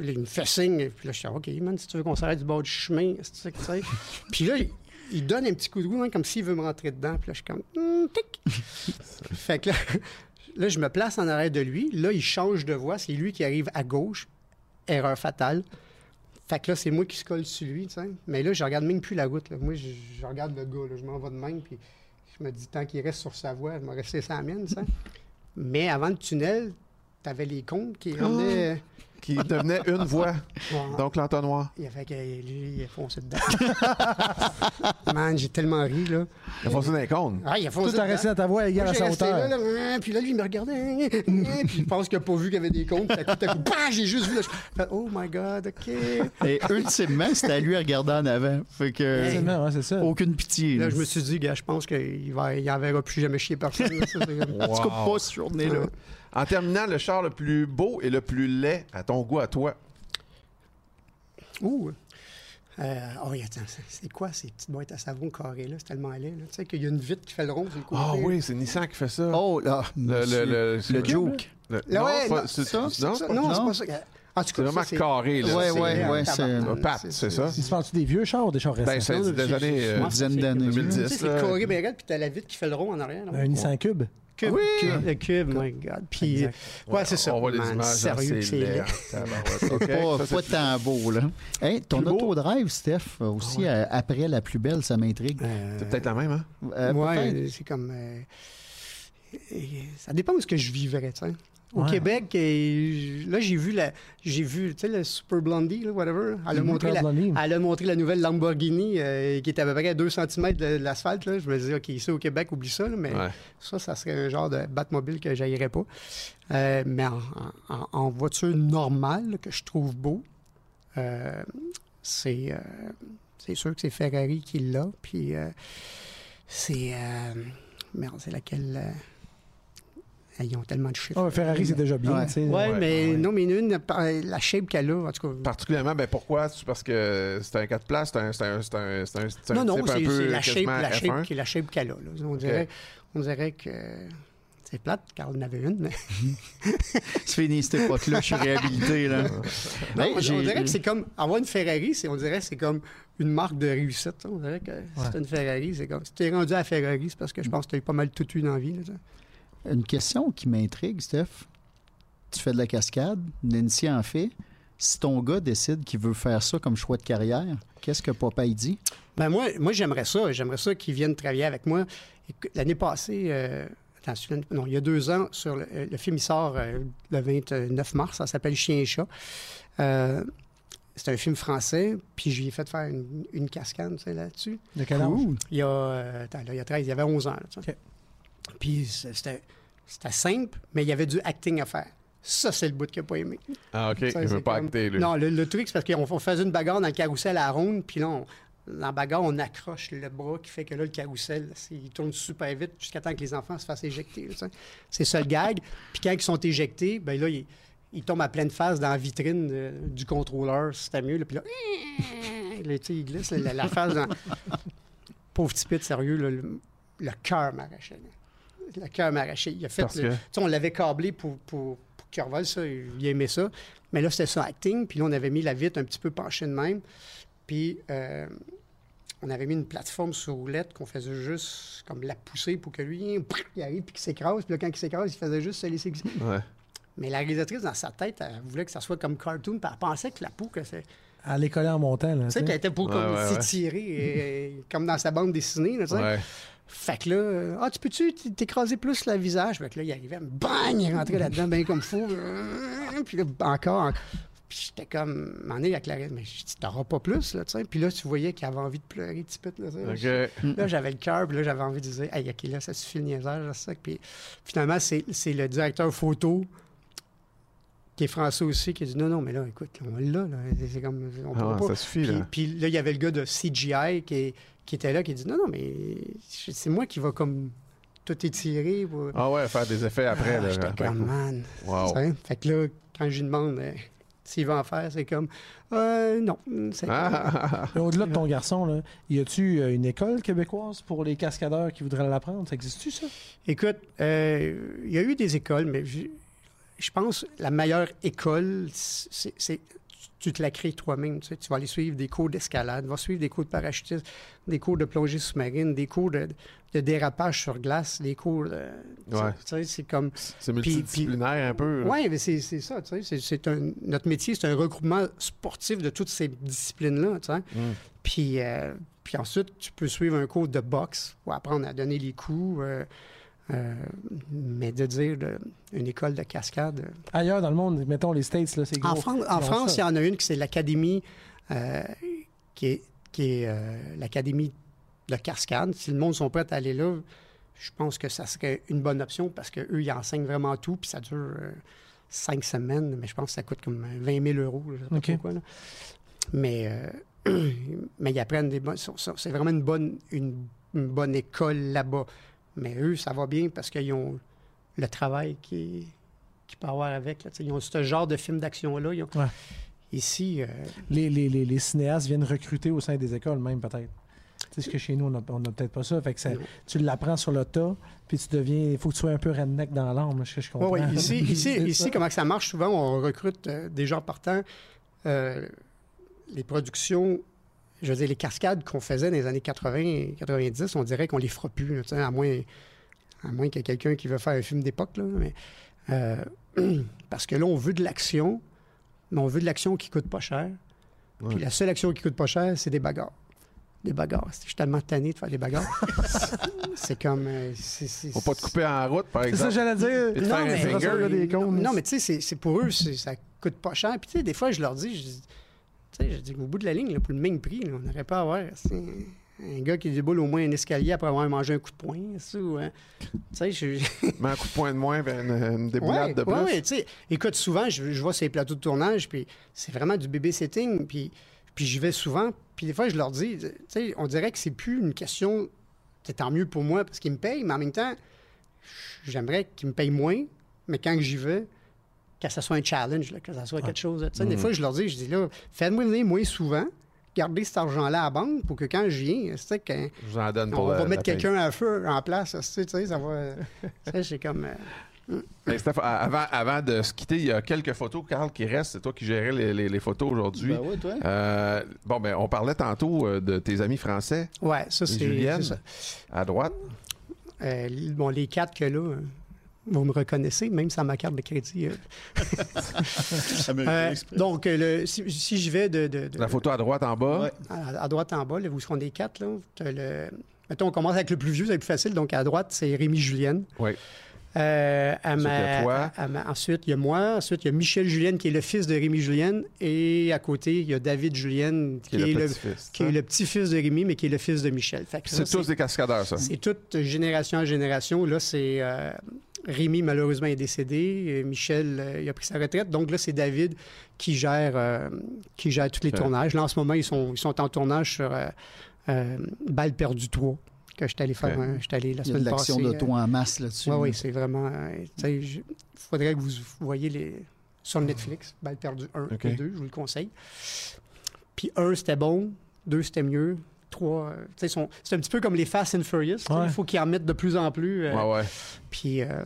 il me fait signe. Puis là, je suis OK, man, si tu veux qu'on s'arrête du bord du chemin, c'est ça que tu sais. puis là, il, il donne un petit coup de roue, hein, comme s'il veut me rentrer dedans. Puis là, je suis comme, Hum, tic. fait que là, là, je me place en arrière de lui. Là, il change de voie. C'est lui qui arrive à gauche. Erreur fatale. Fait que là, c'est moi qui se colle sur lui, tu sais. Mais là, je regarde même plus la route. là. Moi, je, je regarde le gars, là. Je m'en vais de même, puis je me dis, tant qu'il reste sur sa voie, je vais rester sa mienne, tu sais. Mais avant le tunnel, t'avais les comptes qui rendaient... Qui devenait une voix. Ouais. Donc, l'entonnoir. Il a fait que lui, il a foncé dedans. Man, j'ai tellement ri, là. Il a foncé dans les cônes. Ah, il a foncé Tout a dedans. resté à ta voix égale à sa hauteur. là, là, puis là, lui, il me regardait. puis je pense qu'il n'a pas vu qu'il y avait des à coup, tout à coup, bah, j'ai juste vu. Là, je oh my God, OK. Et ultimement, c'était à lui à regarder en avant. Fait que... Absolument, ouais, c'est ça. Aucune pitié. Là, je me suis dit, gars, je pense qu'il va, il en verra plus jamais chier personne. là. Ça, comme- En tout cas, pas cette journée-là. En terminant, le char le plus beau et le plus laid à ton goût à toi. Ouh. Euh, oh, attends, c'est- c'est quoi ces petites boîtes à savon carrées là? C'est tellement laid, là. Tu sais qu'il y a une vitre qui fait le rond sur le côté. Ah oui, c'est Nissan qui fait ça. Oh là, le, le, le, le joke. le- Là, non, ouais, c'est ça, non, C'est pas- Non, c'est non. pas ça. En tout c'est cas, vraiment ça, c'est- carré. Là. Ouais, C'est- ouais, ouais, c'est-. Pat, c'est ça. Tu parles-tu des vieux chars ou des chars récents? Ben, c'est des années c'est- euh, moi, dizaine c'est- d'années. 2010. Tu sais, c'est carré bien raide, puis t'as la vitre qui fait le rond en arrière. Un Nissan Cube. Cube, Oui! cube, le cube, my God. Puis, Exact. ouais, c'est ça. On voit les Man, images. Sérieux, hein, que c'est hein, pas, ça, pas tant beau, là. Hey, ton Plus autodrive, Steph, euh, aussi, euh, après la plus belle, ça m'intrigue. Euh, C'est peut-être la même, hein? Euh, ouais, c'est comme. euh, euh, ça dépend de ce que je vivrais, tu sais. Au Ouais. Québec, et là, j'ai vu, la, j'ai vu, tu sais, le Super Blondie, là, whatever. Elle a, montré la, elle a montré la nouvelle Lamborghini euh, qui était à peu près à 2 cm de, de l'asphalte. là. Je me disais, OK, ici au Québec, oublie ça, là, mais Ouais. ça, ça serait un genre de Batmobile que j'haïrais pas. Euh, mais en, en- en voiture normale, que je trouve beau, euh, c'est, euh, c'est sûr que c'est Ferrari qui l'a. Puis euh, c'est. euh, merde, c'est laquelle. Ils ont tellement de chiffres. Ah, Ferrari, c'est déjà bien. Tu. Ouais, Ouais, mais ouais. non, mais une, la shape qu'elle a, en tout cas. Particulièrement, ben pourquoi? C'est parce que c'est un 4 places, c'est un, c'est un, c'est un, c'est un, c'est un Non, non, c'est la shape, la shape, F1. qui est la shape qu'elle a. là. On, dirait, on dirait que c'est plate, car on en avait une. mais- C'est fini cette époque-là, je suis réhabilité. Là. Ben, on, dirait que c'est comme. Avoir une Ferrari, c'est, on dirait que c'est comme une marque de réussite. hein. On dirait que c'est une Ferrari. C'est comme. Si t'es rendu à Ferrari, c'est parce que je pense que t'as eu pas mal tout eu dans la vie. là. Une question qui m'intrigue, Steph. Tu fais de la cascade, Nancy en fait. Si ton gars décide qu'il veut faire ça comme choix de carrière, qu'est-ce que papa il dit? Ben moi, moi j'aimerais ça. J'aimerais ça qu'ils viennent travailler avec moi. L'année passée, euh, attends, non, il y a deux ans, sur le, le film, il sort euh, le 29 mars. Ça s'appelle Chien et chat. Euh, c'est un film français, puis je lui ai fait faire une, une cascade là-dessus. De quel âge? Il y a, attends, là, il y a 13, il y avait 11 ans. là. Puis c'était simple, mais il y avait du acting à faire. Ça, c'est le bout qu'il n'a pas aimé. Ah, OK. Ça, Il veut pas comme- acter, lui. Non, le, le truc, c'est parce qu'on on faisait une bagarre dans le carrousel à la ronde, puis là, on- dans la bagarre, on accroche le bras qui fait que là, le carrousel, il tourne super vite jusqu'à temps que les enfants se fassent éjecter. C'est ça le gag. Puis quand ils sont éjectés, ben là, ils, ils tombent à pleine face dans la vitrine de- du contrôleur, c'était mieux. Là, puis là, là, ils glissent la, la face dans... Pauvre petit pit, sérieux, là, le, le cœur m'arrachait. Le cœur. Il a fait... Parce le- que- tu sais, on l'avait câblé pour, pour, pour qu'il revole ça. Il aimait ça. Mais là, c'était ça, acting. Puis là, on avait mis la vitre un petit peu penchée de même. Puis euh, on avait mis une plateforme sur roulette qu'on faisait juste comme la pousser pour que lui, il arrive puis qu'il s'écrase. Puis là, quand il s'écrase, il faisait juste se laisser glisser. Ouais. Mais la réalisatrice, dans sa tête, elle voulait que ça soit comme cartoon. Puis elle pensait que la peau, que c'est... À l'école en montant. Là, Tu sais, était pour Ouais, comme ouais, ouais. s'étirer, euh, comme dans sa bande dessinée. Là, tu sais. Ouais. Fait que là, euh, ah, tu peux-tu t'écraser plus le visage? Fait que là, il arrivait, bang, il rentrait là-dedans, bien comme fou. Euh, Puis là, encore. en- Puis j'étais comme, moment donné, avec la mais je dis, t'auras pas plus, là, tu sais. Puis là, tu voyais qu'il avait envie de pleurer, petit peu, là. Là, j'avais le cœur, puis là, j'avais envie de dire, hey, OK, là, ça suffit le niaisage, ça. Puis finalement, c'est le directeur photo qui est français aussi, qui a dit, non, non, mais là, écoute, on l'a, là. C'est- C'est comme, on Ah, pourra pas. ça suffit, Puis, là. puis là, il y avait le gars de CGI qui, est- qui était là, qui dit Non, non, mais c'est moi qui va comme tout étirer. pour- Ah ouais, faire des effets après. Ah, là, J'étais comme, man. Wow. Tu sais, Fait que là, quand je lui demande euh, s'il va en faire, c'est comme euh, Non. c'est- Ah, Mais Au-delà de ton garçon, là, y a-tu euh, une école québécoise pour les cascadeurs qui voudraient l'apprendre? Ça existe-tu, ça? Écoute, euh, il y a eu des écoles, mais je, pense la meilleure école, c'est. tu te la crées toi-même. Tu, sais. tu vas aller suivre des cours d'escalade, tu vas suivre des cours de parachutisme, des cours de plongée sous-marine, des cours de, de dérapage sur glace, des cours de. tu sais, Ouais. tu sais, c'est comme. c'est multidisciplinaire un peu. Oui, mais c'est ça. tu sais, c'est- notre métier, c'est un regroupement sportif de toutes ces disciplines-là. tu sais. Mm. Puis, euh, puis ensuite, tu peux suivre un cours de boxe pour apprendre à donner les coups. euh, euh, mais de dire de- une école de cascade. euh, Ailleurs dans le monde, mettons les States, là, c'est gros. En, Fran- en France, il y en a une qui c'est l'Académie euh, qui est, qui est euh, l'Académie de cascade. Si le monde sont prêts à aller là, je pense que ça serait une bonne option parce qu'eux, ils enseignent vraiment tout, puis ça dure cinq semaines, mais je pense que ça coûte comme 20 000 euros. Je sais pas quoi, là. Mais, mais ils apprennent des bonnes. C'est vraiment une bonne, une, une bonne école là-bas. Mais eux, ça va bien parce qu'ils ont le travail qui, qui peut avoir avec. là. Ils ont ce genre de film d'action-là. Ils ont- Ouais. Ici, euh, Les, les, les, les cinéastes viennent recruter au sein des écoles, même peut-être. Tu sais, ce que chez nous, on n'a peut-être pas ça. Fait que ça- Non. tu l'apprends sur le tas, puis tu deviens. Il faut que tu sois un peu redneck dans l'âme, je comprends. Ouais. Ici, ici, ici comment ça marche, souvent, on recrute euh, des gens partants. Euh, les productions, je veux dire, les cascades qu'on faisait dans les années 80 et 90, on dirait qu'on les fera plus, là, tu sais, à moins, à moins qu'il y ait quelqu'un qui veut faire un film d'époque. là, mais, euh, parce que là, on veut de l'action, mais on veut de l'action qui coûte pas cher. Puis la seule action qui coûte pas cher, c'est des bagarres. des bagarres. Je suis tellement tanné de faire des bagarres. c'est comme. euh, c'est- c'est- Faut pas te couper en route, par C'est ça, exemple. j'allais dire. Non, faire un mais- des non, cons, non, mais tu sais, c'est- c'est pour eux, ça coûte pas cher. Puis tu sais, des fois, je leur dis, je dis, tu sais, je dis, au bout de la ligne, là, pour le même prix, là, on n'aurait pas à avoir un gars qui déboule au moins un escalier après avoir mangé un coup de poing. ça, ou, hein. Je, Mets un coup de poing de moins, ben, une, une déboulade Ouais, de plus. ouais, ouais, tu sais, écoute, souvent, je, je vois ces plateaux de tournage, puis c'est vraiment du babysitting, puis, puis j'y vais souvent, puis des fois, je leur dis, on dirait que c'est plus une question, c'est tant mieux pour moi parce qu'ils me payent, mais en même temps, j'aimerais qu'ils me payent moins, mais quand j'y vais, que ça soit un challenge, là, que ça soit quelque chose. Tu sais, Des fois, je leur dis, je dis là, faites-moi venir moins souvent, gardez cet argent-là à la banque pour que quand je viens, tu sais, quand Je vous en donne on pour va la- pas mettre quelqu'un à feu en place, tu sais, ça va. tu sais, c'est comme. euh, Hey, Steph, avant, avant de se quitter, il y a quelques photos, Carl, qui restent. C'est toi qui gérais les, les- les photos aujourd'hui. Ben oui, toi. Euh, bon, ben, on parlait tantôt euh, de tes amis français Ouais, ça, c'est. Julienne. à droite. Euh, bon, les quatre que là, euh, vous me reconnaissez, même sans ma carte de crédit. euh. Euh, donc, euh, le- si, si j'y vais de, de- de- La photo à droite en bas. Ouais. à, à droite en bas, là, vous serez des quatre. Là, le, mettons, on commence avec le plus vieux, c'est le plus facile. Donc, à droite, c'est Rémi Julienne. Oui. Euh, à Ensuite, ma- il y a toi. à- à ma- ensuite, il y a moi. Ensuite, il y a Michel Julienne, qui est le fils de Rémi Julienne. Et à côté, il y a David Julienne, qui, Qui est est, le petit-fils. de Rémi, mais qui est le fils de Michel. C'est tous des cascadeurs, ça. C'est toute génération en génération. Là, c'est euh, Rémi, malheureusement, est décédé. Et Michel, euh, il a pris sa retraite. Donc là, c'est David qui gère, euh, qui gère tous les tournages. Là, en ce moment, ils sont, ils sont en tournage sur euh, euh, Balle perdue 3, que je suis allé faire. Euh, suis allé la Il y a de semaine passée. l'action d'auto en masse là-dessus. Oui, oui, c'est vraiment. Il faudrait que vous voyez les, sur Netflix, Balle perdue 1 Ok. et 2, je vous le conseille. Puis 1, c'était bon. 2, c'était mieux. 3, c'est un petit peu comme les Fast and Furious. Ouais. Il faut qu'ils en mettent de plus en plus. euh, Ouais, ouais. Puis, euh,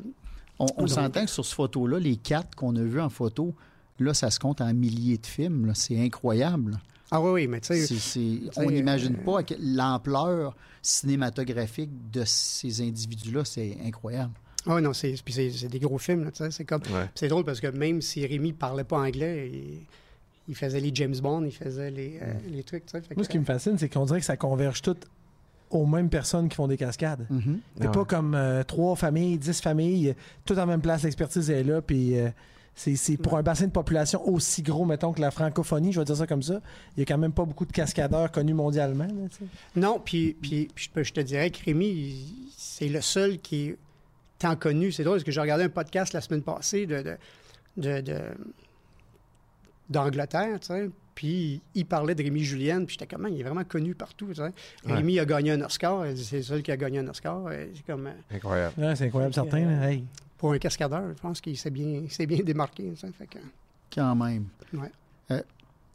On, on Donc- s'entend que sur ce photo-là, les quatre qu'on a vus en photo, là, ça se compte en milliers de films. C'est incroyable. ah oui, oui, mais tu sais, on n'imagine euh, pas l'ampleur cinématographique de ces individus-là, c'est incroyable. ah oui, non, c'est, puis c'est, c'est des gros films, là, tu sais, c'est comme, Ouais. c'est drôle parce que même si Rémi parlait pas anglais, il, il faisait les James Bond, il faisait les, euh, les trucs, Moi, que- ce qui me fascine, c'est qu'on dirait que ça converge tout aux mêmes personnes qui font des cascades. Mhm. C'est Ah pas ouais. comme euh, trois familles, dix familles, tout en même place, l'expertise est là, puis euh, c'est pour un bassin de population aussi gros, mettons, que la francophonie, je vais dire ça comme ça, il y a quand même pas beaucoup de cascadeurs connus mondialement. là. Non, puis, puis, puis je, te dirais que Rémi, c'est le seul qui est tant connu. C'est drôle parce que j'ai regardé un podcast la semaine passée de, de, de- de- d'Angleterre, tu sais, puis il parlait de Rémi Julienne, puis j'étais comme, il est vraiment connu partout, tu sais. Ouais. Rémi a gagné un Oscar, il dit, c'est le seul qui a gagné un Oscar. C'est comme, euh, Incroyable. Ouais, c'est incroyable, certain. là. euh, Hey. pour un cascadeur, je pense qu'il s'est bien, bien démarqué, tu sais, fait que- Quand même. Ouais. Euh,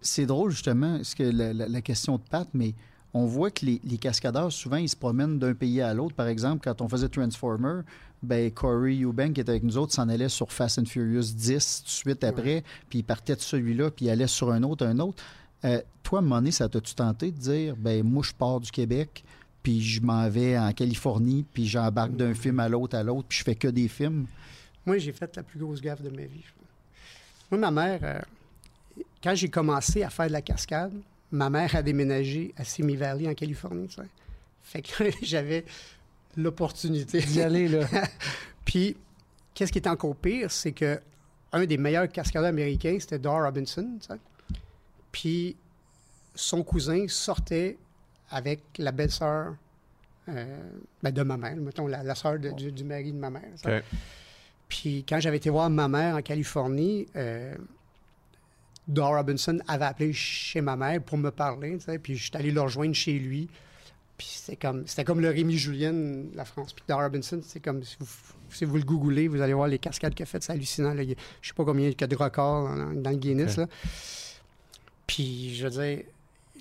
c'est drôle, justement, ce que la, la- la question de Pat, mais on voit que les, les cascadeurs, souvent, ils se promènent d'un pays à l'autre. Par exemple, quand on faisait Transformer, ben, Corey Eubank, qui était avec nous autres, s'en allait sur Fast and Furious 10 tout de suite après, puis il partait de celui-là, puis il allait sur un autre, un autre. Euh, toi, donné, ça t'a-tu tenté de dire, ben moi, je pars du Québec, puis je m'en vais en Californie, puis j'embarque d'un film à l'autre, à l'autre, puis je fais que des films? Moi, j'ai fait la plus grosse gaffe de ma vie. Moi, ma mère, euh, quand j'ai commencé à faire de la cascade, ma mère a déménagé à Simi Valley, en Californie. Fait que j'avais l'opportunité D'y aller, là. Puis, qu'est-ce qui est encore pire, c'est que un des meilleurs cascadeurs américains, c'était Dar Robinson. tu sais. Puis, son cousin sortait avec la belle-sœur euh, ben, de ma mère, mettons, la, la sœur de- du, du mari de ma mère. Puis, quand j'avais été voir ma mère en Californie, euh, Dar Robinson avait appelé chez ma mère pour me parler, tu sais, puis je suis allé le rejoindre chez lui. Puis c'était comme, c'était comme le Rémi Julien, la France. Puis Robinson, c'est comme, si vous, si vous le googlez, vous allez voir les cascades qu'il a faites, c'est hallucinant. Là. Il je sais pas combien il y a de records dans, dans le Guinness. Là. Puis, je veux dire,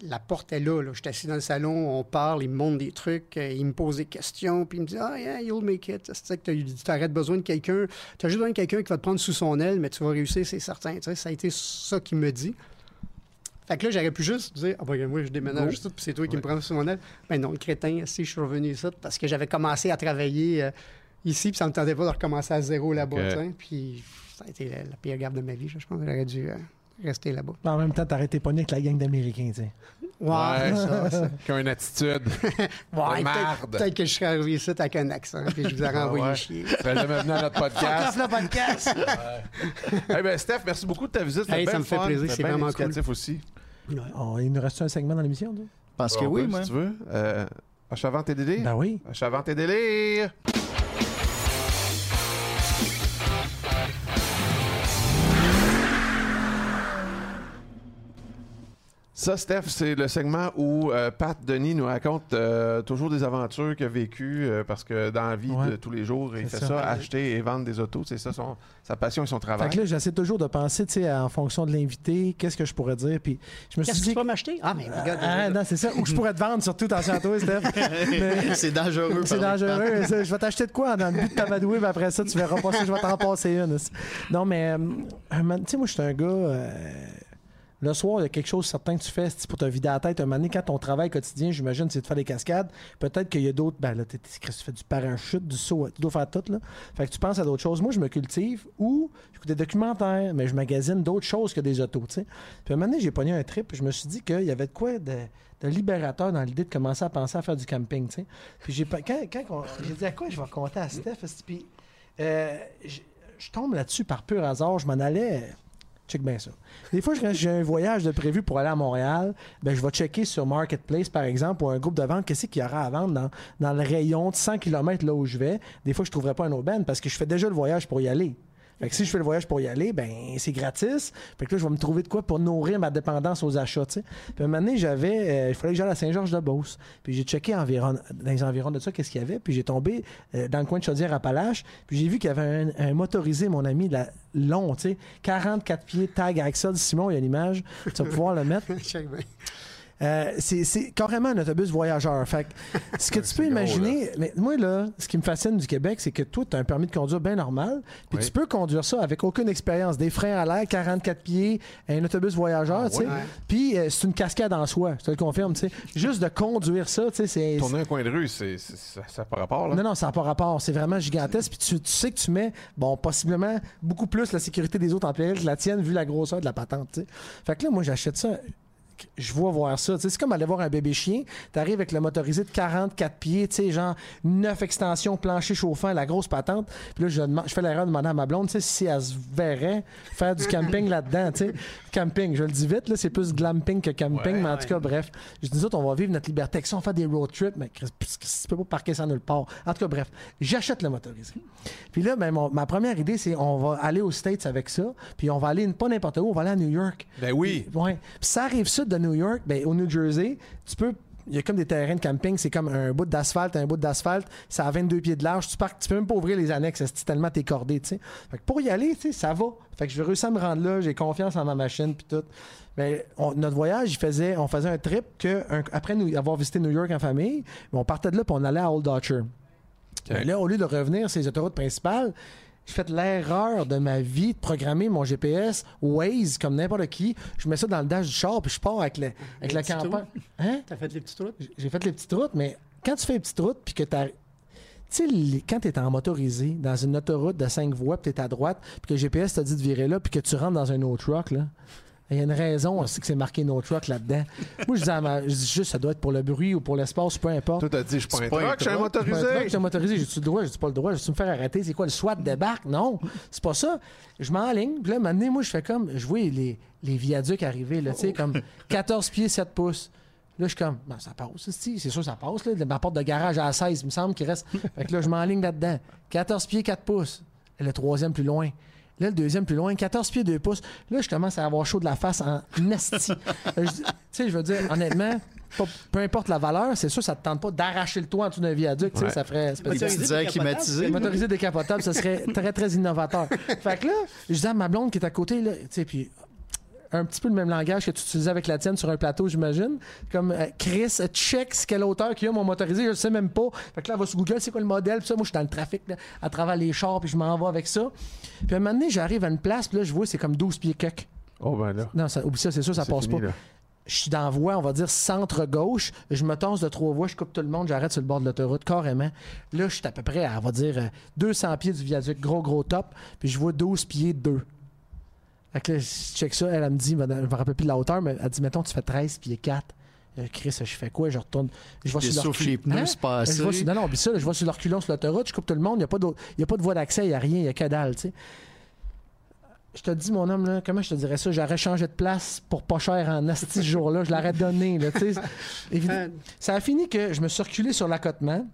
la porte est là, là. Je suis assis dans le salon, on parle, il me montre des trucs, euh, il me pose des questions, puis il me dit Ah, yeah, you'll make it. C'est que tu aurais besoin de quelqu'un, tu as juste besoin de quelqu'un qui va te prendre sous son aile, mais tu vas réussir, c'est certain. Ça a été ça qu'il me dit. Fait que là, j'aurais pu juste dire Ah, ben, moi, je déménage tout, puis c'est toi qui me prends sous mon aile. Mais non, le crétin, si je suis revenu ici, parce que j'avais commencé à travailler euh, ici, puis ça me tentait pas de recommencer à zéro là-bas. Puis ça a été la, la pire gaffe de ma vie. Je pense j'aurais dû euh, rester là-bas. En même temps, t'arrêtais pas avec la gang d'Américains, tu sais. Ouais. ça, ça. Qui a une attitude. Ouais, de peut-être peut-être que je serais arrivé ici avec un accent, puis je vous aurais Ah envoyé ouais. chier. Tu serais jamais venu à notre podcast. le podcast! Eh ben, Steph, merci beaucoup de ta visite. Hey, ça me fait fun. plaisir, c'est bien vraiment éducatif aussi. Oh, il nous reste un segment dans l'émission? Parce que oui, peut, moi. Si tu veux. Euh, Achavant tes délires? Ben oui. Achavant tes délires? Ça, Steph, c'est le segment où euh, Pat Denis nous raconte euh, toujours des aventures qu'il a vécues euh, parce que dans la vie Ouais. de tous les jours, il C'est fait ça. ça, acheter et vendre des autos. C'est ça son, sa passion et son Fait travail. que là, j'essaie toujours de penser, tu sais, en fonction de l'invité, qu'est-ce que je pourrais dire. Puis je me suis que dit. tu vas m'acheter? Ah, mais regarde. Ah, non, c'est ça. Ou je pourrais te vendre, surtout, attention à toi, Steph. Mais- C'est dangereux. C'est dangereux. Je vais t'acheter de quoi dans le but de t'amadouer, puis après ça, tu verras pas si je vais t'en passer une. Non, mais, euh, tu sais, moi, je suis un gars. Le soir, il y a quelque chose certain que tu fais pour te vider la tête. Un moment donné, quand ton travail quotidien, j'imagine, c'est de faire des cascades, peut-être qu'il y a d'autres. Ben là, tu fais du parachute, du saut, tu dois faire tout, là. Fait que tu penses à d'autres choses. Moi, je me cultive ou j'écoute des documentaires, mais je magasine d'autres choses que des autos, tu sais. Puis un moment donné, j'ai pogné un trip, je me suis dit qu'il y avait de quoi de, libérateur dans l'idée de commencer à penser à faire du camping, tu sais. Puis j'ai quand, quand j'ai dit à quoi je vais raconter à Steph, euh, je tombe là-dessus par pur hasard, je m'en allais. Check bien ça. Des fois, quand j'ai un voyage de prévu pour aller à Montréal, ben, je vais checker sur Marketplace, par exemple, ou un groupe de vente, qu'est-ce qu'il y aura à vendre dans, dans le rayon de 100 km là où je vais. Des fois, je ne trouverai pas un aubaine parce que je fais déjà le voyage pour y aller. Fait que si je fais le voyage pour y aller, ben c'est gratis. Fait que là, je vais me trouver de quoi pour nourrir ma dépendance aux achats, tu. Puis un moment donné, j'avais... euh, il fallait que j'aille à Saint-Georges-de-Beauce. Puis j'ai checké environ, dans les environs de ça, qu'est-ce qu'il y avait. Puis j'ai tombé euh, dans le coin de Chaudière-Appalaches. Puis j'ai vu qu'il y avait un, un motorisé, mon ami, la- long, tu sais. 44 pieds, tag Axel. Simon, il y a l'image. Tu vas pouvoir le mettre. Euh, c'est carrément un autobus voyageur. Fait que ce que tu peux gros, imaginer, mais moi là, ce qui me fascine du Québec, c'est que toi, tu as un permis de conduire bien normal, puis Oui. tu peux conduire ça avec aucune expérience, des freins à l'air, 44 pieds, un autobus voyageur, tu sais. Puis euh, c'est une cascade en soi, je te le confirme, tu sais. Juste de conduire ça, tu sais, c'est Tourner un coin de rue, c'est, c'est- ça n'a pas rapport. Là. non, non, ça n'a pas rapport. C'est vraiment gigantesque. Puis tu, tu sais que tu mets, bon, possiblement beaucoup plus la sécurité des autres en péril que la tienne, vu la grosseur de la patente. tu sais. Fait que là, moi, j'achète ça. Je vois voir ça. C'est comme aller voir un bébé chien. Tu arrives avec le motorisé de 44 pieds, tu sais, genre 9 extensions, plancher chauffant, la grosse patente. Puis là, je, demande- je fais l'erreur de demander à ma blonde tu sais, si elle se verrait faire du camping là-dedans. tu sais. Camping, je le dis vite, là, c'est plus glamping que camping, mais en tout cas, bref. Je dis, autres, on va vivre notre liberté. Ça, on fait des road trips, mais Chris, tu peux pas parquer ça nulle part. En tout cas, bref, j'achète le motorisé. Puis là, ben, mon- ma première idée, c'est on va aller aux States avec ça, puis on va aller, pas n'importe où, on va aller à New York. Ben oui. Ouais. Puis ça arrive sud de New York, ben, au New Jersey, tu peux. Il y a comme des terrains de camping, c'est comme un bout d'asphalte, un bout d'asphalte, ça a 22 pieds de large. Tu peux même pas ouvrir les annexes, c'est tellement t'es cordé, tu sais? Fait que pour y aller, tu sais, ça va. Fait que je vais réussir à me rendre là, j'ai confiance en ma machine puis tout. Mais on- notre voyage, il faisait, on faisait un trip que un- après nous avoir visité New York en famille, ben, on partait de là puis on allait à Old. Mais là, au lieu de revenir sur les autoroutes principales, j'ai fait l'erreur de ma vie de programmer mon GPS Waze comme n'importe qui. Je mets ça dans le dash du char, puis je pars avec, le, avec Les la campagne. Hein? T'as fait les petites routes? J'ai fait les petites routes, mais quand tu fais les petites routes, puis que tu Tu sais, quand tu es en motorisé, dans une autoroute de 5 voies, puis tu es à droite, puis que le GPS t'a dit de virer là, puis que tu rentres dans un no truck, là. Il y a une raison aussi que c'est marqué no truck là-dedans. Moi, je dis, à ma- je dis juste, ça doit être pour le bruit ou pour l'espace, peu importe. Toi, t'as dit, je suis pas un un truck, je suis un motorisé. je suis motorisé, j'ai-tu le droit, j'ai pas le droit, je me faire arrêter, c'est quoi, le SWAT débarque? Non, c'est pas ça. Je m'enligne, puis là, maintenant, moi, je fais comme, je vois les, les viaducs arriver, là, tu sais, comme 14 pieds, 7 pouces. Là, je suis comme, ben, ça passe, c'est c'est sûr, ça passe, là. Ma porte de garage à 16, il me semble qu'il reste. Fait que là, je m'enligne là-dedans. 14 pieds, 4 pouces. Et le troisième plus loin. Là, le deuxième plus loin, 14 pieds, 2 pouces. Là, je commence à avoir chaud de la face en nasty. Tu sais, je veux dire, honnêtement, pas- peu importe la valeur, c'est sûr, ça te tente pas d'arracher le toit en dessous d'un viaduc, tu sais, Ouais. ça ferait... Airs climatisés. Motorisé décapotable, ça serait très, très innovateur. Fait que là, je dis à ma blonde qui est à côté, là, tu sais, puis un petit peu le même langage que tu utilisais avec la tienne sur un plateau, j'imagine. Comme euh, Chris, euh, check ce quelle hauteur qu'il y a mon motorisé, je le sais même pas. Fait que là, elle va sur Google, c'est quoi le modèle, puis ça, moi, je suis dans le trafic, là, à travers les chars, puis je m'en vais avec ça. Puis à un moment donné, j'arrive à une place, puis là, je vois, c'est comme 12 pieds coq. Oh, ben là. Non, ça, oublie ça, c'est sûr, ça passe fini, pas là. je suis dans la voie, on va dire centre-gauche. Je me tasse de trois voies, je coupe tout le monde, j'arrête sur le bord de l'autoroute, carrément. Là, je suis à peu près à, on va dire, euh, 200 pieds du viaduc, gros, gros top. Puis je vois 12 pieds 2. Fait que là, je check ça, elle, elle me dit, je me rappelle plus de la hauteur, mais elle dit, mettons, tu fais 13 pieds 4. Euh, Chris, je fais quoi? Je retourne. Je vais Des sur leur cul- pneus, Hein? Je assez. sur- non, non, puis ça, là, je vais sur leur culon sur l'autoroute, je coupe tout le monde, il n'y a, pas y a pas de voie d'accès, il n'y a rien, il n'y a que dalle, tu sais. Je te dis, mon homme, là, comment je te dirais ça? J'aurais changé de place pour pas cher en asti ce jour-là. Je l'aurais donné, là, tu sais. Ça a fini que je me suis reculé sur l'accotement.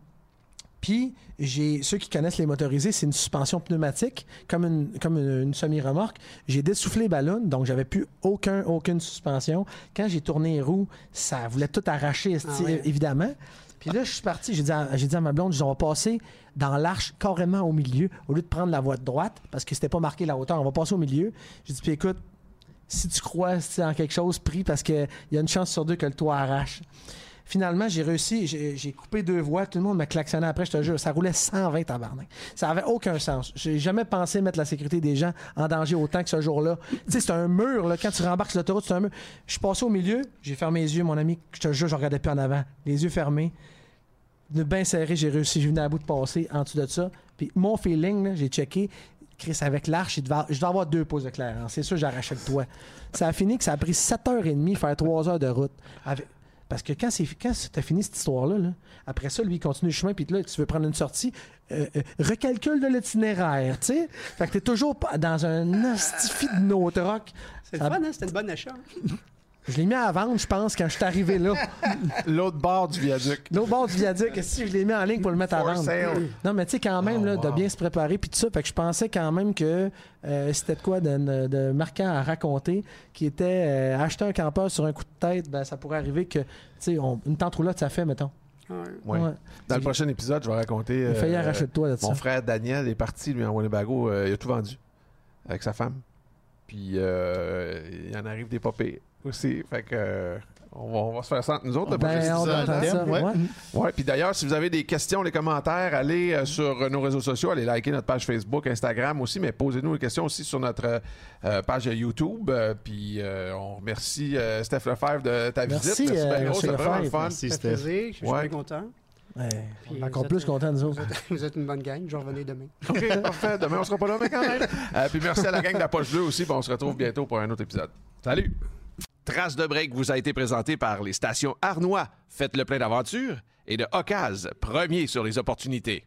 Puis, j'ai ceux qui connaissent les motorisés, c'est une suspension pneumatique, comme une, comme une, une semi-remorque. J'ai dessoufflé les ballons, donc j'avais plus aucun, aucune suspension. Quand j'ai tourné les roues, ça voulait tout arracher, Ah ouais. évidemment. Puis là, je suis parti, j'ai dit, à- dit ma blonde, je dis, on va passer dans l'arche carrément au milieu, au lieu de prendre la voie de droite, parce que c'était pas marqué la hauteur, on va passer au milieu. J'ai dit, puis écoute, si tu crois en quelque chose, prie, parce qu'il y a une chance sur deux que le toit arrache. Finalement, j'ai réussi, j'ai coupé deux voies, tout le monde m'a klaxonné après, je te jure, ça roulait 120 tabarnak. Ça avait aucun sens. J'ai jamais pensé mettre la sécurité des gens en danger autant que ce jour-là. tu sais, c'est un mur, là, quand tu rembarques sur l'autoroute, c'est un mur. Je suis passé au milieu, j'ai fermé les yeux, mon ami, je te jure, je regardais plus en avant. Les yeux fermés. De bien serré, j'ai réussi, j'ai venu à bout de passer en dessous de ça. Puis mon feeling, j'ai checké, Chris, avec l'arche, je dois avoir deux pouces de clair. C'est sûr, j'arrachais le toit. Ça a fini que ça a pris 7h30 faire 3 heures de route. Parce que quand c'est quand t'as fini cette histoire-là, là, après ça, lui, il continue le chemin, puis là, tu veux prendre une sortie, euh, euh, recalcule de l'itinéraire, tu sais. Fait que t'es toujours pas dans un astifi de no truck. C'est le Ça- fun, hein? C'était une bonne achat. Je l'ai mis à vendre, je pense, quand je suis arrivé là. L'autre bord du viaduc. L'autre bord du viaduc, si je l'ai mis en ligne pour le mettre à vendre. sale. Non, mais tu sais, quand même, Oh, là, de bien se préparer, puis tout ça. Fait que je pensais quand même que euh, c'était de quoi de, de marquant à raconter, qui était euh, acheter un campeur sur un coup de tête, ben, ça pourrait arriver que, tu sais, on- une tente roulotte, ça fait, mettons. Ouais. Ouais. Ouais. Dans le prochain épisode, je vais raconter. Il a failli euh, arracher le toit de Mon ça. frère Daniel est parti, lui, en Winnebago. euh, il a tout vendu avec sa femme. Puis euh, il en arrive des popées aussi. Fait que euh, on, va, on va se faire ça entre nous autres. Ben, on ça. ouais. ouais. Ouais, puis d'ailleurs, si vous avez des questions, les commentaires, allez euh, sur nos réseaux sociaux, allez liker notre page Facebook, Instagram aussi, mais posez-nous des questions aussi sur notre euh, page YouTube. Euh, puis euh, on remercie euh, Steph Lefebvre de ta Merci, visite. euh, Super gros, monsieur c'est vraiment le fun. Merci, Ça fait Steph. plaisir. Je suis Ouais. bien content. Ouais, on Puis est encore plus êtes- contents, nous autres. Vous êtes, vous êtes une bonne gang. Je vais revenir demain. OK, parfait. Demain, on sera pas là, mais quand même. Euh, puis merci à la gang de la Poche Bleue aussi. on se retrouve bientôt pour un autre épisode. Salut! Trace de break vous a été présenté par les stations Arnois. Faites le plein d'aventures. Et de Ocase, premier sur les opportunités.